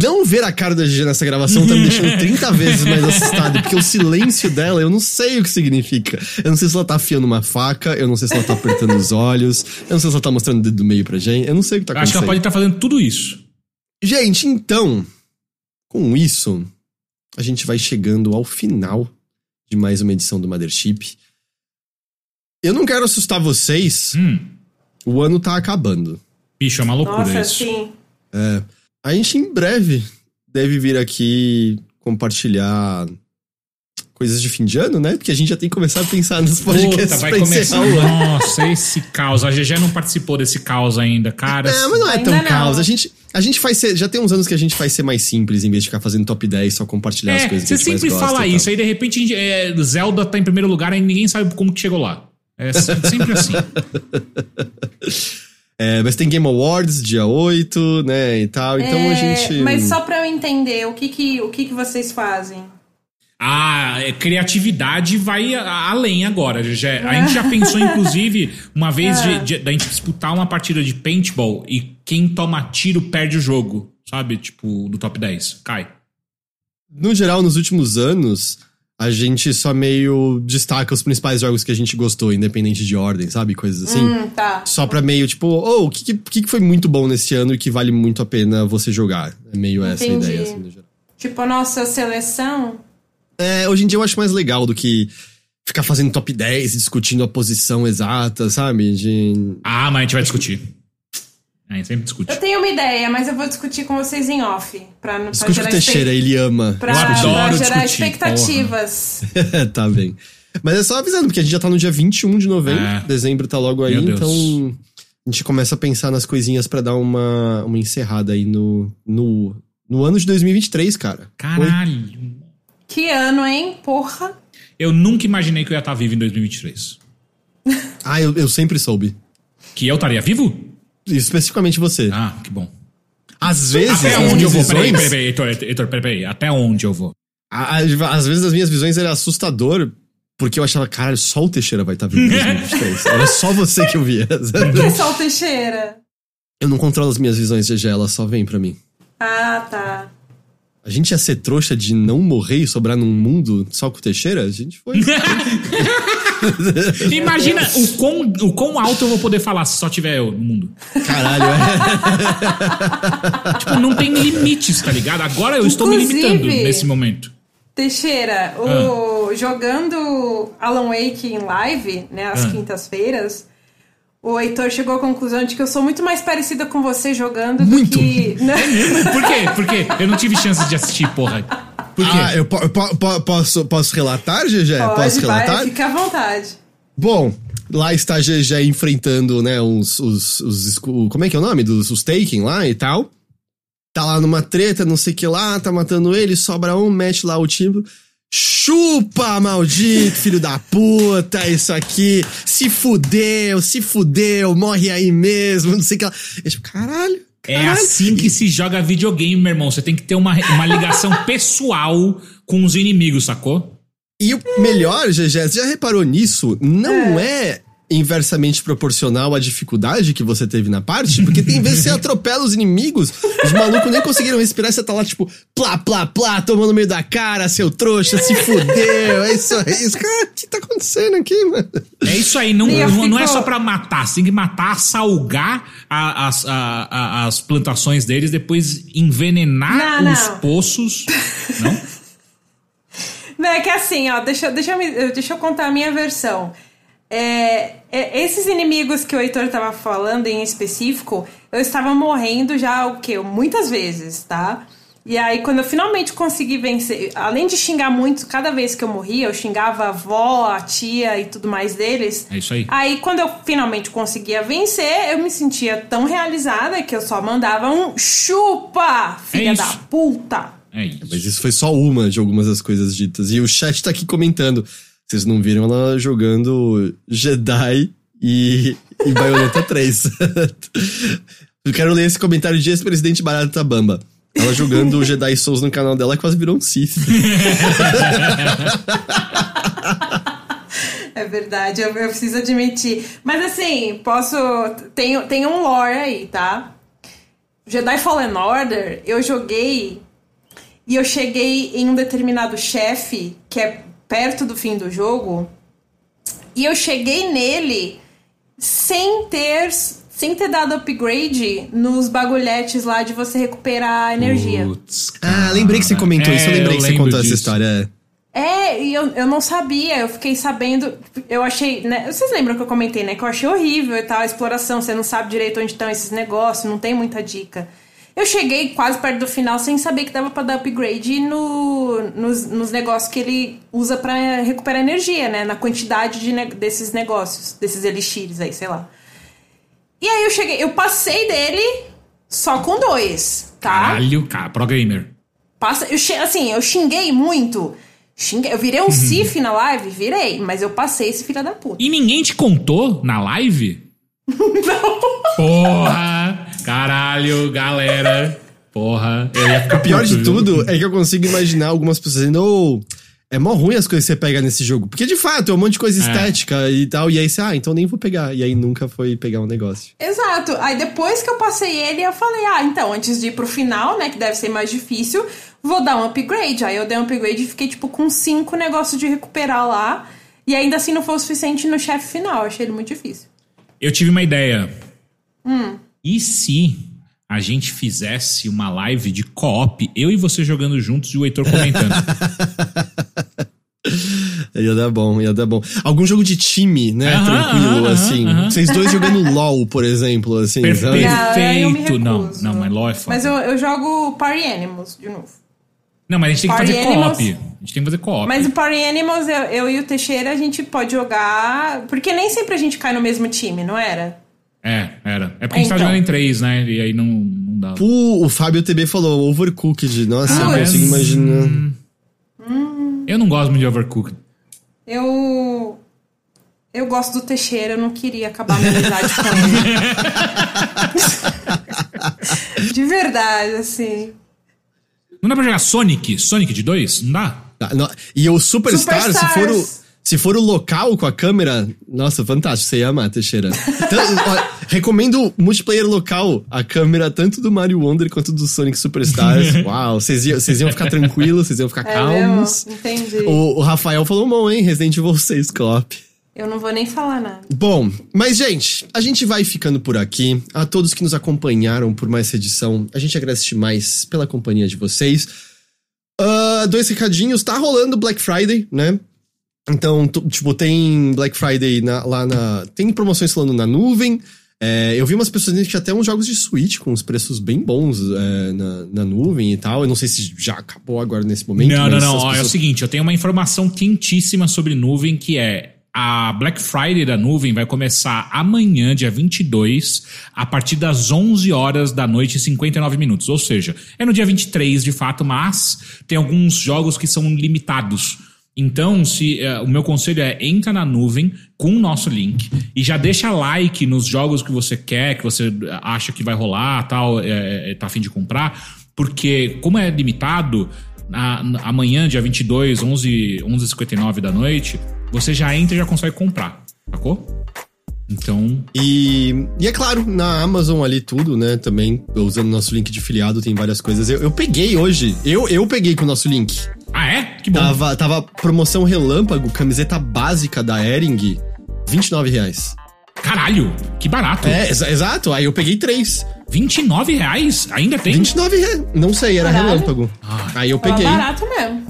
Não ver a cara da GG nessa gravação tá me deixando 30 vezes mais assustado, porque o silêncio dela, eu não sei o que significa. Eu não sei se ela tá afiando uma faca, eu não sei se ela tá apertando os olhos, eu não sei se ela tá mostrando o dedo do meio pra gente, eu não sei o que tá Eu acho que acontecendo. ela pode estar fazendo tudo isso. Gente, então, com isso, a gente vai chegando ao final de mais uma edição do Mothership. Eu não quero assustar vocês, Hum, o ano tá acabando. bicho, é uma loucura Nossa, isso. sim. A gente em breve deve vir aqui compartilhar coisas de fim de ano, né? Porque a gente já tem que começar a pensar nos podcasts Puta, vai começar. o ano. Nossa, esse caos. A GG não participou desse caos ainda, cara. É, mas não é Ainda tão não. caos. A gente, a gente faz ser, já tem uns anos que a gente faz ser mais simples, em vez de ficar fazendo top 10, só compartilhar as É, coisas que você a gente mais sempre gosta fala isso, aí de repente é, Zelda tá em primeiro lugar e ninguém sabe como que chegou lá. É se- sempre assim. É, mas tem Game Awards dia 8, né, e tal. Então a É, gente... Mas só pra eu entender, o que que, o que, que vocês fazem? A é, criatividade vai a- além agora. Já, a gente já pensou, inclusive, uma vez É. de, de- da gente disputar uma partida de paintball e quem toma tiro perde o jogo, sabe? Tipo, do top 10. Cai. No geral, nos últimos anos, a gente só meio destaca os principais jogos que a gente gostou, independente de ordem, sabe? Coisas assim. Hum, tá. Só pra meio, tipo, oh, o que, que, que foi muito bom nesse ano e que vale muito a pena você jogar? É meio essa a Entendi. ideia, assim, no geral. Tipo, a nossa seleção. É, hoje em dia eu acho mais legal do que ficar fazendo top 10 e discutindo a posição exata, sabe? De... Ah, mas a gente vai discutir. A gente sempre discute. Eu tenho uma ideia, mas eu vou discutir com vocês em off. Pra, pra Discute com gerar o Teixeira, ele ama. Pra, Eu adoro pra gerar discutir, expectativas. tá bem. Mas é só avisando, porque a gente já tá no dia 21 de novembro, É. dezembro tá logo aí, então a gente começa a pensar nas coisinhas pra dar uma, uma encerrada aí no, no, no ano de 2023, cara. Oi? Caralho. Que ano, hein? Porra. Eu nunca imaginei que eu ia estar vivo em 2023. Ah, eu, eu sempre soube. Que eu estaria vivo? Especificamente você. Ah, que bom. Às vezes, Até onde eu vou? Peraí, visões, peraí, peraí, Heitor, Heitor, peraí, peraí. Até onde eu vou? às vezes as minhas visões eram assustador, porque eu achava, caralho, só o Teixeira vai estar vivo em 2023. Era só você que eu via. Por que só o Teixeira? eu não controlo as minhas visões, GG, elas só vêm pra mim. Ah, tá. A gente ia ser trouxa de não morrer e sobrar num mundo só com o Teixeira? A gente foi. Imagina o quão, o quão alto eu vou poder falar se só tiver eu no mundo. Caralho, é. Tipo, não tem limites, tá ligado? Agora eu estou me Inclusive- limitando nesse momento. Teixeira, o, jogando Alan Wake em live, né, às Ah. quintas-feiras, o Heitor chegou à conclusão de que eu sou muito mais parecida com você jogando Muito. do que. Né? Por quê? Por quê? Eu não tive chance de assistir, porra. Por quê? Ah, eu po- po- po- posso, posso relatar, GG? posso Pode, relatar? vai, fica à vontade. Bom, lá está GG enfrentando, né, os, os, os Como é que é o nome? Dos os Taken lá e tal. Tá lá numa treta, não sei o que lá, tá matando ele, sobra um, mete lá o timbre. Chupa, maldito, filho da puta, isso aqui. Se fudeu, se fudeu, morre aí mesmo, não sei o que lá. Eu, tipo, caralho. É caralho. assim que se joga videogame, meu irmão. Você tem que ter uma, uma ligação pessoal com os inimigos, sacou? E o melhor, GG, você já reparou nisso? Não é. Inversamente proporcional à dificuldade que você teve na parte, porque tem vezes que você atropela os inimigos, os malucos nem conseguiram respirar, você tá lá, tipo, plá, plá, plá, tomando no meio da cara, seu trouxa, se fudeu, é isso aí. Cara, o que tá acontecendo aqui, mano? É isso aí, não, E eu não, não é só pra matar, você tem que matar, salgar a- as, a- a- as plantações deles, depois envenenar Não, os não. poços. Não? Não, é que assim, ó, deixa, deixa, deixa eu contar a minha versão. É, é, esses inimigos que o Heitor tava falando em específico, eu estava morrendo já, o quê? Muitas vezes, tá? E aí, quando eu finalmente consegui vencer, além de xingar muito, cada vez que eu morria, eu xingava a avó, a tia e tudo mais deles. É isso aí. Aí, quando eu finalmente conseguia vencer, eu me sentia tão realizada que eu só mandava um chupa, filha da isso. puta. É isso. Mas isso foi só uma de algumas das coisas ditas. E o chat tá aqui comentando. Vocês não viram ela jogando Jedi e, e Bayonetta 3. Eu quero ler esse comentário de ex-presidente Barata Bamba. Ela jogando Jedi Souls no canal dela quase virou um Sith. É verdade, eu, eu preciso admitir. Mas assim, posso. Tem, tem um lore aí, tá? Jedi Fallen Order, eu joguei e eu cheguei em um determinado chefe, que é perto do fim do jogo, e eu cheguei nele sem ter. Sem ter dado upgrade nos bagulhetes lá de você recuperar a energia. Putz, Ah, lembrei que você comentou É, isso. Eu lembrei eu que você contou essa disso. história. É, e eu, eu não sabia, eu fiquei sabendo. Eu achei. Né, vocês lembram que eu comentei, né? Que eu achei horrível e tal, a exploração, você não sabe direito onde estão esses negócios, não tem muita dica. Eu cheguei quase perto do final sem saber que dava pra dar upgrade no, nos, nos negócios que ele usa pra recuperar energia, né? Na quantidade de desses negócios, desses elixires aí, sei lá. E aí eu cheguei, eu passei dele só com dois, tá? Caralho, cara, pro gamer. Passa, eu, assim, eu xinguei muito. Xinguei, eu virei um Sif na live, virei, mas eu passei esse filho da puta. E ninguém te contou na live? Porra! Caralho, galera. Porra. Eu ia ficar O pior de viu? tudo é que eu consigo imaginar algumas pessoas dizendo, ô, é mó ruim as coisas que você pega nesse jogo. Porque de fato é um monte de coisa É. estética e tal. E aí você, ah, então nem vou pegar. E aí nunca foi pegar um negócio. Exato. Aí depois que eu passei ele, eu falei, ah, então, antes de ir pro final, né, que deve ser mais difícil, vou dar um upgrade. Aí eu dei um upgrade e fiquei, tipo, com cinco negócios de recuperar lá. E ainda assim não foi o suficiente no chefe final. Eu achei ele muito difícil. Eu tive uma ideia. Hum. E se a gente fizesse uma live de co-op, eu e você jogando juntos e o Heitor comentando? Ia dar bom, ia dar bom. Algum jogo de time, né? Aham, tranquilo, aham, assim. aham. Vocês dois jogando LOL, por exemplo, assim. Sabe? Perfeito. Não, não, mas LOL é foda. Mas eu, eu jogo Party Animals de novo. Não, mas a gente tem que Party fazer co-op. A gente tem que fazer co-op. Mas o Party Animals, eu, eu e o Teixeira, a gente pode jogar. Porque nem sempre a gente cai no mesmo time, não era? É, era. É porque a gente tá Então. jogando em três, né? E aí não, não dá. Pô, o Fábio TB falou Overcooked. Nossa, eu Putz. consigo imaginar. Eu não gosto muito de Overcooked. Eu. Eu gosto do Teixeira, eu não queria acabar minha amizade com ele. De verdade, assim. Não dá pra jogar Sonic? Sonic de dois? Não dá? Ah, não, E o Superstar, se for o, Superstars. Se for o local com a câmera, nossa, fantástico, você ia amar, Teixeira. Então, ó, recomendo multiplayer local, a câmera tanto do Mario Wonder quanto do Sonic Superstars. Uau, vocês iam, vocês iam ficar tranquilos, vocês iam ficar É calmos. mesmo? Entendi. O, o Rafael falou bom, hein? Resident Evil 6 Cop. Eu não vou nem falar nada. Bom, mas gente, a gente vai ficando por aqui. A todos que nos acompanharam por mais essa edição, a gente agradece demais pela companhia de vocês. Ah, dois recadinhos, tá rolando Black Friday, né? Então, tu- tipo, tem Black Friday na- lá na. Tem promoções falando na nuvem. É, eu vi umas pessoas que até uns jogos de Switch com os preços bem bons é, na, na nuvem e tal. Eu não sei se já acabou agora nesse momento. não, não, não. as Ó, É o pessoas- seguinte, eu tenho uma informação quentíssima sobre nuvem que é A Black Friday da nuvem vai começar amanhã, dia 22, a partir das 11 horas da noite e 59 minutos. Ou seja, é no dia 23 de fato, mas tem alguns jogos que são limitados. Então, se uh, o meu conselho é entra na nuvem com o nosso link e já deixa like nos jogos que você quer, que você acha que vai rolar, tal, é, é, tá afim de comprar, porque como é limitado, amanhã, dia 22, 11, 11h59 da noite, você já entra e já consegue comprar, sacou? Então. E, e é claro, na Amazon ali tudo, né? Também, usando nosso link de filiado, tem várias coisas. Eu, eu peguei hoje. Eu, eu peguei com o nosso link. Ah, é? Que bom. Tava, tava promoção relâmpago, camiseta básica da Ering, 29 reais. Caralho, que barato. É, ex exato. Aí eu peguei três. 29 reais? Ainda tem? 29 reais. Não sei, era Caralho. relâmpago. Ah. Aí eu peguei. Tava barato mesmo.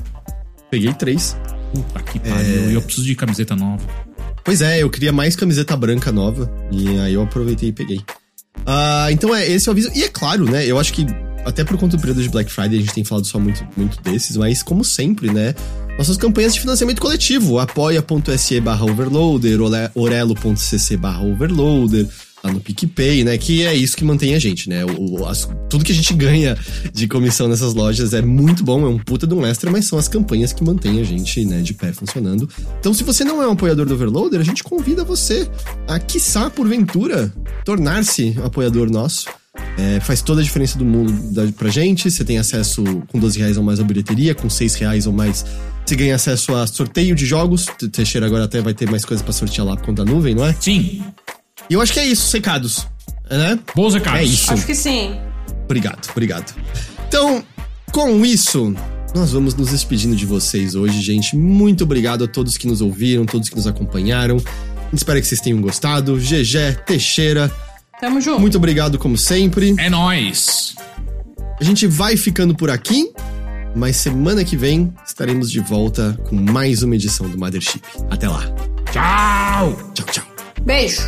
Peguei três. Puta que pariu. É... Eu preciso de camiseta nova. Pois é, eu queria mais camiseta branca nova. E aí eu aproveitei e peguei. Uh, então é, esse é o aviso. E é claro, né? Eu acho que até por conta do período de Black Friday, a gente tem falado só muito, muito desses, mas como sempre, né? Nossas campanhas de financiamento coletivo, apoia.se barra overloader, orelo.cc barra overloader, lá no PicPay, né? Que é isso que mantém a gente, né? O, as, tudo que a gente ganha de comissão nessas lojas é muito bom, é um puta de um extra, mas são as campanhas que mantêm a gente, né, de pé funcionando. Então, se você não é um apoiador do Overloader, a gente convida você a, quiçá, porventura, tornar-se um apoiador nosso. É, faz toda a diferença do mundo da, pra gente. Você tem acesso com 12 reais ou mais à bilheteria, com 6 reais ou mais você ganha acesso a sorteio de jogos. Teixeira agora até vai ter mais coisas para sortear lá por conta da nuvem, não é? Sim. E eu acho que é isso, recados. Né? Bons recados. É isso. Acho que sim. Obrigado, obrigado. Então, com isso, nós vamos nos despedindo de vocês hoje, gente. Muito obrigado a todos que nos ouviram, todos que nos acompanharam. Espero que vocês tenham gostado. GG, Teixeira. Tamo junto. Muito obrigado, como sempre. É nós. A gente vai ficando por aqui, mas semana que vem estaremos de volta com mais uma edição do Mothership. Até lá. Tchau. Tchau, tchau. Beijo.